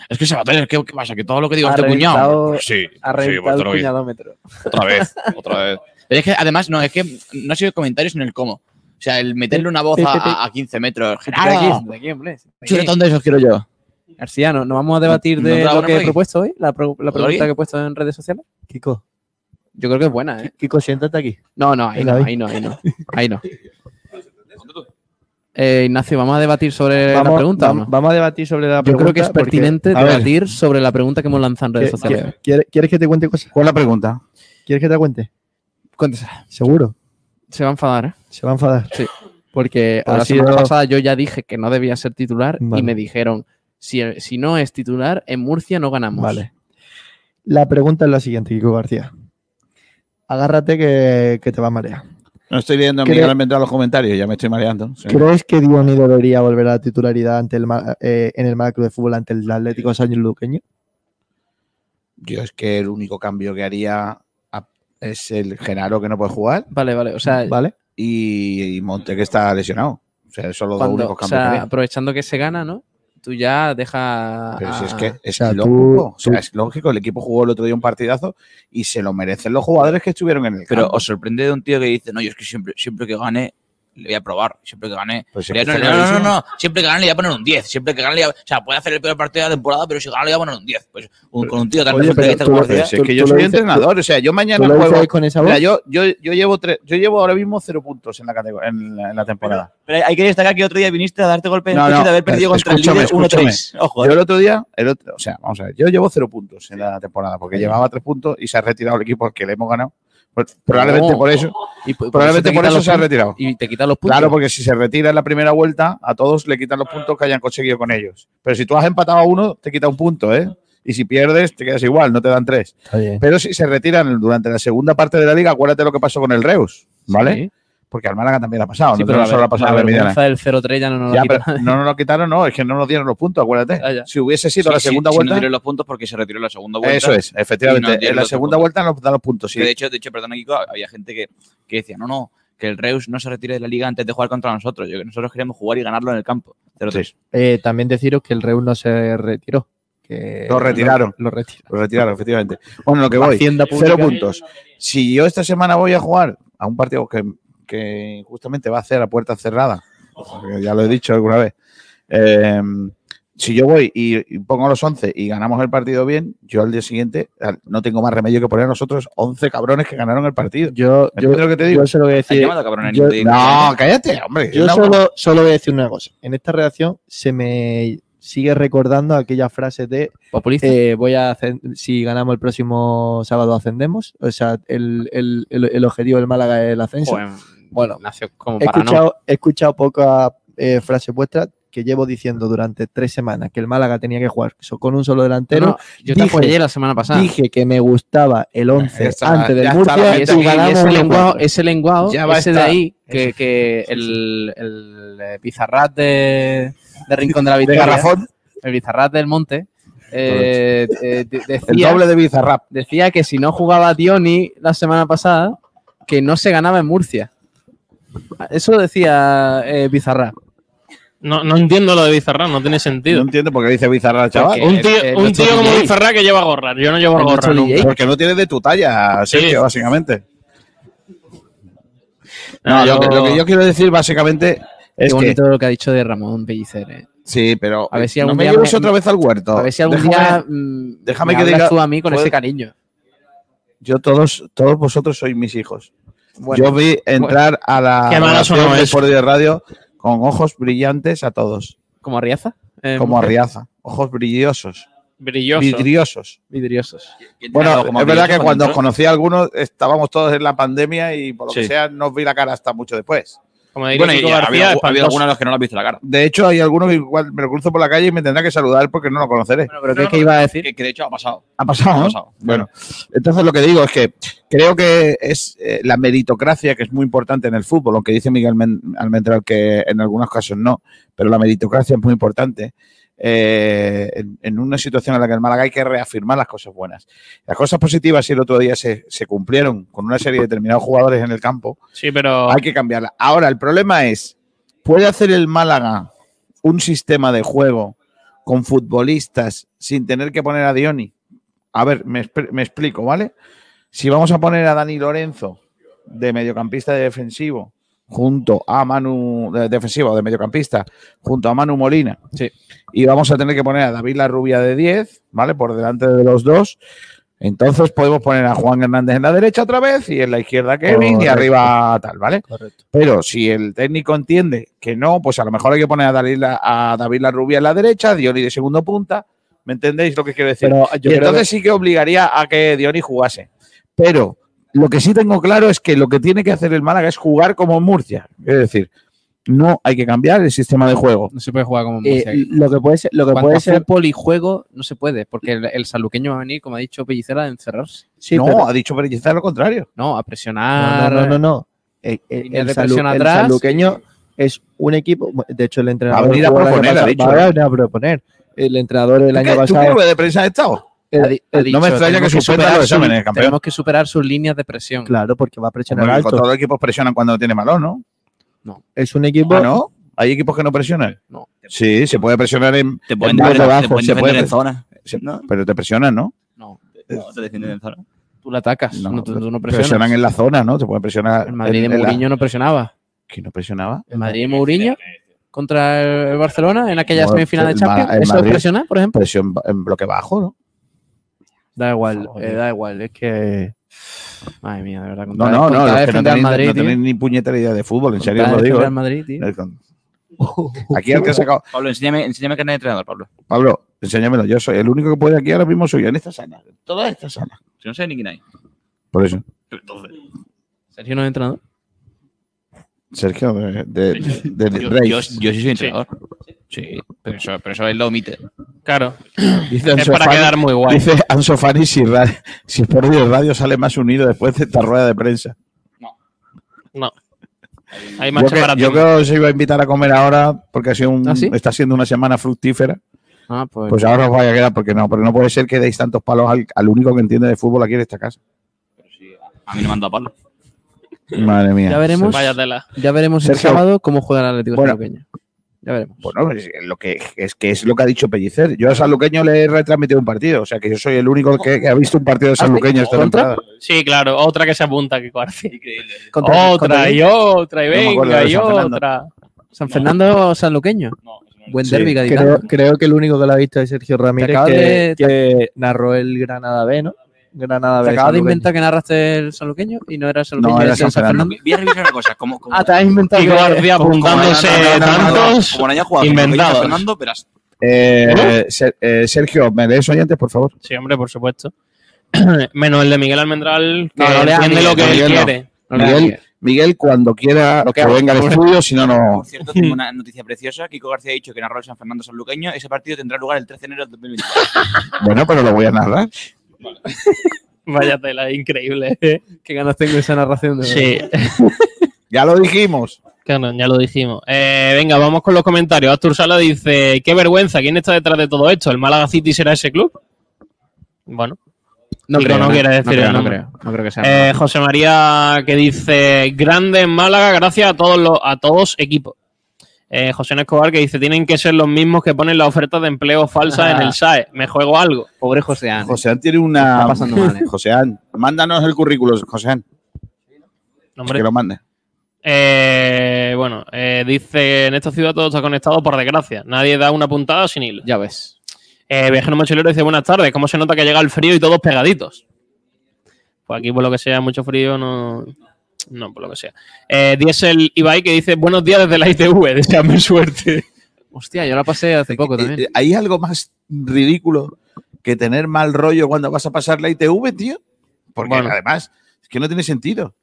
Es que Sabater, ¿qué, ¿qué pasa? Que todo lo que digo Ha es de cuñado. Pues sí, ha sí, pues el cuñadómetro. Otra vez, [laughs] otra vez. Pero es que además, no, es que no ha sido el comentario, sino el cómo. O sea, el meterle una voz a, a- a 15 metros. De ¡Genaro! de aquí, hombre. De aquí. Chuletón de esos quiero yo. García, ¿no, no vamos a debatir ¿No de la lo que he propuesto hoy? La, pro- la ¿Por pregunta que he puesto en redes sociales. Kiko, Yo creo que es buena, ¿eh? Kiko, siéntate aquí. No, no, ahí no, ahí. no, ahí no. [laughs] Ahí no. Eh, Ignacio, ¿vamos a debatir sobre la Vamos, pregunta? o vamos- no? vamos a debatir sobre la Yo pregunta. creo que es porque- pertinente ver, debatir sobre la pregunta que hemos lanzado en redes ¿qué- sociales. ¿quieres, quieres que te cuente cosas? ¿Cuál es la pregunta? ¿Quieres que te la cuente? Cuéntesela. Seguro. Se va a enfadar, ¿eh? Se va a enfadar. Sí. Porque Pues la sido... semana pasada yo ya dije que no debía ser titular Vale. y me dijeron, si, si no es titular, en Murcia no ganamos. Vale. La pregunta es la siguiente, Kiko García. Agárrate que, que te va a marear. No estoy viendo a ¿Cree- Miguel Almendra los comentarios, ya me estoy mareando. Sí. ¿Crees que Dioni debería volver a la titularidad ante el, eh, en el Club de Fútbol ante el Atlético Sánchez Luqueño? Yo es que el único cambio que haría a- es el Genaro que no puede jugar Vale, vale. O sea, ¿Vale? y, y Monte que está lesionado. O sea, son los dos únicos o cambios sea, que haría. aprovechando que se gana, ¿no? Tú ya dejas. Pero si es que es sea, tú- lógico, o sea, es lógico, el equipo jugó el otro día un partidazo y se lo merecen los jugadores que estuvieron en el Pero campo. os sorprende de un tío que dice, no, yo es que siempre, siempre que gane, le voy a probar. Siempre que gane. Pues no, no, no, clarísimo. no, no, Siempre que gane le voy a poner un 10. Siempre que gane le voy a- O sea, puede hacer el peor partido de la temporada, pero si gana le voy a poner un 10. Pues un- con un tío tan tú si es que yo soy dices- entrenador, o sea, yo mañana ¿Tú lo juego. con esa voz? Mira, yo, yo, yo llevo tres, yo llevo ahora mismo cero puntos en la categoría, en la, en la temporada. Pero hay que destacar que otro día viniste a darte golpe en No, el no, de haber perdido contra el líder 1-3. escúchame. Ojo, Yo eh. el otro día, el otro- o sea, vamos a ver, yo llevo cero puntos en la temporada porque llevaba tres puntos y se ha retirado el equipo al que le hemos ganado. Pues, probablemente No. por eso. y por- por Probablemente te por eso se ha retirado. Y te quitan los puntos. Claro, porque si se retira en la primera vuelta, a todos le quitan los puntos que hayan conseguido con ellos. Pero si tú has empatado a uno, te quita un punto, ¿eh? Y si pierdes, te quedas igual, no te dan tres. Pero si se retiran durante la segunda parte de la liga, acuérdate lo que pasó con el Reus, ¿vale? Sí. Porque al Málaga también ha pasado, Sí, no, pero no la, solo ha ver- pasado la a la vergüenza del 0-3 ya no nos Ya, la quita pero no nos lo quitaron, no, es que no nos dieron los puntos, acuérdate. Ah. Si hubiese sido la Sí, segunda sí, no vuelta, dieron los puntos porque se retiró la segunda vuelta. eso es, no efectivamente. En la segunda vuelta nos dan los puntos, sí. Que de hecho, de hecho, perdona, Kiko, había gente que, que decía, no, no, que el Reus no se retire de la liga antes de jugar contra nosotros. Yo que nosotros queremos jugar y ganarlo en el campo. 0-3. Eh, también deciros que el Reus no se retiró. Que Lo retiraron. Lo, lo retiraron. Lo retiraron, efectivamente. Bueno, lo que voy. Hacienda Cero puntos. Si yo esta semana voy a jugar a un partido que, que justamente va a hacer a puerta cerrada, ya lo he dicho alguna vez, eh, si yo voy y, y pongo los 11 y ganamos el partido bien, yo al día siguiente no tengo más remedio que poner a nosotros 11 cabrones que ganaron el partido. Yo, yo, ¿Entiendes lo que te digo? yo solo voy a ¿Has decir. llamado a cabrón yo- No, cállate, hombre. Yo solo, solo voy a decir una cosa. En esta redacción se me sigue recordando aquella frase de Populista. eh, voy a hacer, si ganamos el próximo sábado ascendemos. O sea, el, el- el- el objetivo del Málaga es el ascenso. Joder, bueno, como he para no. escuchado, he escuchado pocas eh, frases vuestras que llevo diciendo durante tres semanas que el Málaga tenía que jugar con un solo delantero. No, yo te Dije- apoyé la semana pasada. Dije que me gustaba el 11 Ya está, antes del está Murcia la y ese, lenguado, ese lenguado, Ya va a ese de ahí, que, que el, el, Pizarrat de, de Rincón de la De Victoria, garrafón, el Pizarrat del Monte, eh, eh, el doble de Bizarrap. decía que si no jugaba Dioni la semana pasada, que no se ganaba en Murcia. Eso decía eh, Pizarrat. No, no entiendo lo de Bizarra, no tiene sentido. No entiendo por qué dice Bizarra, chaval. un tío, un tío como Bizarra que lleva gorra. Yo no llevo gorra nunca. Porque no tienes de tu talla, Sergio, básicamente. No, No, lo, que, yo- lo que yo quiero decir básicamente Qué es que... bonito lo que ha dicho de Ramón Pellicer. eh. Sí, pero A ver si no algún me día lleves me- otra vez al huerto. A ver si algún Déjame- día mm, déjame me que diga- tú a mí con ¿puedo- ese cariño. Yo todos, todos vosotros sois mis hijos. Bueno, yo vi entrar a la Qué de Radio con ojos brillantes a todos. ¿Como Arriaza? Eh, como. Arriaza. Ojos brillosos. Brilloso. vidriosos. Vidriosos. Bueno, como es verdad que cuando os conocí a algunos estábamos todos en la pandemia y por lo que sea no os vi la cara hasta mucho después. Como diría Bueno, y había, García, había espantoso. algunos de los que no le has visto la cara. De hecho, hay algunos que igual me lo cruzo por la calle y me tendrá que saludar porque no lo conoceré. pero ¿qué es que iba a decir? Que, que de hecho ha pasado. Ha pasado, Ha ¿no? pasado. Bueno, entonces lo que digo es que creo que es eh, la meritocracia que es muy importante en el fútbol, aunque dice Miguel Men- Almendral que en algunos casos no, pero la meritocracia es muy importante. Eh, en, en una situación en la que el Málaga hay que reafirmar las cosas buenas. Las cosas positivas, si el otro día se, se cumplieron con una serie de determinados jugadores en el campo, Sí, pero. hay que cambiarla. Ahora, el problema es, ¿puede hacer el Málaga un sistema de juego con futbolistas sin tener que poner a Dioni? A ver, me, expl- me explico, ¿vale? Si vamos a poner a Dani Lorenzo de mediocampista de defensivo junto a Manu de defensivo de mediocampista junto a Manu Molina Sí. y vamos a tener que poner a David La Rubia de 10, ¿vale? Por delante de los dos. Entonces podemos poner a Juan Hernández en la derecha otra vez y en la izquierda Kevin y arriba tal, ¿vale? Correcto. Pero si el técnico entiende que no, pues a lo mejor hay que poner a David, La- a David La Rubia en la derecha, Dioni de segundo punta. ¿Me entendéis lo que quiero decir? Pero yo y entonces que- sí que obligaría a que Dioni jugase. Pero lo que sí tengo claro es que lo que tiene que hacer el Málaga es jugar como Murcia. Es decir, no hay que cambiar el sistema de juego. No se puede jugar como Eh, Murcia. lo que puede ser, lo que Cuanto puede ser, fútbol y juego, no se puede, porque el, el saluqueño va a venir, como ha dicho Pellicera, a encerrarse. sí, no, pero- ha dicho Pellicer lo contrario. No, a no, presionar. no, no, no, no. El, el- Línea el de salu- presión el atrás. saluqueño es un equipo. De hecho, el entrenador. Va a venir a proponer, ha pasado- dicho, va a venir a proponer. El entrenador el ¿Tú año qué, ¿Tú qué pasado. de prensa has estado? Ha di- ha no me extraña que superar los su- exámenes, campeón. Tenemos que superar sus líneas de presión. Claro, porque va a presionar Hombre, alto. todos los equipos presionan cuando no tiene balón, ¿no? Es un equipo. Ah, ¿no? ¿Hay equipos que no presionan? No. Sí, se puede presionar en, Te pueden en defender, bloque te bajo, pueden se defender puede- en zona. se- ¿no? Pero te presionan, ¿no? No, No, te defienden en zona. tú la atacas, No, no, tú, tú no presionas. presionan en la zona, ¿no? Te pueden presionar. El Madrid de en- en la- Mourinho no presionaba. ¿Quién no presionaba? El Madrid de Mourinho contra el Barcelona en aquella No, semifinal de Champions. ¿Eso es presionar, por ejemplo? Presión en bloque bajo, ¿no? Da igual, eh, da igual. Es que. Madre mía, de verdad. No, contra- no, no. los que no defender al tenéis, Madrid, no tenéis ni puñetera idea de fútbol, en serio os lo digo. ¿eh? Madrid, tío. Aquí el que ha sacado. Pablo, enséñame, enséñame carnet de entrenador, Pablo. Pablo, enséñamelo. Yo soy el único que puede aquí ahora mismo soy yo en esta sala. Toda esta sala. Si no sé ni quién hay. Por eso. Entonces, Sergio no es entrenador. Sergio, de, de, de- de yo, yo, yo sí soy entrenador. Sí, pero, eso, pero eso él lo omite. Claro. [clears throat] Dice Es para quedar muy guay. Dice Anso Fati si, si Sport Direct Radio sale más unido después de esta rueda de prensa. No. Hay Yo que, yo que os iba a invitar a comer ahora porque ha sido un- ¿Ah, sí? está siendo una semana fructífera. Ah, pues. Pues ahora os vaya a quedar porque no, porque no puede ser que deis tantos palos al, al único que entiende de fútbol aquí en esta casa. A mí no dado Pablo. Madre mía. Ya veremos. Ya veremos el Sergio. sábado cómo juega el Atlético Bueno. Ya veremos. Bueno, es lo que es que es lo que ha dicho Pellicer. Yo a Sanluqueño le he retransmitido un partido, o sea que yo soy el único que, que ha visto un partido de Sanluqueño esta temporada. Sí, claro. Otra que se apunta, que. Contra- Otra contra- y otra y No venga y San Fernando. otra. San Fernando Sanluqueño. Buen Sí. derbi. Creo, creo que el único que lo ha visto es Sergio Ramírez, que, de- que narró el Granada B, ¿no? Granada. Te acabas de inventar que narraste el Sanluqueño y no era el Sanluqueño, No, era San San Fernando. Voy a revisar una cosa. Como, como, Ah, te has inventado. Como- como- apuntándose tantos Como no haya jugado. Fernando, verás. Eh, eh, Sergio, ¿me lees oyentes, por favor? Sí, hombre, por supuesto. [clears throat] Menos el de Miguel Almendral, que No, entiende Miguel, lo que él Miguel no. quiere. No Miguel. Miguel, cuando quiera Lo que que venga al estudio, si no, no. Por cierto, tengo una [laughs] noticia preciosa. Kiko García ha dicho que narró el San Fernando Sanluqueño. Ese partido tendrá lugar el 13 de enero del 2024. Bueno, pero lo voy a narrar. [laughs] Vaya tela, increíble. Qué ganas tengo esa narración. De Sí, [laughs] Ya lo dijimos. claro, ya lo dijimos. Eh, venga, vamos con los comentarios. Astur Sala dice: Qué vergüenza, ¿quién está detrás de todo esto? ¿El Málaga City será ese club? Bueno, No creo, no no, quiere no decir creo, no creo, no creo que sea. Eh, José María que dice: Grande en Málaga, gracias a todos los a todos equipos. Eh, José. Escobar que dice, tienen que ser los mismos que ponen la oferta de empleo falsa en el [laughs] SAE. Me juego algo. Pobre Joseán. Joseán tiene una. Está pasando mal, ¿eh? Joseán, mándanos el currículo, Joseán. Que lo mande. Eh, bueno, eh, dice, en esta ciudad todo está conectado por desgracia. Nadie da una puntada sin hilo. Ya ves. Eh, Viajero Mochilero dice, buenas tardes. ¿Cómo se nota que llega el frío y todos pegaditos? Pues aquí, por lo que sea, mucho frío, no... No, por lo que sea. Eh, Diesel Ibai que dice, buenos días desde la ITV. [laughs] Deseame suerte. Hostia, yo la pasé hace poco también. Eh, ¿Hay algo más ridículo que tener mal rollo cuando vas a pasar la ITV, tío? Porque Bueno. además, es que no tiene sentido.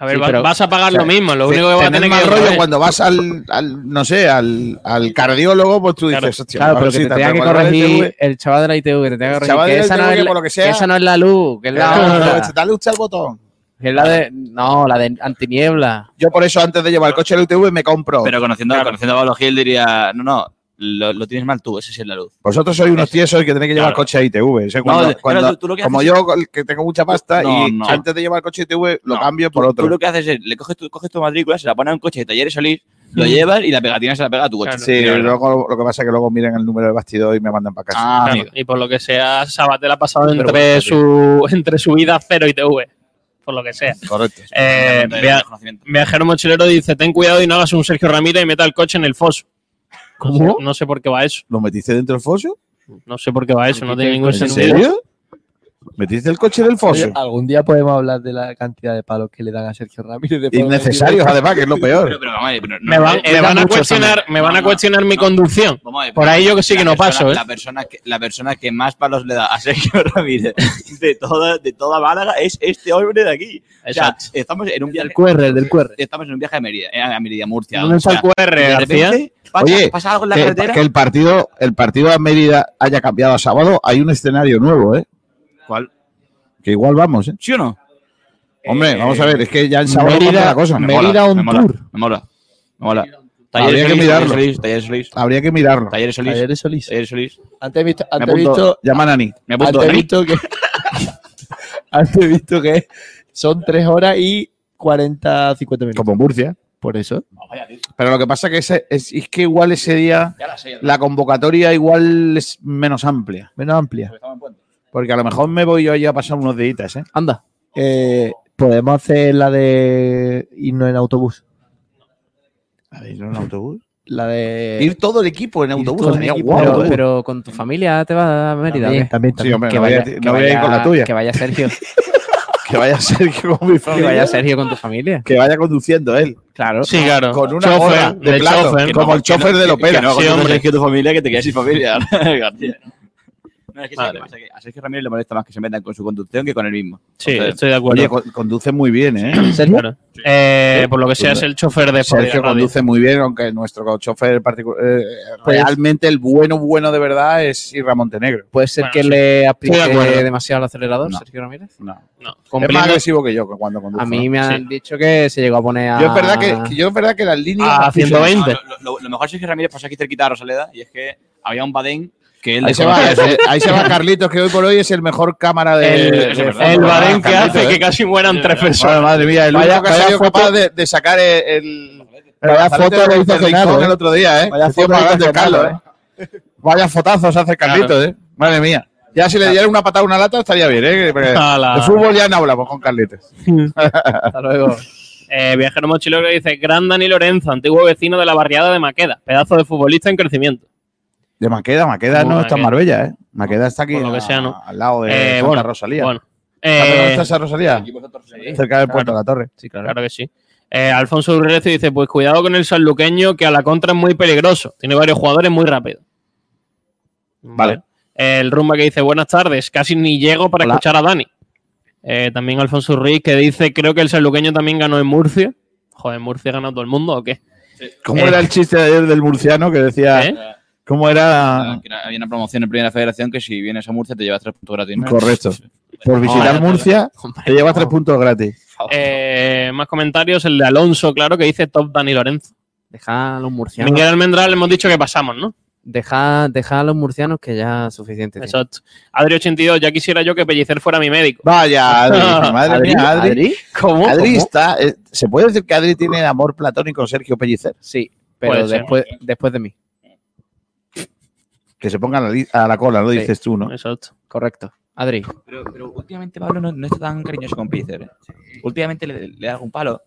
A ver, Sí, va- pero- vas a pagar o sea, lo mismo. Lo te- único que vas a tener tener que mal rollo cuando vas al, al, no sé, al, al cardiólogo, pues tú dices, Claro, pero que si te tenga que corregir el chaval de la ITV, que te tenga que El corregir. chaval que de la esa, no es que sea- esa no es la luz, que es la Claro, otra. dale usted al botón. Es la de. No, la de antiniebla. Yo por eso antes de llevar el coche a la ITV me compro. Pero conociendo, conociendo a Pablo Gil diría, no, no, lo, lo tienes mal tú, ese sí es la luz. Vosotros sois unos tiesos que tenéis que llevar Claro. coche a ITV. No, cuando- claro, tú- tú lo que como haces yo, que tengo mucha pasta, No, y no. antes de llevar el coche a ITV lo No, cambio por otro. Tú lo que haces es, le coges tu, coges tu matrícula, se la pones en un coche de talleres Solís, lo Mm. llevas y la pegatina se la pega a tu coche. Sí, luego lo que pasa es que luego miren el número del bastidor y me mandan para casa. Ah, Claro, y por lo que sea, Sabatel ha pasado Pero entre, bueno, su, [laughs] entre su vida cero y TV. Por lo que sea. Correcto. Eh, via- viajero mochilero dice: Ten cuidado y no hagas un Sergio Ramírez y meta el coche en el foso. ¿Cómo? No sé, no sé por qué va eso. ¿Lo metiste dentro del foso? No sé por qué va eso, no tiene ningún ¿En sentido. serio? ¿Metiste el coche del foso? Oye, algún día podemos hablar de la cantidad de palos que le dan a Sergio Ramírez. de Innecesarios, además, que es lo peor. Me van, me van a cuestionar, me van a cuestionar mi conducción. Ver, Por ahí yo que sí que no persona- paso, ¿eh? La persona, que, la persona que más palos le da a Sergio [laughs] Ramírez de toda, de toda Málaga es este hombre de aquí. O sea, Exacto. estamos en un viaje. El QR, el del QR. Estamos en un viaje a Mérida, eh, a Mérida, Murcia. ¿Dónde está el QR, García? Pasa, Oye, pasa algo en la que, carretera. que el partido el partido a Mérida haya cambiado a sábado, hay un escenario nuevo, ¿eh? ¿Cuál? Que igual vamos, ¿eh? ¿Sí o no? Hombre, vamos a ver, es que ya en sábado Mérida- la cosa. Me Mérida on me mola, tour. Me mola. Me mola. Habría que mirarlo. Talleres Solís, Talleres Solís. Habría que mirarlo. Talleres Solís. Talleres Solís. Talleres Solís. Antes he visto, antes he apunto. visto, Llaman a Ni. Me apunto. antes he visto que [laughs] antes he visto que son 3 horas y 40, 50 minutos. Como Murcia. Por eso. Pero lo que pasa que ese- es, es que igual ese día la convocatoria igual es menos amplia. Menos amplia. Porque a lo mejor me voy yo allá a pasar unos días, ¿eh? Anda. Eh, podemos hacer la de irnos en autobús. A ver, ¿no en autobús? La de. Ir todo el equipo en autobús. equipo, Pero, ¿eh? pero con tu familia te vas a Mérida. También, también, Sí, también. hombre, que no vaya, voy a, que no voy a ir con la vaya- tuya. Que vaya Sergio. [laughs] Que vaya Sergio con mi que familia. vaya Sergio con tu familia. Que vaya conduciendo él. Claro. Sí, claro. Con una Chofer, de de plato, chofer. como el chofer de Lopera. Que no, Sí, hombre. Sergio tu familia, que te quedes sin familia. [laughs] [laughs] No, es que ¿sabes Vale. qué pasa? Que a Sergio Ramírez le molesta más que se metan con su conducción que con el mismo. Sí, Entonces, estoy de acuerdo. Oye, con- conduce muy bien, ¿eh? ¿Sergio? Claro. Eh, por lo que sea, es el chofer de Sergio conduce muy bien, aunque nuestro chofer particular. eh, Pues- realmente el bueno, bueno de verdad es Irra Montenegro. Puede ser Bueno, que sí. le aplique demasiado el acelerador, No. Sergio Ramírez. No. No. Es más agresivo que yo cuando conduce. A mí me Sí. han dicho que se llegó a poner a. Yo es verdad que, que yo es verdad que las líneas. A las puse- 120. no, lo, lo- lo mejor Sergio Ramírez pasó aquí cerquita de Rosaleda y es que había un Badén que él Ahí se, va, eh, ahí se va Carlitos, que hoy por hoy es el mejor cámara de. El, de verdad. el Badén que Carlitos, hace ¿eh? que casi mueran tres personas. madre mía, el Vaya- único que ha vaya sido capaz de, de sacar el. el el Vaya foto de le hizo Genaro, el ¿eh? otro día, ¿eh? Vaya El foto Carlos, ¿eh? Vaya fotazos hace Carlitos, ¿eh? Madre mía. Ya si le diera una patada a una lata estaría bien, ¿eh? De fútbol ya no hablamos con Carlitos. [laughs] Hasta luego. Eh, viajero mochilero que dice: Gran Dani Lorenzo, antiguo vecino de la barriada de Maqueda, pedazo de futbolista en crecimiento. De Maqueda, Maqueda Como no está en. Marbella, ¿eh? Maqueda está aquí Por lo que a- sea, ¿no? al lado de Eh, Santa bueno, Rosalía. Bueno, ¿Sabes Eh, dónde está esa Rosalía? Cerca del puerto de la Torre. Sí, claro. Claro que sí. Eh, Alfonso Urrecio dice: Pues cuidado con el sanluqueño, que a la contra es muy peligroso. Tiene varios jugadores muy rápidos. Vale. El Rumba que dice: Buenas tardes, casi ni llego para Hola. escuchar a Dani. Eh, también Alfonso Ruiz que dice: Creo que el sanluqueño también ganó en Murcia. Joder, ¿Murcia ganó todo el mundo o qué? ¿Cómo Eh, era el chiste de ayer del murciano que decía. ¿Cómo era? Que era- Había una promoción en Primera Federación que si vienes a Murcia te llevas tres puntos gratis. ¿no? Correcto. Por visitar Murcia, te llevas tres puntos gratis. Eh, más comentarios, el de Alonso, claro, que dice Top Dani Lorenzo. Deja a los murcianos. Miguel Almendral le hemos dicho que pasamos, ¿no? Deja, deja a los murcianos que ya es suficiente. Exacto. Adri82, ya quisiera yo que Pellicer fuera mi médico. Vaya, Adri, [laughs] madre Adri, mía, Adri. Adri. ¿Cómo? Adri está. eh, ¿Se puede decir que Adri tiene amor platónico con Sergio Pellicer? Sí, pero después, después de mí. Que se pongan a la, li- a la cola, lo Sí. dices tú, ¿no? Exacto. Correcto. Adri. Pero, pero últimamente Pablo no, no está tan cariñoso con Pellicer. ¿eh? Últimamente le, le da algún palo.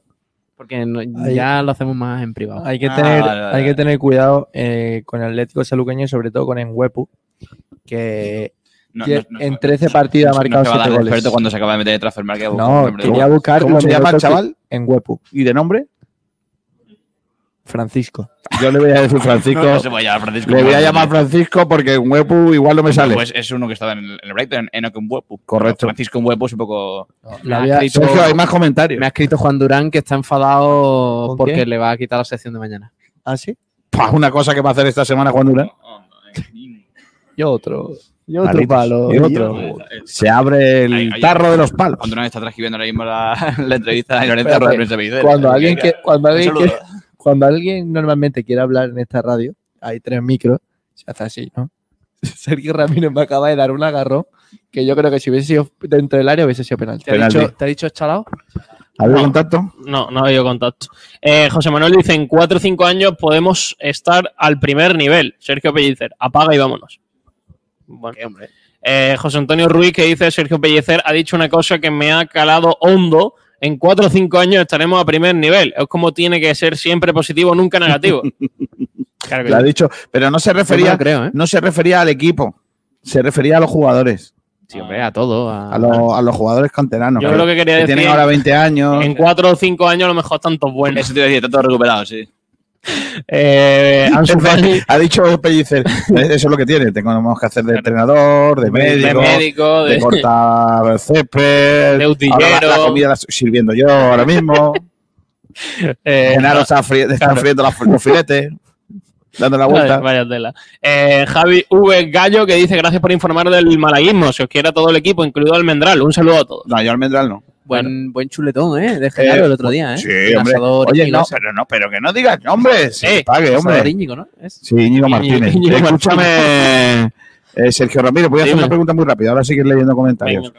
Porque no- Ahí- ya lo hacemos más en privado. Hay que Ah, tener, vale, vale, hay que tener cuidado eh, con el Atlético Saluqueño y sobre todo con Enhuepu, que No, que no, no, en 13 partidos ha marcado va a 7 dar goles. cuando se acaba de meter de transfer market. un No, quería buscar ¿Cómo los se llama el minutos que- chaval? Enhuepu, ¿Y de nombre? Francisco. Yo le voy a decir Francisco. [laughs] No, no se puede llamar Francisco. le voy a No, llamar no. Francisco porque en Huepu igual no me sale. Pues es uno que estaba en el, en el Brighton, Enoch Mwepu. Correcto. Francisco Mwepu es un poco... Me ha, había- escrito, Sergio, hay más comentarios. me ha escrito Juan Durán que está enfadado ¿Con porque qué? le va a quitar la sección de mañana. ¿Ah, sí? Pua, una cosa que va a hacer esta semana Juan Durán. Y otro. Y otro Palitos. palo. Y y otro. Se abre el Ahí- ahí- tarro de los palos. Cuando está transcribiendo ahora mismo la, [laughs] la entrevista de Lorenzo Pellicer. Cuando alguien que- cuando alguien que- cuando alguien normalmente quiere hablar en esta radio, hay tres micros, se hace así, ¿no? [laughs] Sergio Ramírez me acaba de dar un agarrón que yo creo que si hubiese sido dentro del área hubiese sido penalti. ¿Te ha dicho, ¿te ha dicho chalao? ¿Había No. contacto? No, no ha habido contacto. Eh, José Manuel dice, en 4 o 5 años podemos estar al primer nivel. Sergio Pellicer, apaga y vámonos. Bueno. Eh, José Antonio Ruiz que dice, Sergio Pellicer ha dicho una cosa que me ha calado hondo. En 4 o 5 años estaremos a primer nivel. Es como tiene que ser siempre positivo, nunca negativo. [laughs] Claro que Lo ha sí. dicho, pero no se refería, lo creo, ¿eh? no se refería al equipo, se refería a los jugadores, Sí, hombre, a todo. A, a, los, a los jugadores canteranos. Yo creo que quería decir- tienen ahora 20 años. En 4 o 5 años a lo mejor tantos buenos. Eso te iba a decir, está todo recuperado, sí. Eh, [laughs] Ansu Fati, ha dicho Pellicer, eso es lo que tiene, tenemos que hacer de entrenador, de médico, de médico, de, de [laughs] cortar césped, De utillero. ahora la, la comida la estoy sirviendo yo ahora mismo, [laughs] eh, Genaro está, fri- está claro. friendo las- los filetes, dando la vuelta. Vaya, vaya tela. Eh, Javi V. Gallo que dice gracias por informar del malaguismo. Se os quiere a todo el equipo, incluido Almendral. Un saludo a todos. No, yo almendral no. Buen, buen chuletón, ¿eh? De Genaro el otro día, ¿eh? Sí, hombre. Oye, Íñigo no, ese. pero no, pero que no digas nombres, Eh, se pague, hombre. Asador Íñigo, ¿no? Es- Sí, Íñigo Martínez. Íñigo Escúchame, eh, Sergio Ramírez, voy a hacer Dime. una pregunta muy rápida, ahora sigues leyendo comentarios.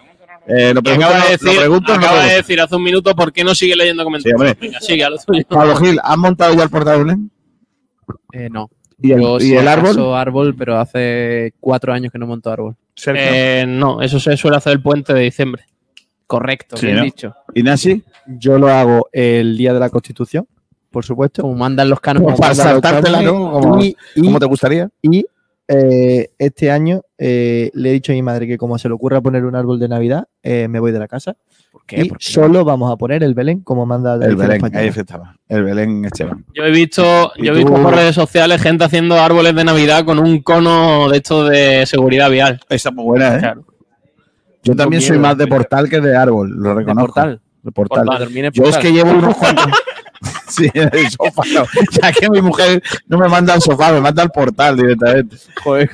Eh, lo Que pregunto, acaba de lo decir, pregunto, no acaba de pregunto. decir hace un minuto por qué no sigue leyendo comentarios. Sí. Venga, sigue a lo tuyo. Pablo Gil, ¿has montado ya el portal de Belén? Eh, no. ¿Y el, Yo, y si el árbol? árbol, pero hace cuatro años que no monto árbol. Eh, no, eso se suele hacer el puente de diciembre. Correcto, Sí, bien ¿no? dicho. ¿Y Nancy? Yo lo hago el día de la Constitución, por supuesto. Como mandan los canos. Como para saltártela, ¿no? Como, Y, y- como te gustaría. y, eh, este año eh, le he dicho a mi madre que como se le ocurra poner un árbol de Navidad, eh, me voy de la casa. ¿Por qué? Y ¿Por qué? solo vamos a poner el Belén como manda El Belén, ahí estaba. El Belén Esteban. Yo he visto, ¿Y yo he visto por redes sociales gente haciendo árboles de Navidad con un cono de estos de seguridad vial. Esa es muy buena, ¿eh? Claro. Yo también soy más de portal que de árbol, lo ¿De reconozco. portal? De portal. Portal. Dormir en Yo es portal. que llevo unos [laughs] cuantos. sí, en el sofá. No. Ya que mi mujer no me manda al sofá, me manda al portal directamente. Joder,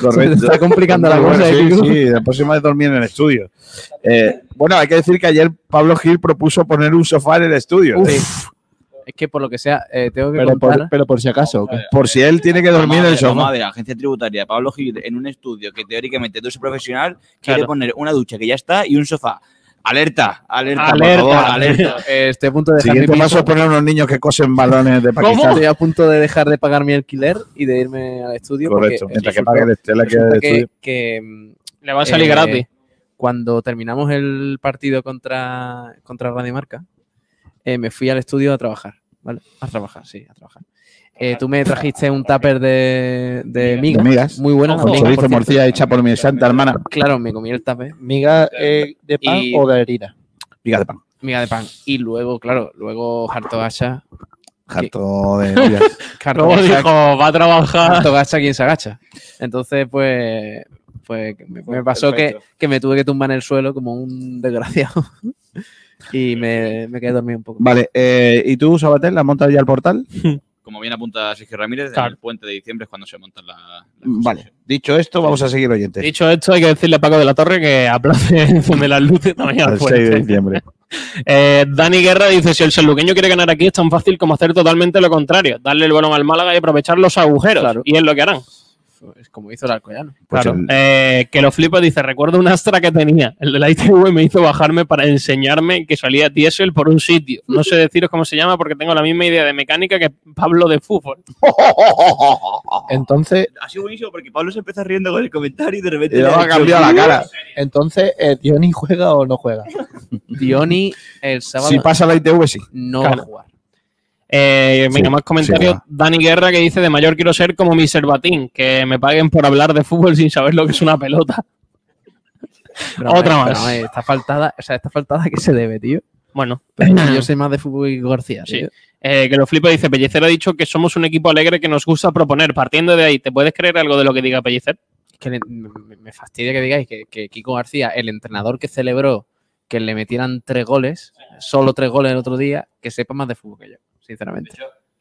Correcto. Se está complicando la cosa, ¿eh, Sí, sí, la próxima vez dormir en el estudio. Eh, bueno, hay que decir que ayer Pablo Gil propuso poner un sofá en el estudio. Sí. Es que por lo que sea, eh, tengo que Pero contar. por, pero por si acaso. ¿o qué? Por si él tiene que dormir en el sofá. ver, agencia tributaria, Pablo Gil, en un estudio que teóricamente tú eres profesional, quiere Claro. poner una ducha que ya está y un sofá. Alerta, alerta, Alerta. por favor, alerta. [laughs] Estoy a punto de dejar Siguiente mi paso es poner unos niños que cosen balones de Pakistán. Estoy a punto de dejar de pagar mi alquiler y de irme al estudio. Correcto. porque Mientras que pague el Estela que estudio. que, Le va a salir eh, gratis. Cuando terminamos el partido contra, contra Radio Marca, eh, me fui al estudio a trabajar. ¿Vale? A trabajar, sí, a trabajar. Eh, tú me trajiste un tupper de, de migas. De migas. Muy bueno. Con chorizo, morcilla hecha por mi santa hermana. Claro, me comí el tupper. ¿Miga eh, de pan Y- o de harina? Miga de pan. Miga de pan. Y luego, claro, luego harto gacha. Harto de migas. [laughs] Harto dijo, va a trabajar. harto gacha quien se agacha. Entonces, pues, pues me, me pasó que, que me tuve que tumbar en el suelo como un desgraciado. [laughs] y me, me quedé dormido un poco. Vale, eh, ¿y tú, Sabatel, la has montado ya el portal? [laughs] Como bien apunta Sergio Ramírez, Claro. en el puente de diciembre es cuando se montan la, Vale, dicho esto, vamos a seguir oyentes. Dicho esto, hay que decirle a Paco de la Torre que aplace [laughs] encender las luces también al 6 de puente. diciembre. [laughs] Eh, Dani Guerra dice: Si el sanluqueño quiere ganar aquí, es tan fácil como hacer totalmente lo contrario, darle el balón al Málaga y aprovechar los agujeros. Y es lo que harán. Es como hizo el Alcoyano. Pues Claro. el- Eh, que lo flipo dice, recuerdo un Astra que tenía. El de la ITV me hizo bajarme para enseñarme que salía diésel por un sitio. No sé deciros cómo se llama porque tengo la misma idea de mecánica que Pablo de fútbol. [laughs] Entonces, Ha sido buenísimo porque Pablo se empezó riendo con el comentario y de repente. Y le luego ha cambiado la cara. entonces eh, Diony juega o no juega. [laughs] Diony el sábado Si pasa la ITV, sí. no Claro. va a jugar. Eh, venga, Sí, más comentarios. sí. Dani Guerra que dice, de mayor quiero ser como mi Servatín, que me paguen por hablar de fútbol sin saber lo que es una pelota. [laughs] Pero, Otra más. esta faltada, o sea, esta faltada que se debe, tío. Bueno, Pero yo sé más de fútbol que García, Sí. tío. Eh, que lo flipo dice, Pellicer ha dicho que somos un equipo alegre que nos gusta proponer. Partiendo de ahí, ¿te puedes creer algo de lo que diga Pellicer? que le- me, me fastidia que digáis que, que Kiko García, el entrenador que celebró que le metieran tres goles, solo tres goles el otro día, que sepa más de fútbol que yo, sinceramente.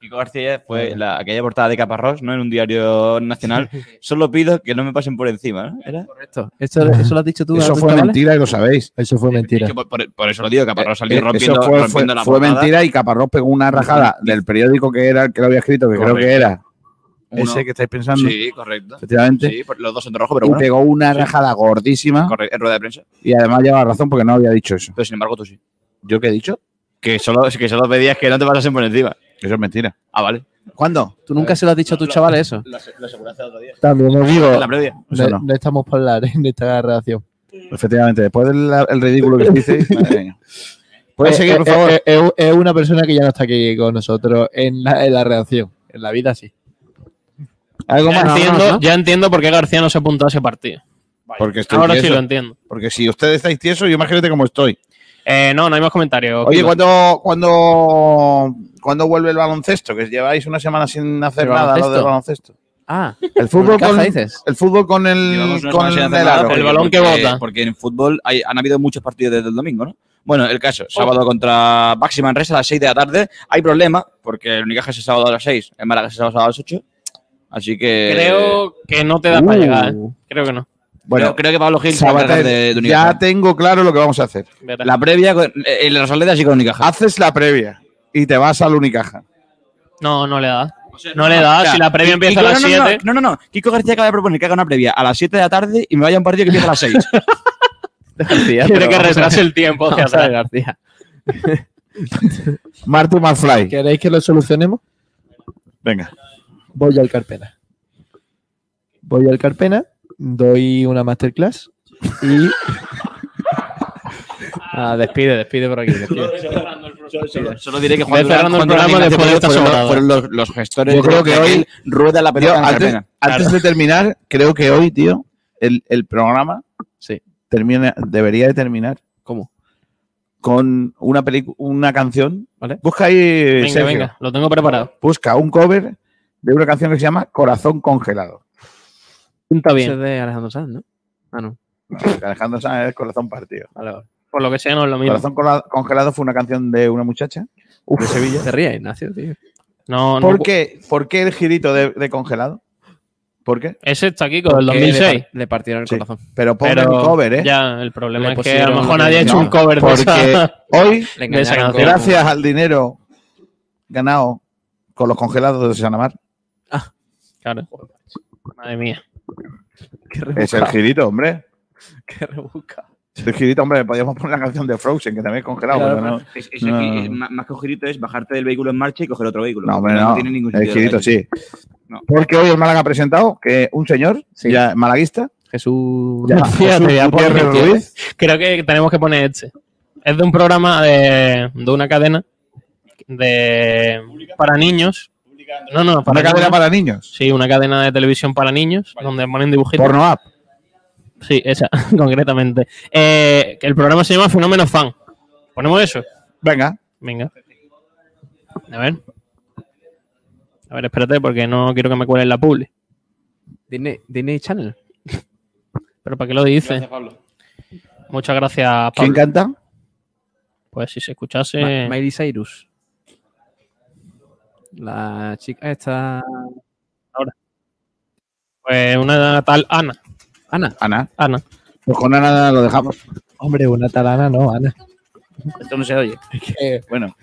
Kiko García fue la, aquella portada de Caparrós, ¿no? En un diario nacional. [laughs] Solo pido que no me pasen por encima, ¿no? ¿Era? Correcto. ¿Eso, eso lo has dicho tú. Eso fue mentira y lo sabéis. Eso fue mentira. Es que por, eso lo digo, Caparrós salió Eh, rompiendo, Eso fue, fue- rompiendo la fue portada. mentira y Caparrós pegó una rajada del periódico que era el que lo había escrito, que creo que era Uno. ese que estáis pensando. Sí, correcto. Efectivamente. Sí, por- los dos son de rojo, pero y bueno. pegó una Sí. rajada gordísima Correcto, en rueda de prensa. y además lleva razón porque no había dicho eso. Pero sin embargo, tú sí. ¿Yo qué he dicho? Que solo, que solo pedías que no te pasasen por encima. Eso es mentira. Ah, vale. ¿Cuándo? ¿Tú nunca se lo has dicho a tus chavales eso? Lo, lo aseguraste el otro día. También os digo, En la previa. Eso no, no. no estamos por hablar en [laughs] esta reacción. Efectivamente, después del el ridículo que dice, [laughs] madre mía. ¿Puedes seguir, por eh, favor? eh, eh, es una persona que ya no está aquí con nosotros en la, en la reacción. En la vida sí. ¿Algo Ya más? entiendo, ya entiendo por qué García no se apuntó a ese partido. Porque estoy Ahora sí lo entiendo. Porque si ustedes estáis tiesos, yo imagínate cómo estoy. Eh, no, no hay más comentarios. Oye. ¿cuándo, cuándo, cuándo vuelve el baloncesto? Que lleváis una semana sin hacer ¿El nada lo baloncesto? del baloncesto. Ah, El fútbol Caza, con, dices? el fútbol con el, con el, hacer nada aro. porque- El balón que bota. Porque en fútbol hay- han habido muchos partidos desde el domingo, ¿no? Bueno, el caso, sábado contra Baxi Manresa a las 6 de la tarde. Hay problema, porque el Unicaja es el sábado a las 6, el Málaga es el sábado a las 8. Así que. Creo que no te da para Uh. llegar. ¿eh? Creo que no. Bueno, creo, creo que Pablo Gil se va a Sabater, de, de Unicaja. ya tengo claro lo que vamos a hacer. La previa, el Rosaleda sí con Unicaja. Haces la previa y te vas al Unicaja. No, no le da. No le da. O sea, Si la previa Kiko- empieza a las no, no, no, 7. No, no, no. Kiko García acaba de proponer que haga una previa a las 7 de la tarde y me vaya a un partido que empieza a las 6. [laughs] García, Quiere que retrase el tiempo hacia atrás. García. [laughs] Martu McFly. ¿Queréis que lo solucionemos? Venga. Voy al Carpena. Voy al Carpena, doy una masterclass y [laughs] Ah, despide, despide por aquí. despide. Solo, solo diré que Juan Durán, Juan después de Pérez esta fueron, fueron los, los gestores. Yo creo que hoy- rueda la pelota antes, de terminar, creo que hoy, tío, el, el programa Sí. termina, debería de terminar ¿Cómo? con una película, una canción. ¿Vale? Busca ahí, Venga, Sergio. venga, lo tengo preparado. Busca un cover de una canción que se llama Corazón Congelado. Pinta Ese bien. es de Alejandro Sanz, ¿no? Ah, no. [laughs] Alejandro Sanz es Corazón Partido. Vale, vale. Por lo que sea, no es lo mismo. Corazón Congelado fue una canción de una muchacha de Sevilla. Te ríes, Ignacio, tío. No, no. ¿Por qué, ¿Por qué el girito de, de congelado? ¿Por qué? Ese está aquí con el Porque 2006. Le, par- le partieron el Sí. corazón. Pero pon Pero el cover, ¿eh? Ya, el problema Le es que a lo mejor nadie ha hecho No, un cover de esa- [laughs] hoy, de esa canción. gracias al dinero ganado con los congelados de Sanamar, Claro. Madre mía. [laughs] Qué es el girito, hombre. [laughs] Qué rebuscado. Es el girito, hombre. Podríamos poner la canción de Frozen, que también es congelado. Claro, pero no, Es- es No. aquí, es más que un girito es bajarte del vehículo en marcha y coger otro vehículo. no, hombre, no. tiene ningún el sentido. girito sí. No. Porque hoy el Málaga ha presentado que un señor, Sí. ya malaguista, Jesús. ya, [laughs] Fíjate, Jesús ya pone- Gutiérrez Ruiz, Creo que tenemos que poner este. Es de un programa de, de una cadena de para niños. No, no, para una cadena niños. para niños. Sí, una cadena de televisión para niños donde ponen dibujitos. Porno app. Sí, esa, [laughs] concretamente. Eh, que el programa se llama Fenómeno Fan. ¿Ponemos eso? Venga. Venga. A ver. A ver, espérate, porque no quiero que me cuelen la publi. Disney, Disney Channel. [laughs] ¿Pero para qué lo dices? Muchas gracias, Pablo. ¿Quién canta? Pues si se escuchase... Ma- Miley Cyrus. La chica esta. Pues una tal Ana. Ana. Ana. Ana. Pues con Ana lo dejamos. Hombre, una talana no, Ana. Esto no se oye. Eh, Bueno.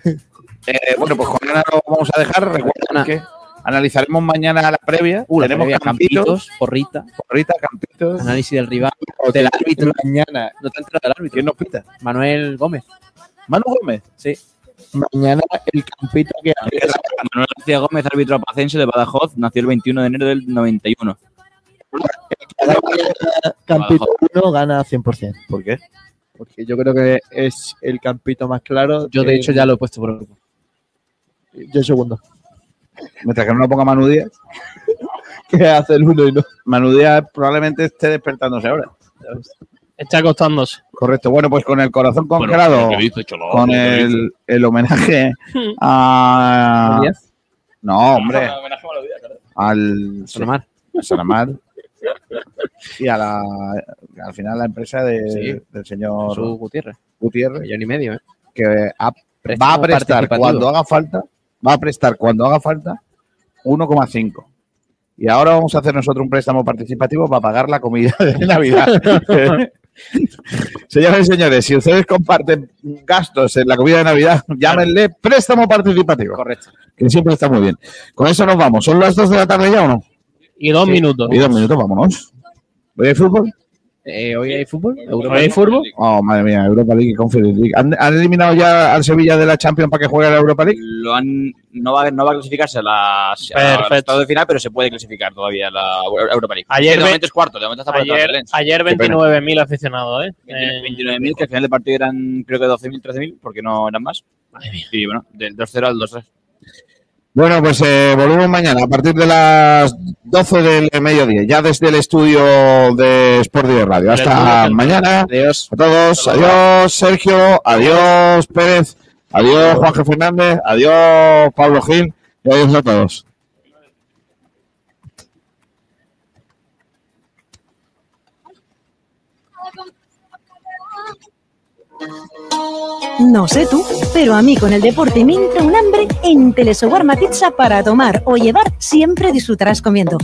Eh, bueno, pues con Ana lo vamos a dejar. Recuerden Ana. que Analizaremos mañana la previa. Uh, la Tenemos previa, campitos, campitos, porrita. porrita, campitos. Análisis del rival. O Del árbitro. Mañana. No te ha enterado del árbitro. ¿Quién nos pita? Manuel Gómez. Manu Gómez. Sí. Mañana el campito que Manuel García Gómez, árbitro apacense de Badajoz, nació el 21 de enero del 91. Campito 1 gana 100%. ¿Por qué? Porque yo creo que es el campito más claro. Yo, de que- hecho, ya lo he puesto por el grupo. Yo segundo. Mientras que no lo ponga Manu Díaz. [laughs] Que hace el uno y no. Manu Díaz probablemente esté despertándose ahora. Está acostándose. Correcto. Bueno, pues con el corazón congelado, ¿qué dice, Cholo? con el, el homenaje [laughs] a... No, hombre. Al Sonomar. a Sanamar [laughs] y a la al final la empresa de- Sí. del señor Jesús Gutiérrez. Gutiérrez Millón y medio, ¿eh? que ha- va a prestar cuando haga falta va a prestar cuando haga falta 1,5 y ahora vamos a hacer nosotros un préstamo participativo para pagar la comida de Navidad. [laughs] Señoras y señores, si ustedes comparten gastos en la comida de Navidad, llámenle préstamo participativo. Correcto. Que siempre está muy bien. Con eso nos vamos. ¿Son las 2 de la tarde ya o no? Y dos minutos. Y dos minutos, vámonos. ¿Hoy hay fútbol? Eh, ¿Hoy hay fútbol? Europa ¿Hoy hay fútbol? Oh, madre mía, Europa League y Conference League. ¿Han, han eliminado ya al Sevilla de la Champions para que juegue a la Europa League? Lo han, no, va, no va a clasificarse a las Perfecto. de final, pero se puede clasificar todavía a la Europa League. Ayer de momento es cuarto, de momento está por Ayer, ayer Qué pena. 29.000 aficionados, ¿eh? Eh, 29.000, que al final del partido eran creo que 12.000, 13.000, porque no eran más. Y bueno, del 2-0 al 2-3. Bueno, pues eh, volvemos mañana a partir de las 12 del mediodía, ya desde el estudio de Sport Direct Radio. Hasta mañana. Adiós. A todos. Adiós, Sergio. Adiós, Pérez. Adiós, Juanje Fernández. Adiós, Pablo Gil. Y adiós a todos. No sé tú, pero a mí con el deporte me entra un hambre en Telesowarma Pizza para tomar o llevar, siempre disfrutarás comiendo.